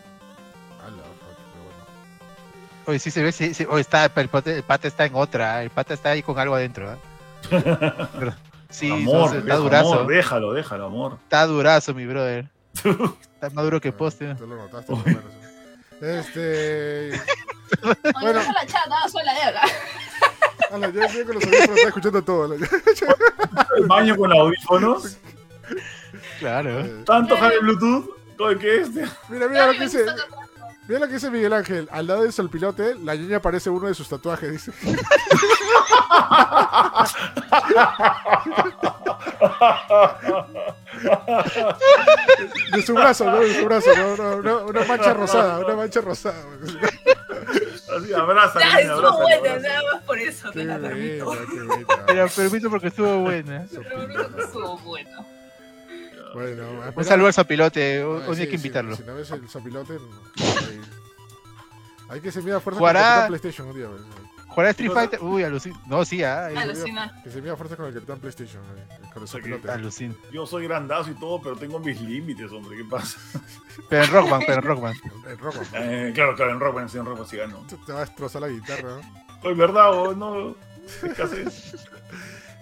Oye, sí se ve, sí, sí, oye, está, el, pata, el pata está en otra, el pata está ahí con algo adentro. Pero- sí, amor, no, está viejo, durazo, amor, déjalo, déjalo, amor. está durazo, mi brother. Está más duro que poste. Tú lo notaste, menos. Este. Bueno. la chata, soy la diabla. Ala, yo yo con los audífonos estaba escuchando todo. El baño con audífonos. Claro. Eh, Tanto jale Bluetooth. Todo el que este. Mira, mira lo que dice. Mira lo que dice Miguel Ángel. Al lado del solpilote, la ñoña aparece uno de sus tatuajes, dice. De su brazo, ¿no? De su brazo, ¿no? No, no, una mancha rosada, una mancha rosada. Así, abraza, Ya, niña, estuvo abraza, buena, abraza. nada más por eso te la buena, permito. qué buena. Te la permito porque estuvo buena. Bueno. Bueno, Un saludo al zapilote, un, Ah, un sí, día hay que sí, invitarlo. Si no ves el zapilote, hay, hay que se mida fuerza Jugará- con el Capitán PlayStation un día. ¿Jugará Street Fighter? Uy, alucina. No, sí, ah, ahí- Alucina. Que se mida fuerza con el Capitán PlayStation, eh, con el zapilote. alucina. Yo soy grandazo y todo, pero tengo mis límites, hombre. ¿Qué pasa? Pero en Rockman, pero en Rockman. Rojo, ¿no? Eh, claro, claro, en Rockman, sí, en Rockman sí gano. Te va a destrozar la guitarra, ¿no? Oye, ¿verdad o no? ¿Qué haces?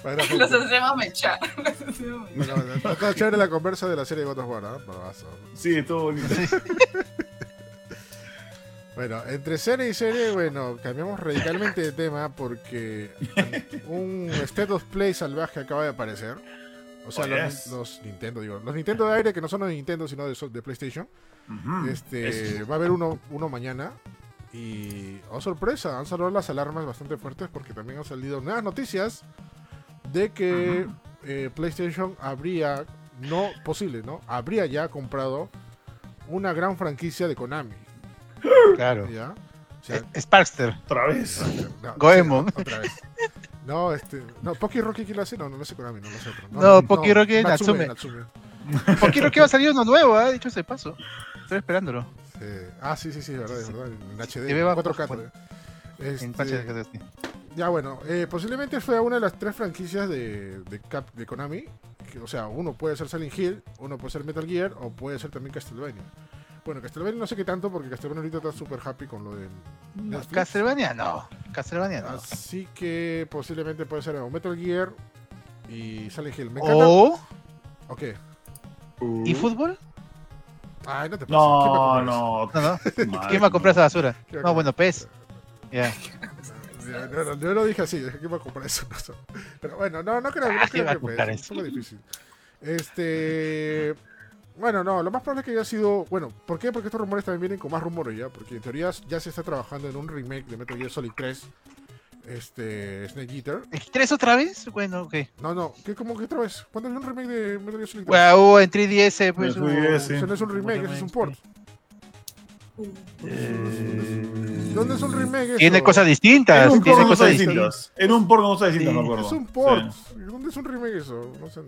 Los hacemos mechar. Está chévere la conversa de la serie God of War. Bravazo. Sí, todo bonito. Bueno, entre serie y serie, bueno, cambiamos radicalmente de tema porque un State of Play salvaje acaba de aparecer. O sea, Oh, los, yes. los Nintendo, digo, los Nintendo de aire que no son los de Nintendo, sino de, de PlayStation. Ujú. Este, Eso. va a haber uno, uno mañana. Y, oh sorpresa, han salido las alarmas bastante fuertes porque también han salido nuevas noticias de que eh, PlayStation habría, no posible, ¿no? Habría ya comprado una gran franquicia de Konami. Claro. ¿Ya? O sea, Eh, Sparkster. Otra vez. no, Goemon. sí, otra vez. No, este. No, Poki Rocky, ¿quién lo hace? No, no lo sé Konami, no lo sé otro. No, Poki Rocky Natsume. Natsume. Natsume. ¿Por qué va a salir uno nuevo? Ah, dicho ese paso. Estoy esperándolo. Sí. Ah, sí, sí, sí, es verdad, es verdad. En HD. Bajo- 4K. bueno. Este, En. Ya bueno, eh, posiblemente fue una de las tres franquicias de, de, Cap, de Konami. que, o sea, uno puede ser Silent Hill, uno puede ser Metal Gear o puede ser también Castlevania. Bueno, Castlevania no sé qué tanto porque Castlevania ahorita está súper happy con lo de. Castlevania no. Castlevania no. Así que posiblemente puede ser o Metal Gear y Silent Hill. Me encanta. O. Ok. ¿Y fútbol? Ay, no te pases. ¿Quién va a No, no. ¿Quién va a comprar esa basura? ¿Quién va a No, bueno, pez. Ya. eso? Yo, no- yo no dije así, dije que iba a comprar eso. no. Pero bueno, no, no creo, Ah, creo ¿quién va a que pues, comprar es un poco difícil. Este. Bueno, no, lo más probable es que haya sido. Bueno, ¿por qué? Porque estos rumores también vienen con más rumores ya. Porque en teoría ya se está trabajando en un remake de Metal Gear Solid 3. Este. Snake Eater. ¿El 3 otra vez? Bueno, ok. No, no, ¿qué, ¿cómo que otra vez? ¿Cuándo es un remake de Metal Gear Solid 3? Bueno, hubo en 3DS, pues. En hubo- 3DS. Eso no es un remake, eso es un port. ¿Dónde es un remake? eso? Tiene cosas distintas. En un Tiene porno cosas distintas. distintas. En un porno cosas distintas, Sí. me acuerdo. Es un port. Sí. ¿Dónde es un remake eso? No sé.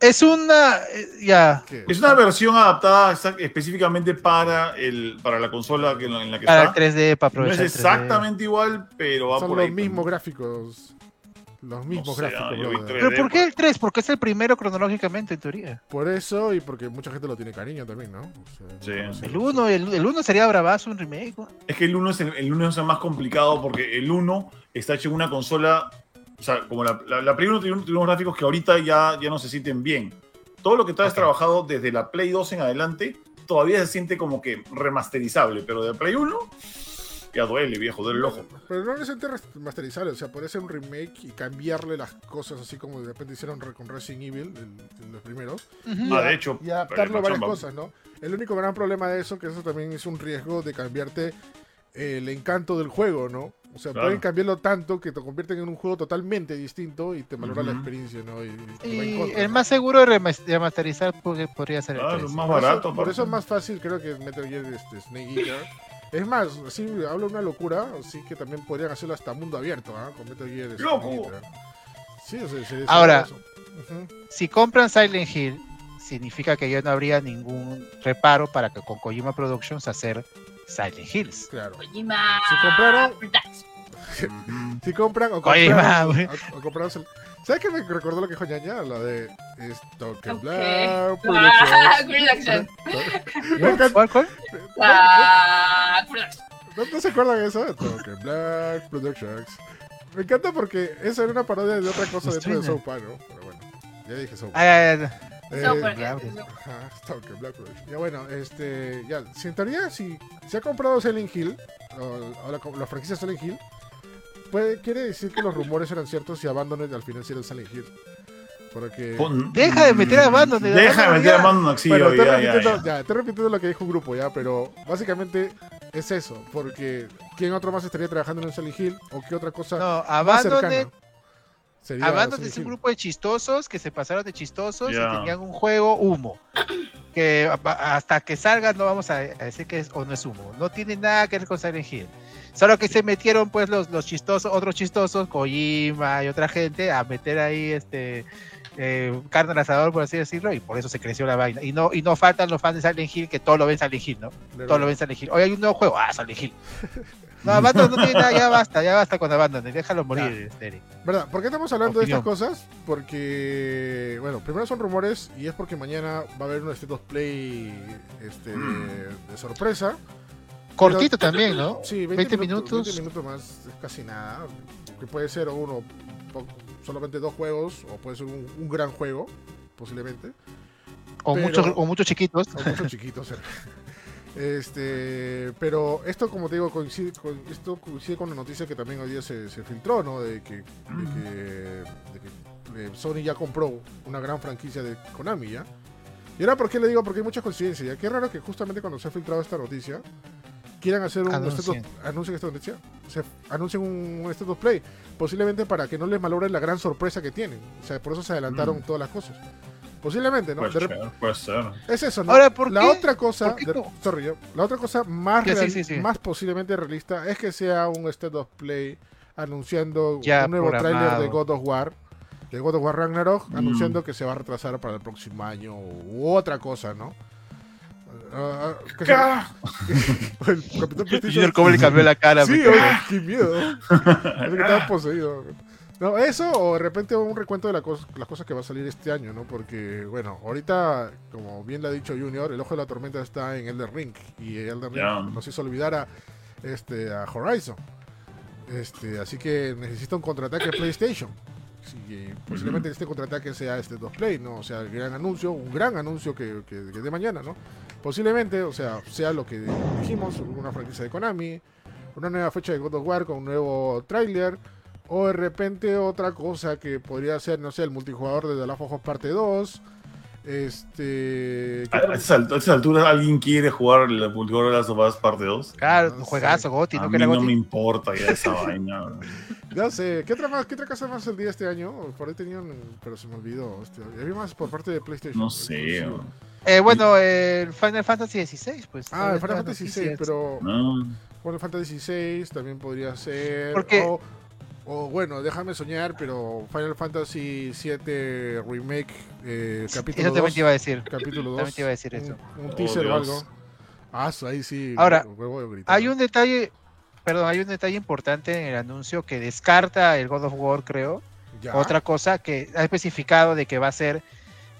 Es una. eh, Ya. ¿Qué? Es una versión adaptada específicamente para el para la consola que, en la que Para está. 3D, para No es aprovechar. el 3D. exactamente igual, pero va Son por los ahí. mismos gráficos. Los mismos sé, gráficos. 3D. ¿Pero por qué el 3? Porque es el primero cronológicamente, en teoría. Por eso y porque mucha gente lo tiene cariño también, ¿no? O sea, Sí. no El 1, el, el 1 sería bravazo, un remake. ¿no? Es que el 1 es el, el 1 es el más complicado porque el 1 está hecho en una consola. O sea, como la, la, la Play 1 tiene, un- tiene unos gráficos que ahorita ya, ya no se sienten bien. Todo lo que está Ok. trabajado desde la Play 2 en adelante todavía se siente como que remasterizable, pero de Play 1 ya duele, viejo, duele el ojo. Pero no necesita remasterizar, o sea, puede ser un remake y cambiarle las cosas así como de repente hicieron con Resident Evil, el- los primeros. Ah, de hecho, Y adaptarlo a pero varias chamba. cosas, ¿no? El único gran problema de eso, que eso también es un riesgo de cambiarte el encanto del juego, ¿no? O sea, Claro. pueden cambiarlo tanto que te convierten en un juego totalmente distinto y te valora la experiencia, ¿no? Y, y en Y contra, el ¿no? más seguro de remas- de remasterizar porque podría ser el Claro, 3. más Por eso- barato. Por eso es más fácil, creo que Metal Gear este, Snake Eater. Es más, así hablo una locura, así que también podrían hacerlo hasta mundo abierto, ¿ah? Con Metal Gear Snake ¡Loco! Sí, o sea, sería- Ahora-. Si compran Silent Hill, significa que ya no habría ningún reparo para que con Kojima Productions hacer Silent Hills. Claro. Kojima. Si compraron-. Si compran o compraron, güey. o, o ¿Sabes qué me recordó lo que dijo Ñaña? La de Stoke Ok. Black Ah. Me encanta- ¿Cuál, cuál? Ah. ¿No, no se acuerdan de eso? Token Black Productions. Me encanta porque esa era una parodia de otra cosa Me dentro de. Soap ¿no? Pero bueno, ya dije Soap. Eh, Black Productions. Ya bueno, este, ya, si en teoría, si se ha comprado Silent Hill, o, o la, la franquicia Silent Hill, puede, quiere decir que los rumores eran ciertos y Abandoned al final sí era el Silent Hill. Porque... Pon- Deja de meter a Abandoned, Deja de meter a ya. Abandoned, sí, bueno, estoy, ya, repitiendo, ya. ya, estoy repitiendo lo que dijo un grupo ya, pero básicamente es eso, porque ¿quién otro más estaría trabajando en un Silent Hill? ¿O qué otra cosa No, Abandoned, sería Abandoned es un grupo de chistosos que se pasaron de chistosos y tenían un juego humo. Que hasta que salga no vamos a, a decir que es o no es humo. No tiene nada que ver con Silent Hill. Solo que se metieron pues los, los chistosos, otros chistosos, Kojima y otra gente, a meter ahí este eh, carne al asador, por así decirlo, y por eso se creció la vaina. Y no, y no faltan los fans de Silent Hill que todo lo ven Silent Hill, ¿no? Todo lo ven Silent Hill. Hoy hay un nuevo juego, ah, Silent Hill. No, Abandon no tiene nada, ya basta, ya basta con Abandon, déjalo morir, Eric. ¿Verdad? ¿Por qué estamos hablando de estas cosas? Porque, bueno, primero son rumores y es porque mañana va a haber un State of Play este, de, de sorpresa. Cortito también, ¿no? Sí, 20, 20 minutos. minutos. 20 minutos más, es casi nada. Que puede ser uno, solamente dos juegos, o puede ser un, un gran juego, posiblemente. O, Pero- muchos, o muchos chiquitos. O muchos chiquitos. eh. Este, pero esto, como te digo, coincide con, esto coincide con la noticia que también hoy día se, se filtró, ¿no? De que, de que, de que, eh, Sony ya compró una gran franquicia de Konami, ¿ya? Y ahora, ¿por qué le digo? Porque hay muchas coincidencias, ¿ya? Qué raro que justamente cuando se ha filtrado esta noticia, quieran hacer un Anuncien. state of- anuncien esta noticia, se anuncien un, of Play, posiblemente para que no les malogren la gran sorpresa que tienen. O sea, por eso se adelantaron Mm. todas las cosas. Posiblemente, ¿no? Puede De ser, puede ser. es eso, ¿no? Ahora, ¿por la qué? otra cosa, ¿Por qué de- no? sorry, yo- la otra cosa más, sí, real- sí, sí. más posiblemente realista es que sea un State of Play anunciando Ya un nuevo tráiler de God of War, de God of War Ragnarok, Mm. anunciando que se va a retrasar para el próximo año u otra cosa, ¿no? Ah, ah, el Capitán PlayStation- Junior, ¿cómo le cambió la cara? Sí, oye, cago. qué miedo. Parece que estaba poseído. No, eso o de repente un recuento de la cos- las cosas que va a salir este año, ¿no? Porque, bueno, ahorita, como bien le ha dicho Junior, el ojo de la tormenta está en Elden Ring. Y Elden Ring Ya. nos hizo olvidar a, este, a Horizon. Este, así que necesita un contraataque PlayStation. Sí, y posiblemente este contraataque sea este 2 Play, ¿no? O sea, el gran anuncio, un gran anuncio que, que, que de mañana, ¿no? Posiblemente, o sea, sea lo que dijimos, una franquicia de Konami, una nueva fecha de God of War con un nuevo tráiler, o de repente otra cosa que podría ser, no sé, el multijugador de The Last of Us Parte 2. Este. ¿qué A, a a estas alturas alguien quiere jugar el multijugador de las sofás parte 2. Claro, No juegazo, Goti, A ¿no? mí Que era no me importa ya esa vaina. Ya sé, ¿qué otra, más, ¿qué otra cosa más el día este año? Por ahí tenían, pero se me olvidó. Este, había más por parte de PlayStation. No sé. Eh, bueno, el Final Fantasy XVI, pues. Ah, el Final Fantasy. XVI, pero No. Final Fantasy XVI también podría ser. Porque- O, o bueno, déjame soñar, pero Final Fantasy VII Remake, eh, capítulo Eso también 2. te iba a decir. Capítulo 2. También te iba a decir eso. Un, un Oh, teaser o Dios. algo. Ah, ahí sí. Ahora. Hay un detalle, perdón, hay un detalle importante en el anuncio que descarta el God of War, creo. Ya. Otra cosa que ha especificado de que va a ser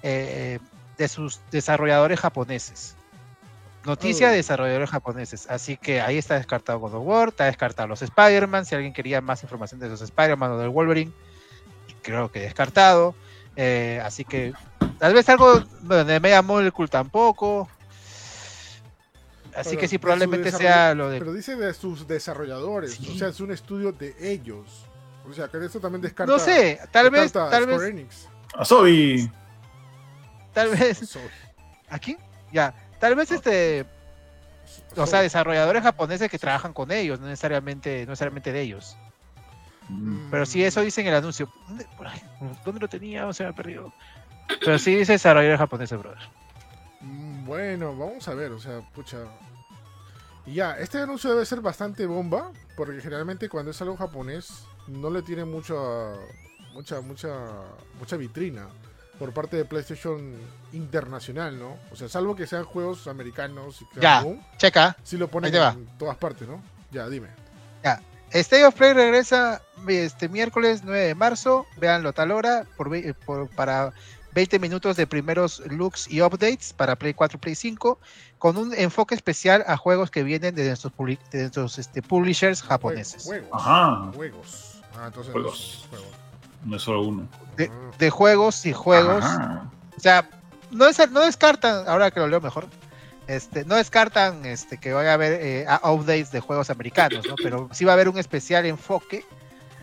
eh, de sus desarrolladores japoneses. Noticia Oh. de desarrolladores japoneses. Así que ahí está descartado God of War, está descartado los Spider-Man. Si alguien quería más información de los Spider-Man o del Wolverine, creo que descartado. Eh, así que tal vez algo de Mega Molecule tampoco. Así Pero que sí, probablemente sea lo de Pero dice de sus desarrolladores. Sí. O sea, es un estudio de ellos. O sea, que esto también descarta. No sé, tal vez, tal vez, Enix. Asobi. tal vez, So- aquí, ya, tal vez este, o sea, desarrolladores japoneses que trabajan con ellos, no necesariamente, no necesariamente de ellos. Mm. Pero sí, eso dice en el anuncio. ¿Dónde, lo tenía? O sea, perdido. Pero sí dice desarrolladores japoneses, brother. Mm, Bueno, vamos a ver, o sea, pucha. Y ya, este anuncio debe ser bastante bomba, porque generalmente cuando es algo japonés no le tiene mucha, mucha, mucha, mucha vitrina por parte de PlayStation internacional, ¿no? O sea, salvo que sean juegos americanos y Ya. aún Checa. sí lo ponen Ahí te va. en todas partes, ¿no? Ya, dime. State of Play regresa este miércoles 9 de marzo. Véanlo a tal hora por, ve- por- para 20 minutos de primeros looks y updates para Play 4 y Play 5, con un enfoque especial a juegos que vienen de nuestros, publi- de nuestros este, publishers japoneses. Juegos. Ajá. Juegos. Ah, entonces Juegos. juegos. No es solo uno. De, de juegos y juegos. Ajá. O sea, no, es- no descartan, ahora que lo leo mejor, este, no descartan este, que vaya a haber eh, updates de juegos americanos, ¿no? Pero sí va a haber un especial enfoque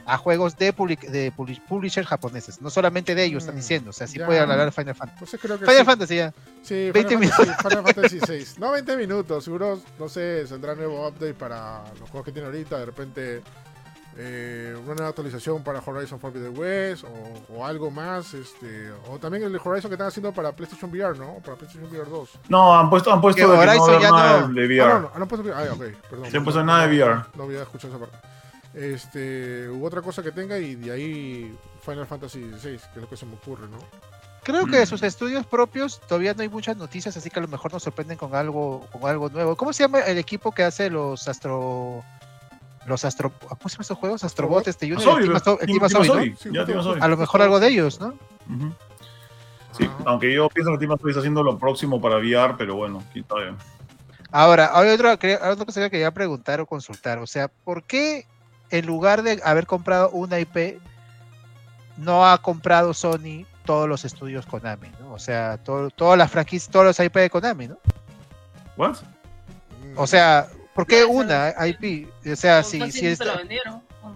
a juegos de, de publishers japoneses, no solamente de ellos, están mm, diciendo, o sea, sí pueden hablar de Final Fantasy. Creo que Final Fantasy ya. Sí, 20 minutos. Final Fantasy 6. No 20 minutos, seguro, no sé, saldrá nuevo update para los juegos que tiene ahorita, de repente eh, una nueva actualización para Horizon Forbidden West o, o, algo más, este, o también el Horizon que están haciendo para PlayStation VR, ¿no? Para PlayStation VR 2. No, han puesto, han puesto de Horizon ya no... de VR. Ah, no, no, han puesto, ah, ok, perdón. Se han puesto nada de VR. No había escuchado esa parte. Este, u otra cosa que tenga y de ahí Final Fantasy VI, que es lo que se me ocurre, ¿no? Creo que de sus estudios propios todavía no hay muchas noticias, así que a lo mejor nos sorprenden con algo, con algo nuevo. ¿Cómo se llama el equipo que hace los Astro los Astro, ¿cómo se llaman esos juegos? Astrobot, este Junior, A lo mejor algo de ellos, ¿no? Sí, aunque yo pienso que Team está haciendo lo próximo para VR, pero bueno, está bien. Ahora, hay otra, otra cosa que quería preguntar o consultar, o sea, ¿por qué en lugar de haber comprado una IP, no ha comprado Sony todos los estudios Konami, ¿no? O sea, todas las franquicias, todos los IP de Konami, ¿no? ¿What? O sea, ¿por qué una IP? O sea, si, si es...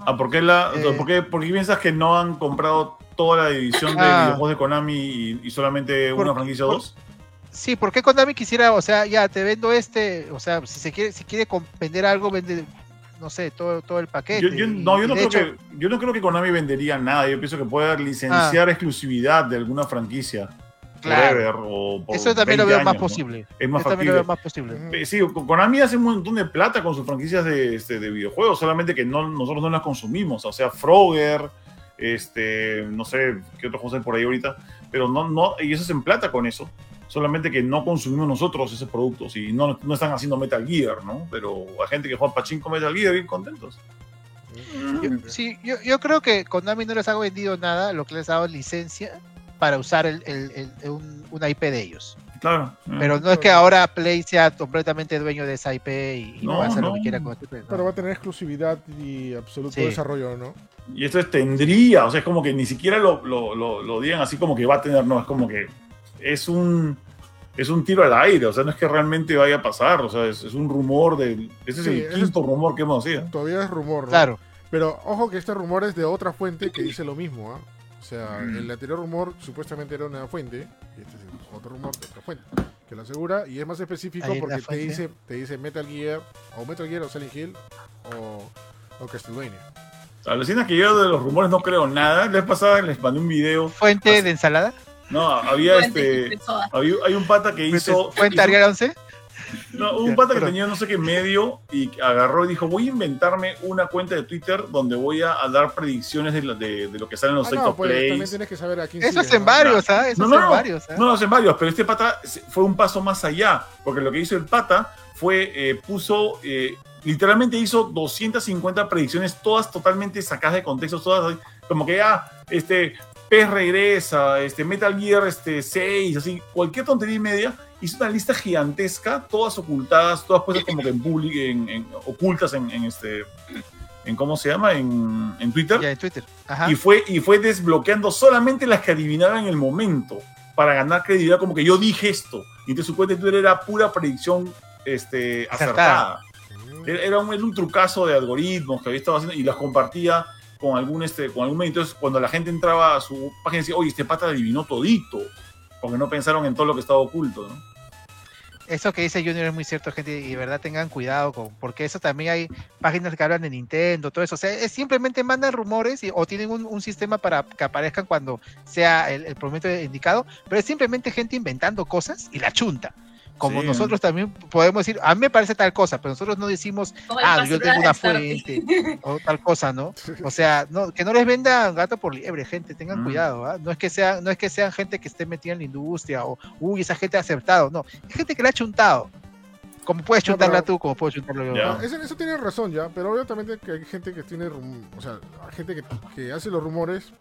Ah, ¿por qué, la, eh, ¿por, qué, ¿por qué piensas que no han comprado toda la división de ah. videojuegos de Konami y, solamente una franquicia o dos? Sí, ¿por qué Konami quisiera, o sea, ya te vendo este, o sea, si se quiere, si quiere vender algo, vende no sé, todo, todo el paquete. Yo, no, yo no, creo que, yo no creo que Konami vendería nada. Yo pienso que puede licenciar ah. exclusividad de alguna franquicia. Claro. Eso también lo veo más posible. Es más también lo veo más posible. Eh, sí, Konami hace un montón de plata con sus franquicias de, este, de videojuegos, solamente que no, nosotros no las consumimos. O sea, Frogger, este, no sé qué otros juegos hay por ahí ahorita, pero no, no, ellos hacen plata con eso solamente que no consumimos nosotros esos productos y no, no están haciendo Metal Gear, ¿no? Pero hay gente que juega pachín con Metal Gear bien contentos. sí, yo, yo, creo que Konami no les ha vendido nada, lo que les ha dado licencia para usar el, el, un, una IP de ellos. Claro. Pero no es que ahora Play sea completamente dueño de esa IP y, no, va a hacer lo que quiera con IP. Pero va a tener exclusividad y absoluto desarrollo, ¿no? Y esto es tendría, o sea, es como que ni siquiera lo, lo, lo, lo digan así como que va a tener, no, es como que es un, es un tiro al aire, o sea, no es que realmente vaya a pasar, o sea, es, un rumor de... Ese es el quinto rumor que hemos oído. Todavía es rumor, ¿no? Claro. Pero ojo que este rumor es de otra fuente que dice lo mismo, ¿ah? Sea, mm. el anterior rumor supuestamente era una fuente, y este es otro rumor de otra fuente, que lo asegura, y es más específico porque te dice, te dice Metal Gear, o Metal Gear o Silent Hill, o, o Castlevania. Alucina que yo de los rumores no creo nada. La vez pasada les mandé un video. ¿Fuente de ensalada? No, había este. Había, hay un pata que hizo. ¿Cuenta Ariel 11? No, un pata que tenía no sé qué medio y agarró y dijo: Voy a inventarme una cuenta de Twitter donde voy a, dar predicciones de, de, de, lo que sale en los ah, no, pues, También tienes que saber a quién Eso es en varios, ¿ah? Eso no, no, en varios. ¿eh? No, es en varios, pero este pata fue un paso más allá, porque lo que hizo el pata fue, eh, puso, eh, literalmente hizo 250 predicciones, todas totalmente sacadas de contexto, todas como que ya, ah, este, PES regresa, este, Metal Gear este, 6, así, cualquier tontería y media, hizo una lista gigantesca, todas ocultadas, todas puestas como que en público, en, ocultas en, este, en cómo se llama, en, en Twitter. En Twitter. Y fue, y fue desbloqueando solamente las que adivinaban en el momento, para ganar credibilidad, como que yo dije esto. Y entonces su cuenta de Twitter era pura predicción este, acertada. Era un, era un trucazo de algoritmos que había estado haciendo y las compartía con algún, este, con algún Entonces, cuando la gente entraba a su página, decía, oye, este pata adivinó todito, porque no pensaron en todo lo que estaba oculto, ¿no? Eso que dice Junior es muy cierto, gente, y de verdad tengan cuidado, con, porque eso también hay páginas que hablan de Nintendo, todo eso. O sea, es simplemente mandan rumores y, o tienen un, sistema para que aparezcan cuando sea el, el momento indicado, pero es simplemente gente inventando cosas y la chunta. Como nosotros también podemos decir, a mí me parece tal cosa, pero nosotros no decimos, ah, yo tengo una fuente o tal cosa, ¿no? O sea, no, que no les vendan gato por liebre, gente, tengan mm. cuidado, ¿ah? No es que sean, no es que sean gente que esté metida en la industria o, uy, esa gente ha aceptado, no, es gente que la ha chuntado. Como puedes chuntarla tú, como puedo chuntarlo yo. Eso, eso, tiene razón ya, pero obviamente que hay gente que tiene, o sea, gente que, que hace los rumores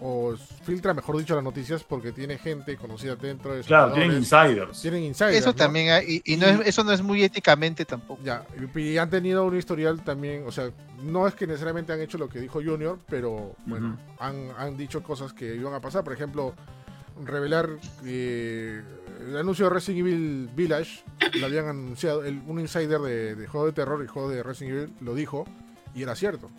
o filtra, mejor dicho, las noticias porque tiene gente conocida dentro de Claro, tienen insiders. Tienen insiders. Eso también hay, y, no es, eso no es muy éticamente tampoco. Ya, y han tenido un historial también, o sea, no es que necesariamente han hecho lo que dijo Junior, pero bueno, han, han, dicho cosas que iban a pasar. Por ejemplo, revelar eh, el anuncio de Resident Evil Village, lo habían anunciado, un insider de, de juego de terror y juego de Resident Evil lo dijo, y era cierto.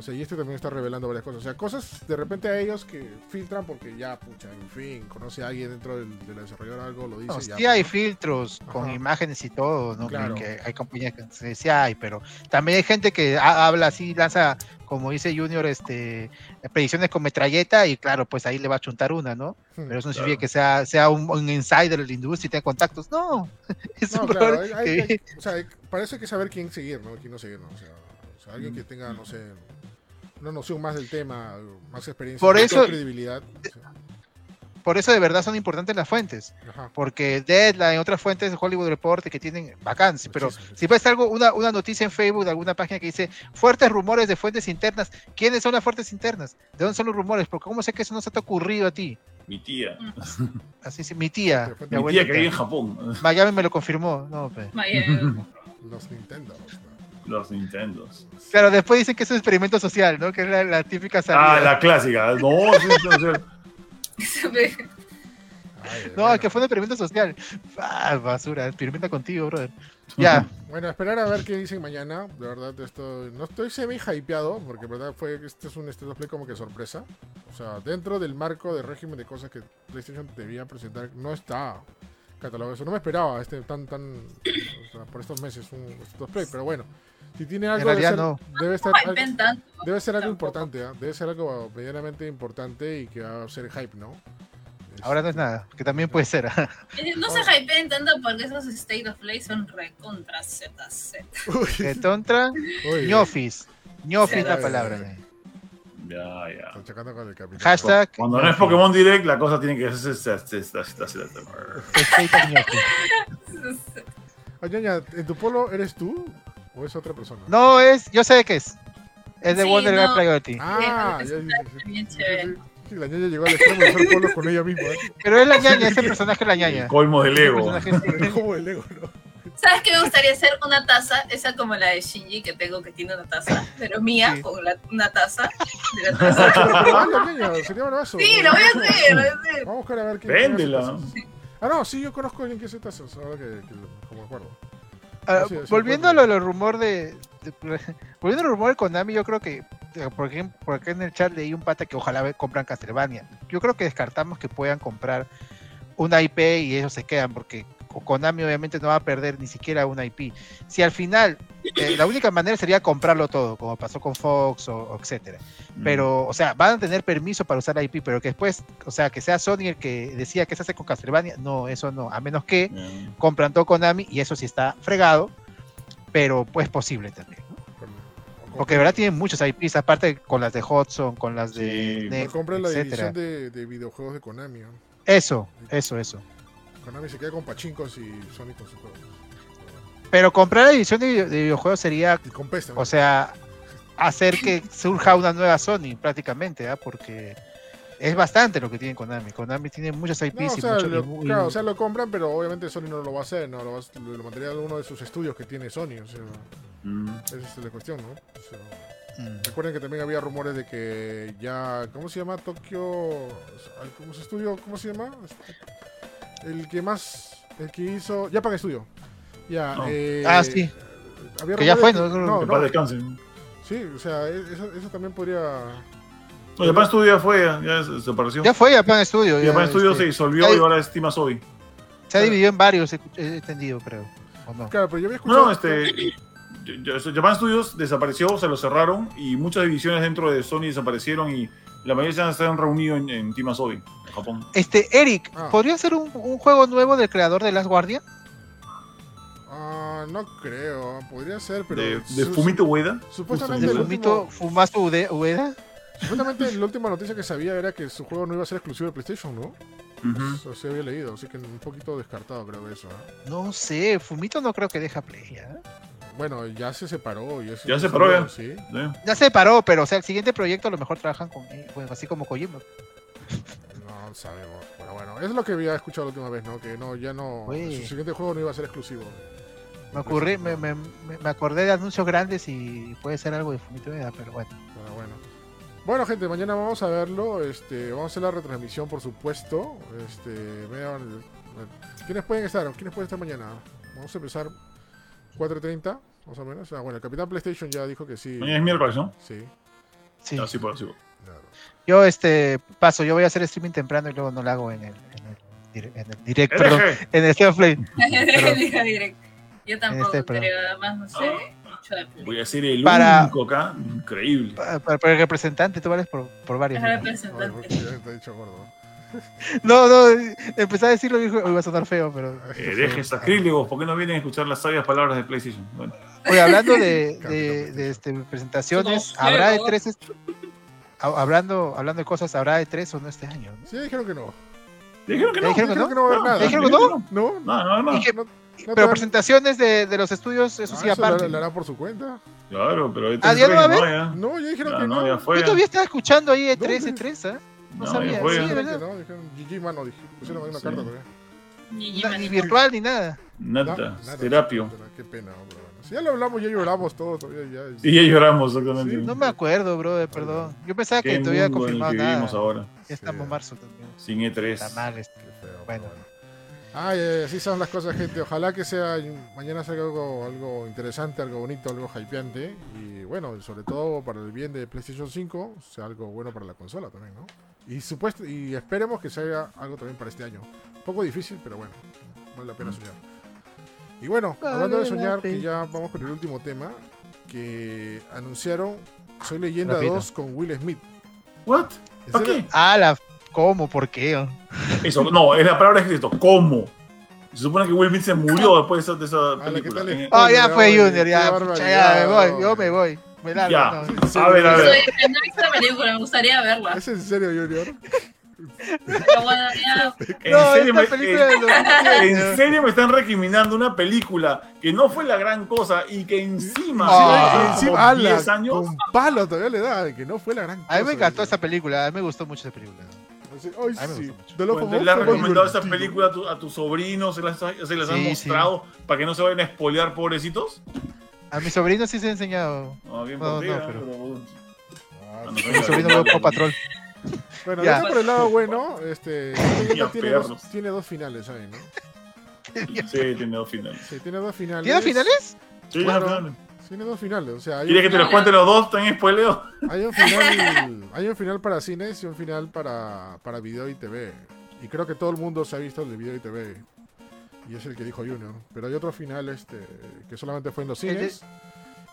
O sea, y este también está revelando varias cosas. O sea, cosas de repente a ellos que filtran porque ya, pucha, en fin, conoce a alguien dentro del, del desarrollador algo, lo dice. No, ya, sí hay filtros con imágenes y todo, ¿no? Claro. Que hay compañías que sí, hay, pero también hay gente que ha- habla así, lanza, como dice Junior, este predicciones con metralleta y claro, pues ahí le va a chuntar una, ¿no? hmm. Pero eso no Claro. significa que sea, sea un, un insider de la industria y tenga contactos. No, es No, un claro, hay- que- hay- o sea, hay- para eso hay que saber quién seguir, ¿no? Quién no seguir, ¿no? O sea, o sea, alguien que tenga, no sé, una noción más del tema, más experiencia, Por eso- credibilidad. por eso de verdad son importantes las fuentes. ajá. Porque Deadline, otras fuentes de Hollywood Report que tienen vacancia, pero si ves algo, una, una noticia en Facebook de alguna página que dice fuertes rumores de fuentes internas, ¿quiénes son las fuentes internas? ¿De dónde son los rumores? Porque ¿cómo sé que eso no se te ha ocurrido a ti? Mi tía. Así es, mi tía, Mi mi Mi tía que vive en Japón. Miami me lo confirmó. No, pe. Miami. Los Nintendo. Los Nintendos. Claro, después dicen que es un experimento social, ¿no? Que es la, la típica salida. Ah, la clásica. No, sí, sí, sí. Ay, No, es que fue un experimento social. Ah, basura, experimenta contigo, brother. Ya, Bueno, esperar a ver qué dicen mañana. De verdad, esto no estoy semi hypeado porque, de verdad, fue este es un State of Play como que sorpresa. O sea, dentro del marco de régimen de cosas que PlayStation debía presentar, no está catalogado eso. No me esperaba este tan tan o sea, por estos meses un State of Play, pero bueno, si tiene algo debe ser, no. debe estar No algo- debe ser algo importante, ¿ah? debe ser algo medianamente importante y que va a ser hype, ¿no? ahora no es nada, que también puede ser. ah. Eh, No se hypeen tanto porque esos State of Play son recontra ZZ. Uy, ñofis. Ñofis Sí. la palabra. eh. Ya, ya. están con el capitán. Hashtag. Cuando no es. Pokémon Direct, la cosa tiene que ser. State of ñofis. Oye, ¿en tu polo eres tú o es otra persona? No es, yo sé de qué es. Es de Sí, Wonder no. Girl Priority. Ah, Sí, ya, es ya, ya. Bien chévere. Sí, la ñaña llegó al extremo de hacer polos con ella misma. ¿eh? Pero es la ñaña, es el personaje de la ñaña. Colmo del el ego. personaje- Pero como el Lego, ¿no? ¿Sabes qué me gustaría hacer? Una taza, esa como la de Shinji que tengo que tiene una taza, pero mía, Sí. con la- una taza. De la taza. Vale, ñaña, sería bravazo. Sí, lo voy a hacer, lo voy a hacer. Vamos a buscar a ver quién Véndela. Ah, no, sí, yo conozco a alguien que hace tazas, ahora que, que como acuerdo. Ah, Sí, sí, volviendo a lo del rumor de, de- volviendo al rumor de Konami, yo creo que eh, por ejemplo, por acá en el chat leí un pata que ojalá compran Castlevania. Yo creo que descartamos que puedan comprar una IP y ellos se quedan porque Konami obviamente no va a perder ni siquiera una IP. Si al final eh, la única manera sería comprarlo todo, como pasó con Fox o, o etcétera. Mm. Pero, o sea, van a tener permiso para usar la IP, pero que después, o sea, que sea Sony el que decía que se hace con Castlevania, no, eso no, a menos que compran todo Konami y eso sí está fregado, pero pues posible también. Porque de verdad tienen muchos IPs, aparte con las de Hudson, con las de Sí. o NEC, compren la etcétera. división de, de videojuegos de Konami. ¿no? Eso, eso, eso. Konami se queda con pachincos y Sony con sus juegos. Pero comprar la edición de, video- de videojuegos sería, Y con PES también. o sea, hacer que surja una nueva Sony prácticamente, ¿ah? porque es bastante lo que tiene Konami. Konami tiene muchos IPs No, o y sea, muchos- lo, claro, o sea, lo compran, pero obviamente Sony no lo va a hacer, no lo, va a- lo mandaría a uno de sus estudios que tiene Sony, o sea, Mm. esa es la cuestión, ¿no? O sea, Mm. recuerden que también había rumores de que ya, ¿cómo se llama? Tokio, ¿cómo se estudio? ¿Cómo se llama? El que más, el que hizo, Japan Studio. Ya, No. eh, Ah, sí. había Que ya fue, ¿no? no, Que no, descansen. sí, o sea, e- eso, eso también podría... No, Japan Studio ya fue, ya, ya se- desapareció. Ya fue Japan Studio. ya, Japan Studio este, se disolvió ya- y ahora es Team Asobi. se ha dividido en varios, he, he entendido, creo. ¿o no? Claro, pero yo había escuchado... No, este. Japan Studios desapareció, se lo cerraron y muchas divisiones dentro de Sony desaparecieron y la mayoría se han reunido en, en Team Asobi, en Japón. Este, Eric, Ah. ¿podría ser un, un juego nuevo del creador de Last Guardian? Ah, no creo, podría ser, pero... de, de su- Fumito Ueda. Supuestamente ¿De el Fumito último- Ueda? Supuestamente la última noticia que sabía era que su juego no iba a ser exclusivo de PlayStation, ¿no? Ujú. Eso sí había leído, así que un poquito descartado creo eso. ¿ah? No sé, Fumito no creo que deja Play. ¿ah? Bueno, ya se separó. y eso Ya se separó, ya. Sí. ¿sí? Ya se paró, pero o sea, el siguiente proyecto a lo mejor trabajan con él, bueno, así como Kojima. No sabemos. Pero bueno, es lo que había escuchado la última vez, ¿no? Que no, ya no. Uy. Su siguiente juego no iba a ser exclusivo. Me, ocurrí, me, me, me- acordé de anuncios grandes y puede ser algo de Fumito Ueda, pero bueno. Pero bueno. Bueno, gente, mañana vamos a verlo. Este, vamos a hacer la retransmisión, por supuesto. Este, vean, ¿Quiénes pueden estar? ¿Quiénes pueden estar mañana? Vamos a empezar 4.30, más o menos. Ah, bueno, el Capitán PlayStation ya dijo que sí. Mañana es miércoles, ¿no? Sí. Sí. No, sí puedo, sí puedo. Claro. Yo este paso, yo voy a hacer streaming temprano y luego no lo hago en el, en el, en el direct, perdón, en el State of Play. Directo. Yo tampoco Este, creo, además no sé películas. Voy a ser el Para- único acá. Increíble. Pa- Para, para el representante, tú vales por, por varios. ¿no? Ay, representante. porque ya está dicho gordo. No, no, empecé a decirlo y dijo, "Uy, va a sonar feo, pero. Eh, deje sacrílegos, ¿por qué no vienen a escuchar las sabias palabras de PlayStation? Bueno, Oye, hablando de, de, de, este, presentaciones, No, ¿habrá de tres? Hablando, hablando de cosas, ¿habrá de tres o no este año? ¿no? Sí, dijeron que no. dijeron que no. Dijeron que Dijeron que no va a haber No, nada. ¿Dijeron que no? No, No, no, no. No, no pero presentaciones de, de los estudios, eso Ah, sí, eso aparte. lo, lo hará por su cuenta. Claro, pero Ah, ¿ya no va a haber? ya. No, ya dijeron Ya, que no, no. ya fue. Yo todavía estaba escuchando ahí E3, ¿Dónde? E3, ¿ah? No, No, sabía, sí, verdad. no, dijeron GG mano, dije, pusieron ahí una Sí. carta todavía. Ni, ni virtual ni nada. Nada, nada, terapio. nada, Qué pena, hombre. Si ya lo hablamos, ya lloramos todos todavía. Ya, Y ya lloramos, exactamente. Sí, No me acuerdo, brother, perdón. Yo pensaba que en el confirmado que nada. vivimos ahora, Ya estamos Sí. marzo también. sin E E3. Está mal este. Feo, Bueno. pero Ay, ay, así son las cosas, gente. Ojalá que sea mañana salga algo, algo interesante, algo bonito, algo hypeante. Y bueno, sobre todo para el bien de PlayStation 5, sea algo bueno para la consola también, ¿no? Y supuesto, y esperemos que salga algo también para este año. Un poco difícil, pero bueno, vale la pena soñar. Y bueno, hablando de soñar, que ya vamos con el último tema, que anunciaron Soy Leyenda Rapidito. 2 con Will Smith. ¿What? ¿En ¿Para qué? Ah, la. ¿Cómo? ¿Por qué? Eso, no, es la palabra escrito. ¿Cómo? Se supone que Will Smith se murió después de esa, de esa ¿qué película. Ah, ya Oye, fue Junior, ya. ya me voy, yo me voy. Ya. no. A ver, a ver. Soy, no he visto la película, me gustaría verla. ¿Es en serio, Junior? ¿En, No, serio me, en- en serio me están recriminando una película que no fue la gran cosa y que encima, Ah. Sí, encima, ala, 10 años, con palo todavía le da, que no fue la gran cosa. A mí me encantó esa película, a mí me gustó mucho esa película. Me sí. gustó mucho. De lo Bueno, famoso le has recomendado esa divertido. película a, tu- a tus sobrinos, se las, se las han Sí, sí. mostrado para que no se vayan a spoilear, pobrecitos. A mi sobrino sí se ha enseñado. No, bien No, por ti, no, ¿eh? pero- Pero- Ah, no, Mi sobrino veo Paw Patrol. Bueno, Ya. por el lado bueno, este, Ya, tiene, dos, tiene dos finales ahí, ¿no? Sí, tiene dos finales. Sí, tiene dos finales. ¿Tiene finales? Sí, Claro. dos finales. Tiene dos finales, o sea, hay ¿Quieres que te los cuente los dos? ¿Están spoileo? hay un final, hay un final para cines y un final para, para video y TV. Y creo que todo el mundo se ha visto el de video y TV. Y es el que dijo Junior. Pero hay otro final este, que solamente fue en los cines.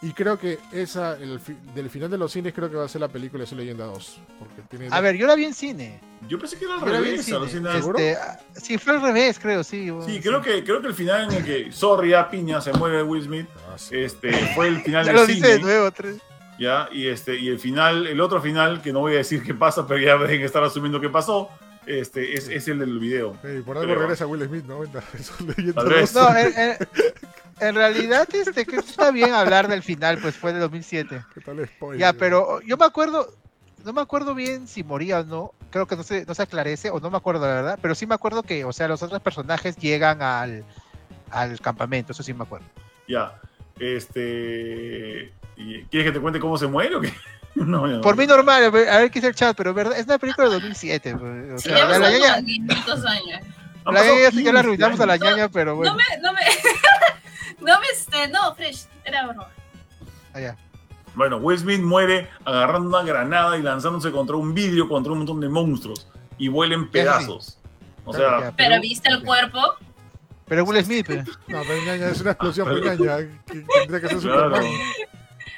Y creo que esa, el fi- del final de los cines, creo que va a ser la película de Leyenda 2. Porque tiene A ver, yo la vi en cine. Yo pensé que era al Yo la vi en revés. cine. alucina. ¿Seguro? Este, ah, sí, fue al revés, creo, sí. bueno, Sí, creo que, creo que el final en el que, sorry, a piña, se muere Will Smith, Ah, sí. este, fue el final Ya del lo dice de cine, nuevo. tres. ya, y este, y el final, el otro final, que no voy a decir qué pasa, pero ya deben estar asumiendo qué pasó, este, es, es el del video. Sí, por algo regresa Will Smith, ¿no? Soy Leyenda Tal vez. 2. No, en, en- en realidad este, que está bien hablar del final, pues fue de 2007. ¿Qué tal spoiler? Ya, pero yo me acuerdo, no me acuerdo bien si moría o no, creo que no se, no se aclarece, o no me acuerdo la verdad, pero sí me acuerdo que, o sea, los otros personajes llegan al, al campamento, eso sí me acuerdo. Ya, este, ¿y ¿quieres que te cuente cómo se muere o qué? No, ya no. Por mí normal, a ver, qué es el chat, pero verdad, es una película de 2007. pues, o Sí, sea, ya la, la pasaron ñaña, 500 años. Han la ñaña sí ya la 15 arruinamos a la ñaña, pero bueno. No me, no me, no me, este, no, Fresh, era broma. allá. Bueno, Will Smith muere agarrando una granada y lanzándose contra un vidrio contra un montón de monstruos y vuela en pedazos. O sea, Ya, Pero viste el cuerpo, Pero Will Smith, pues. No, pero ñaña, es una explosión, Pero- pues, ñaña. Que, que tendría que ser claro. Superman.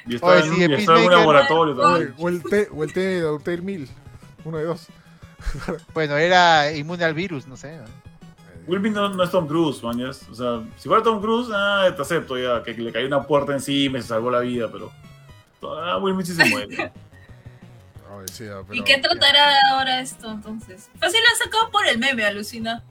Y está, Oye, en, sí, y está en un laboratorio también. O el o de Dr. Mill. Uno de dos. bueno, era inmune al virus, no sé. Will Smith no, no es Tom Cruise, man. O sea, si fuera Tom Cruise, ah, te acepto ya, que le cayó una puerta encima y se salvó la vida, pero. Ah, Will Smith sí se muere. Ay, sí, ah, ¿y pero- qué tratará ahora esto entonces? Fácil lo han sacado por el meme, alucina.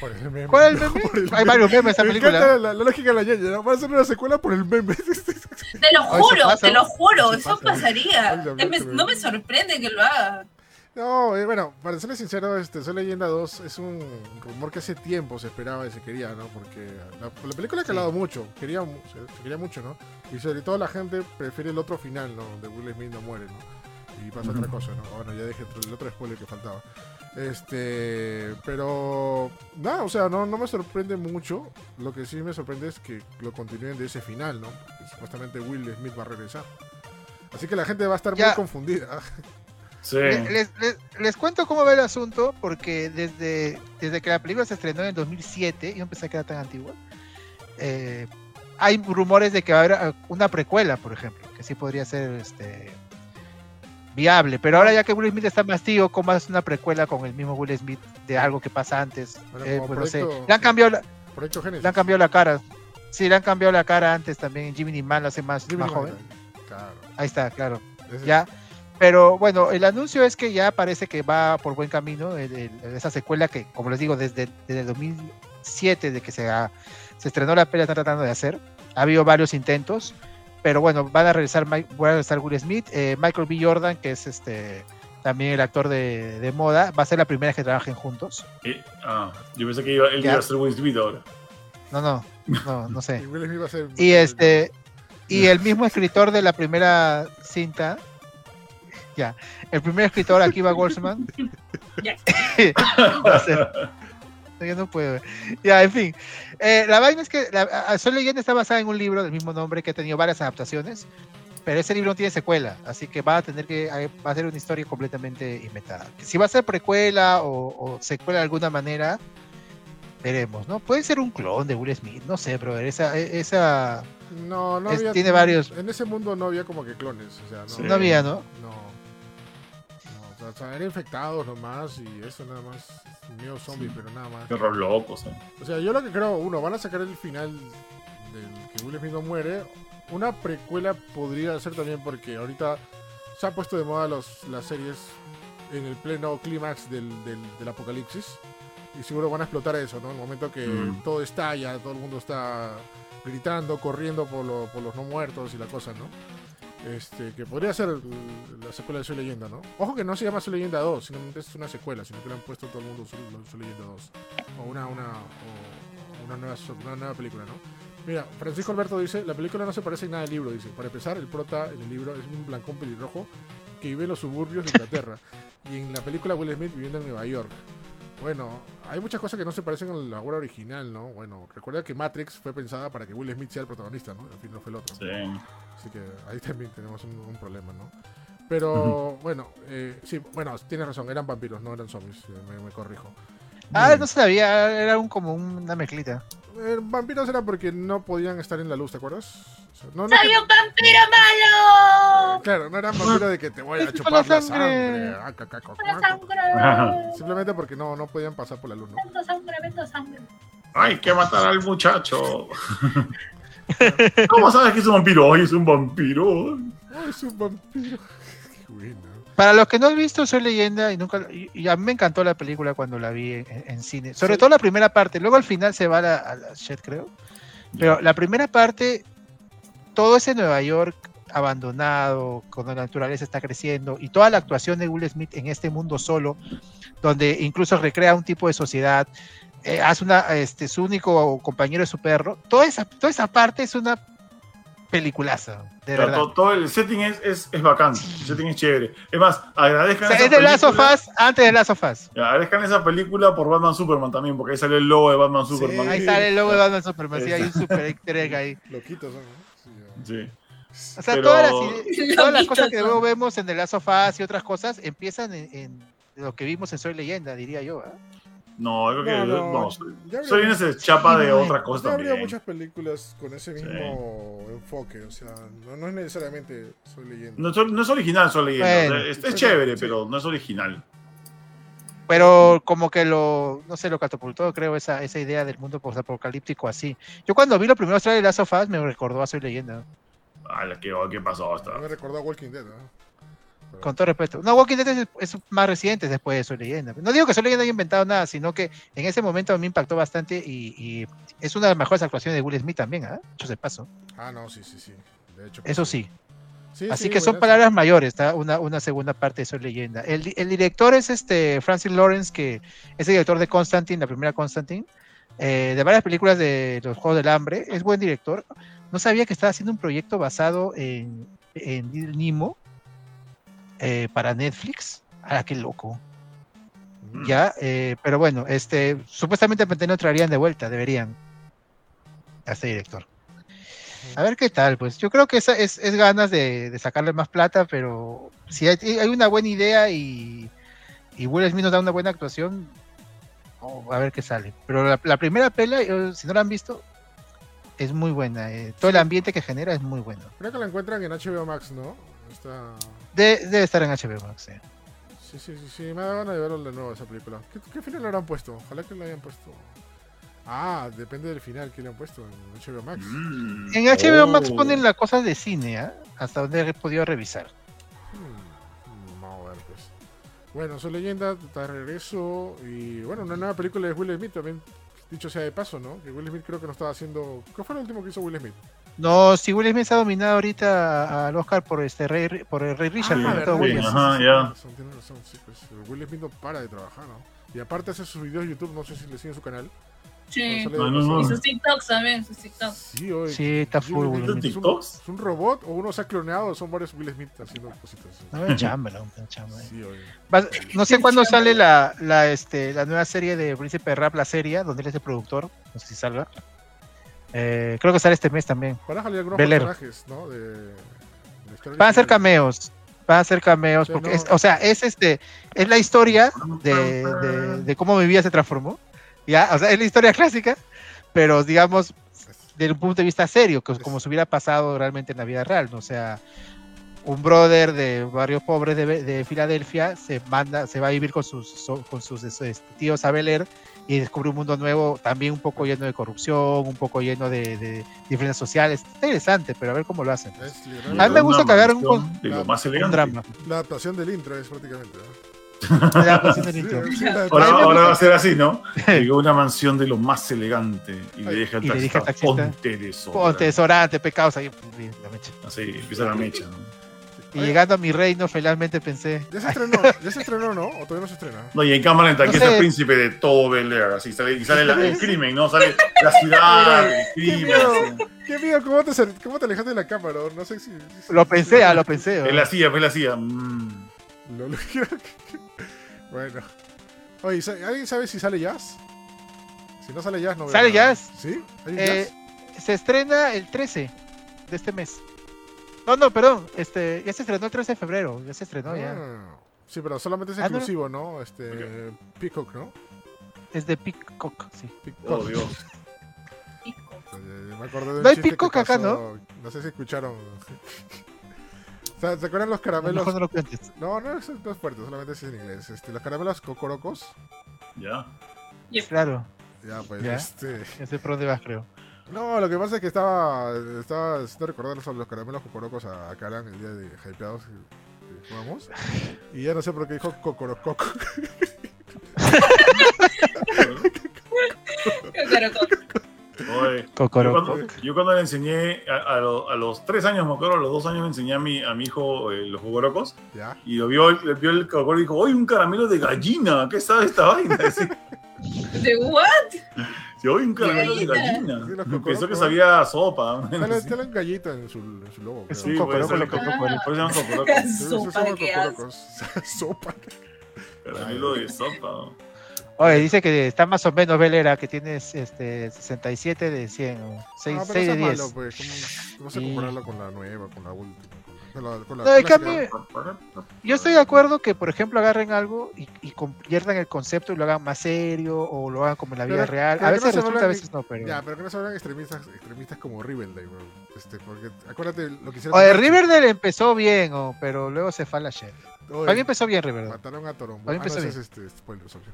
Por el meme. ¿Cuál es el meme? El Hay varios memes esa película. encanta la, la lógica de la ñaña. ¿no? Va a ser una secuela por el meme. Te lo juro, pasa. te lo juro, Eso eso pasa. pasaría. La me- no me sorprende que lo haga. No, eh, bueno, para serles sincero, este, Soy Leyenda 2 es un rumor que hace tiempo se esperaba y se quería, ¿no? Porque la, la película ha calado mucho, quería, se quería mucho, ¿no? Y sobre todo la gente prefiere el otro final, ¿no? Donde Will Smith no muere, ¿no? Y pasa otra cosa, ¿no? Bueno, ya dejé el otro spoiler que faltaba. Este, pero nada, o sea, no, no me sorprende mucho. Lo que sí me sorprende es que lo continúen de ese final, ¿no? Que supuestamente Will Smith va a regresar. Así que la gente va a estar muy confundida. Les, cuento cómo va el asunto, porque desde, desde que la película se estrenó en 2007, yo pensé que era tan antigua, eh, hay rumores de que va a haber una precuela, por ejemplo, que sí podría ser este, viable. Pero ahora ya que Will Smith está más tío, ¿cómo hace una precuela con el mismo Will Smith de algo que pasa antes? Eh, pues le han cambiado la, le han cambiado la cara. Sí, le han cambiado la cara antes también. Jimmy Niman lo hace más, joven. Ahí está, claro. Ya. Pero bueno, el anuncio es que ya parece que va por buen camino esa secuela que, como les digo, desde, desde el 2007, de que se, se estrenó la pelea, está tratando de hacer. Ha habido varios intentos, pero bueno, van a regresar, va a regresar Will Smith, eh, Michael B. Jordan, que es este también el actor de, moda, va a ser la primera que trabajen juntos. ah, yo pensé que iba, él iba a ser Will Smith ahora. No, no, no, no sé. y este y el mismo escritor de la primera cinta ya. El primer escritor, aquí va Goldsman. Ya. Ya no puedo. Ya, en fin. Eh, la vaina es que la, Soy Leyenda está basada en un libro del mismo nombre que ha tenido varias adaptaciones, pero ese libro no tiene secuela, así que va a tener que va a ser una historia completamente inventada. Si va a ser precuela o, secuela de alguna manera, veremos, ¿no? Puede ser un clon de Will Smith, no sé, pero esa, esa no, no había, tiene varios. En ese mundo no había como que clones, o sea, no, no había, ¿no? No. O sea, eran infectados nomás y eso nada más. Mío zombie, pero nada más. Perros locos, ¿eh? O sea, yo lo que creo, uno, van a sacar el final del que Will Smith no muere. Una precuela podría ser también porque ahorita se han puesto de moda los, las series en el pleno clímax del, del, apocalipsis. Y seguro van a explotar eso, ¿no? El momento que mm. todo estalla, todo el mundo está gritando, corriendo por, por los no muertos y la cosa, ¿no? Este, que podría ser la secuela de Soy Leyenda, ¿no? Ojo que no se llama Soy Leyenda 2, sino es una secuela, sino que le han puesto todo el mundo Soy, Leyenda 2. O una, una, una, nueva, una nueva película, ¿no? Mira, Francisco Alberto dice, la película no se parece en nada al libro, dice. Para empezar, el prota en el libro es un blancón pelirrojo que vive en los suburbios de Inglaterra. y en la película Will Smith viviendo en Nueva York. Bueno, hay muchas cosas que no se parecen a la obra original, ¿no? Bueno, recuerda que Matrix fue pensada para que Will Smith sea el protagonista, ¿no? Al fin no fue el otro. Sí. Así que ahí también tenemos un, problema, ¿no? Pero bueno, eh, sí, bueno, tienes razón, eran vampiros, no eran zombies, eh, me, corrijo. Ah, no sabía, era un, como una mezclita. Eh, vampiros era porque no podían estar en la luz, ¿te acuerdas? no, un vampiro malo! Claro, no era vampiro de que te voy a chupar la sangre. Simplemente porque no, no podían pasar por la luz. ¿no? Vento sangre, vento sangre. Hay que matar al muchacho. ¿Cómo sabes que es un vampiro? Ay, es un vampiro. Ay, es un vampiro. Para los que no han visto Soy Leyenda y nunca y a mí me encantó la película cuando la vi en, cine, sobre todo la primera parte, luego al final se va a la, a shit, creo. Pero la primera parte todo ese Nueva York abandonado, cuando la naturaleza está creciendo y toda la actuación de Will Smith en este mundo solo, donde incluso recrea un tipo de sociedad eh, hace una, este, su único compañero es su perro. Toda esa, toda esa parte es una peliculaza, de verdad. Todo, el setting es, es, es, bacán, el setting es chévere. Es más, agradezcan. es de Last of Us antes de Last of Us. Agradezcan esa película por Batman Superman también, porque ahí sale el logo de Batman Superman. ahí sale el logo de Batman Superman, sí, hay un super egg ahí. Loquitos son, ¿no? Sí. O sea, todas, las, todas las cosas que luego vemos en The Last of Us y otras cosas empiezan en, en lo que vimos en Soy Leyenda, diría yo. ¿eh? No, creo que no, soy en ese chapa de otra cosa también. Habría muchas películas con ese mismo enfoque, o sea, no, es necesariamente Soy leyenda. No, no es original Soy leyenda, es, chévere, pero no es original. Pero como que lo, no sé, lo catapultó, creo, esa, esa idea del mundo post-apocalíptico así. Yo cuando vi los primeros trailers de Last of Us me recordó a Soy Leyenda. Ah, ¿qué, qué pasó hasta? Me recordó a Walking Dead, ¿no? Con todo respeto. No, Walking Dead es, más reciente después de Soy Leyenda. No digo que Soy Leyenda haya inventado nada, sino que en ese momento a mí impactó bastante y, es una de las mejores actuaciones de Will Smith también, ¿ah? Hecho de paso. Ah, no, sí, sí, sí. De hecho, Eso sí. Así que son palabras mayores, está una, una, segunda parte de Soy Leyenda. El, director es este Francis Lawrence, que es el director de Constantine, la primera Constantine, eh, de varias películas de los Juegos del Hambre. Es buen director. No sabía que estaba haciendo un proyecto basado en, en Nemo, eh, para Netflix. Ah, qué loco. Mm. Ya, eh, pero bueno, este, supuestamente no traerían de vuelta, deberían. A este director. A ver qué tal, pues. Yo creo que esa es, es ganas de, de sacarle más plata, pero si hay, hay una buena idea y, y Will Smith nos da una buena actuación, oh, a ver qué sale. Pero la, la primera pela, yo, si no la han visto, es muy buena. eh, todo el ambiente que genera es muy bueno. Creo que la encuentran en HBO Max, ¿no? Está... De- debe estar en HBO Max. sí. Sí, sí, sí, sí, me da ganas de verlo de nuevo esa película. ¿Qué, qué final le habrán puesto? Ojalá que le hayan puesto. Ah, depende del final que le han puesto en HBO Max. Mm. En HBO Max Oh. ponen las cosas de cine, ¿ah? hasta donde he podido revisar. Hmm, Vamos a ver, pues. Bueno, soy leyenda, está de regreso. Y bueno, una nueva película de Will Smith también. Dicho sea de paso, ¿no? Que Will Smith creo que no estaba haciendo. ¿Qué fue lo último que hizo Will Smith? No, si Will Smith está dominado ahorita al Oscar por este Rey, por el Rey Richard, Ah, Todo sí, Williams. ajá. ya. Tiene razón, tiene razón, sí, pues. Will Smith no para de trabajar, ¿no? Y aparte hace sus videos de YouTube, no sé si le siguen su canal. Sí. No, no, no. Y sus TikToks también, sus TikToks. Sí, oye, Sí, está full Will Smith es un- ¿TikToks? ¿Es un robot o uno se ha cloneado? Son varios Will Smith haciendo cositas. sí. No no me chamba. Sí, oye. No sé cuándo sale la, la, este, la nueva serie de Príncipe Rap, la serie, donde él es el productor. No sé si salga. Eh, creo que sale este mes también. Van a salir algunos personajes, ¿no? De, de Van a ser cameos. Van a ser cameos. Sí, Porque no. es, o sea, es este, es la historia de, de, de cómo mi vida se transformó. Ya, o sea, es la historia clásica, pero digamos, desde un punto de vista serio, que como si hubiera pasado realmente en la vida real, ¿no? O sea, un brother de barrio pobre de, de Filadelfia se manda, se va a vivir con sus, so- con sus este, tíos a Bel Air y descubre un mundo nuevo, también un poco lleno de corrupción, un poco lleno de, de diferencias sociales. Está interesante, pero a ver cómo lo hacen. A mí me gusta Una cagar un lo más Un drama. la adaptación del intro, es prácticamente. ¿no? La canción del Sí, intro. sí, la- Ahora, va a ser así, ¿no? Llegó a una mansión de lo más elegante y le dije al taxista, ponte de eso. Ponte desodorante, pecados ahí. la mecha. Así, empieza la mecha, ¿no? Y llegando a mi reino, finalmente pensé. Ya se estrenó, ya se estrenó, ¿no? ¿O todavía no se estrena? No, y en cámara lenta, No aquí es el príncipe de todo Bel Air, así sale, y sale la- el crimen, ¿no? Sale la ciudad, el ¡Qué crimen. miedo! ¡Qué miedo! ¿Cómo te, cómo te alejaste de la cámara? No sé si... si- Lo si- pensé, ah, lo pensé. Él ¿no? hacía, él hacía. mm. Lo- lo- bueno. Oye, ¿sa- ¿alguien sabe si sale Jazz? Si no sale Jazz, no veo ¿Sale nada. Jazz? ¿Sí? ¿Hay Eh, Jazz? se estrena el 13 de este mes. No, no, perdón. Este, ya se estrenó el 13 de febrero. Ya se estrenó ya. Ah, Sí, pero solamente es Ah, no, no. exclusivo, ¿no? Este... Peacock, ¿no? Es de Peacock, sí. Peacock. Oh, Dios. Me acordé de un No hay Peacock acá, pasó, ¿no? sé si escucharon. O sea, ¿Se acuerdan los caramelos? no lo. No, no, eso no es fuerte, solamente es en inglés. Este, los caramelos cocorocos. Ya. Claro, Ya, pues, este. ya sé por dónde vas, creo. No, lo que pasa es que estaba, estaba haciendo recordar sobre los caramelos cocorocos a, a Karan el día de Hypeados que, que jugamos. Y ya no sé por qué dijo cocorococo. Oye, yo, cuando, yo cuando le enseñé a, a lo- a los tres años, me acuerdo, a los dos años me enseñé a mi, a mi hijo eh, los jugorocos Ya. y lo vio, le vio el cocoro y dijo, ¡Oye, un caramelo de gallina! ¿Qué sabe esta vaina? ¿De what? "Sí, ¡Oye, un caramelo de gallina? Sí, Pensó que sabía sopa. Sí, sale un gallito en su, en su logo. Es un puede cocoroco. Por eso se llaman cocorocos. Sí, sí, Sopa, qué. Sopa. Caramelo de sopa. Oye, dice que está más o menos Velera, que tienes este 67 de 100, o 6, Ah, pero 6 eso de es 10. malo, pues. ¿Cómo, cómo se Sí. compararlo con la nueva, con la última? Con la, con la No, cambio, Yo estoy de acuerdo que, por ejemplo, agarren algo y, y conviertan el concepto y lo hagan más serio o lo hagan como en la vida Pero- real. pero A no veces se resulta, a veces no, pero... Ya, pero que no se hablan extremistas, extremistas como Riverdale, bro. Este, porque acuérdate lo que hicieron. Oye. Riverdale empezó bien, oh, pero luego se fue a la shit. Para mí empezó bien Riverdale. Mataron a Torombo. Para mí Ah, no, empezó ese es este, spoiler, obvio.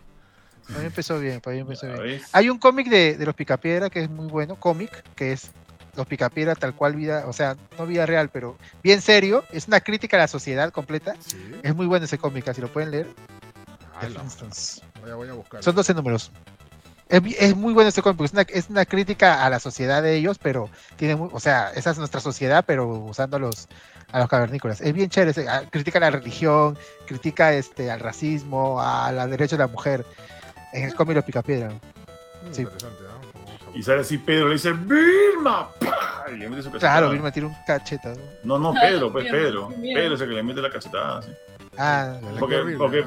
Para mí empezó bien, para mí empezó bien. Hay un cómic de, de los Picapiedra que es muy bueno, cómic, que es los Picapiedra tal cual vida, o sea, no vida real, pero bien serio. Es una crítica a la sociedad completa. Sí. Es muy bueno ese cómic, si lo pueden leer. Ah, voy, a, voy a buscar. Son 12 números. Es, es muy bueno este cómic, porque es una, es una crítica a la sociedad de ellos, pero tiene muy, o sea, esa es nuestra sociedad, pero usando a los, a los cavernícolas. Es bien chévere, ese- ah, critica la religión, critica este, al racismo, a los derechos de la mujer. En el cómic Los Picapiedra. Sí. Interesante, a Y sale así Pedro, le dice, ¡Vilma! ¡Pah! Y le mete su cachetada. Claro, Vilma tira un cacheta. ¿no? No, Pedro, pues Pedro. Pedro es el que le mete la cachetada. sí. Ah, buscar. Porque- porque-.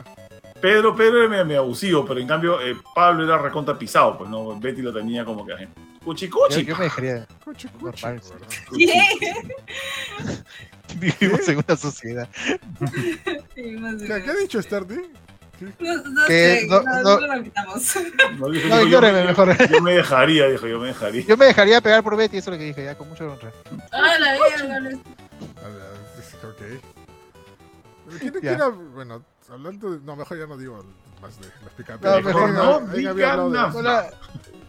Pedro, Pedro era medio, abusivo, pero en cambio eh, Pablo era recontra pisado, pues no, Betty lo tenía como que ajá, Cuchi Yo, me dejaría. Cuchi, cuchi, Normal, sí. ¿verdad? ¿Qué? Vivimos en una sociedad. ¿Qué, qué ha dicho Stardy? No, no Que sé, no- no, no- no lo invitamos. No, dijo, No, dijo, mejor. yo me dejaría, dijo, yo me dejaría. Yo me dejaría pegar por Betty, eso es lo que dije, ya, con mucho honra. Ah, la verga, no es- A ver, ok. ¿Quién, Ya. quién hab- bueno, hablando de... No, mejor ya no digo más de las picantes. No, mejor no.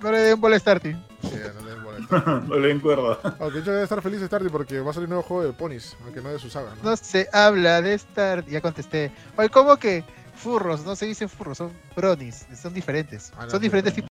No, le den bola a Starty. Sí, no le den boleto. No le den cuerda. Aunque yo debe estar feliz Stardy porque va a salir un nuevo juego de ponis, aunque no de su saga. ¿no? No se habla de Starty. Ya contesté. Oye, ¿cómo que furros? No se dicen furros, son bronies. Son diferentes. Ah, Son diferentes tipos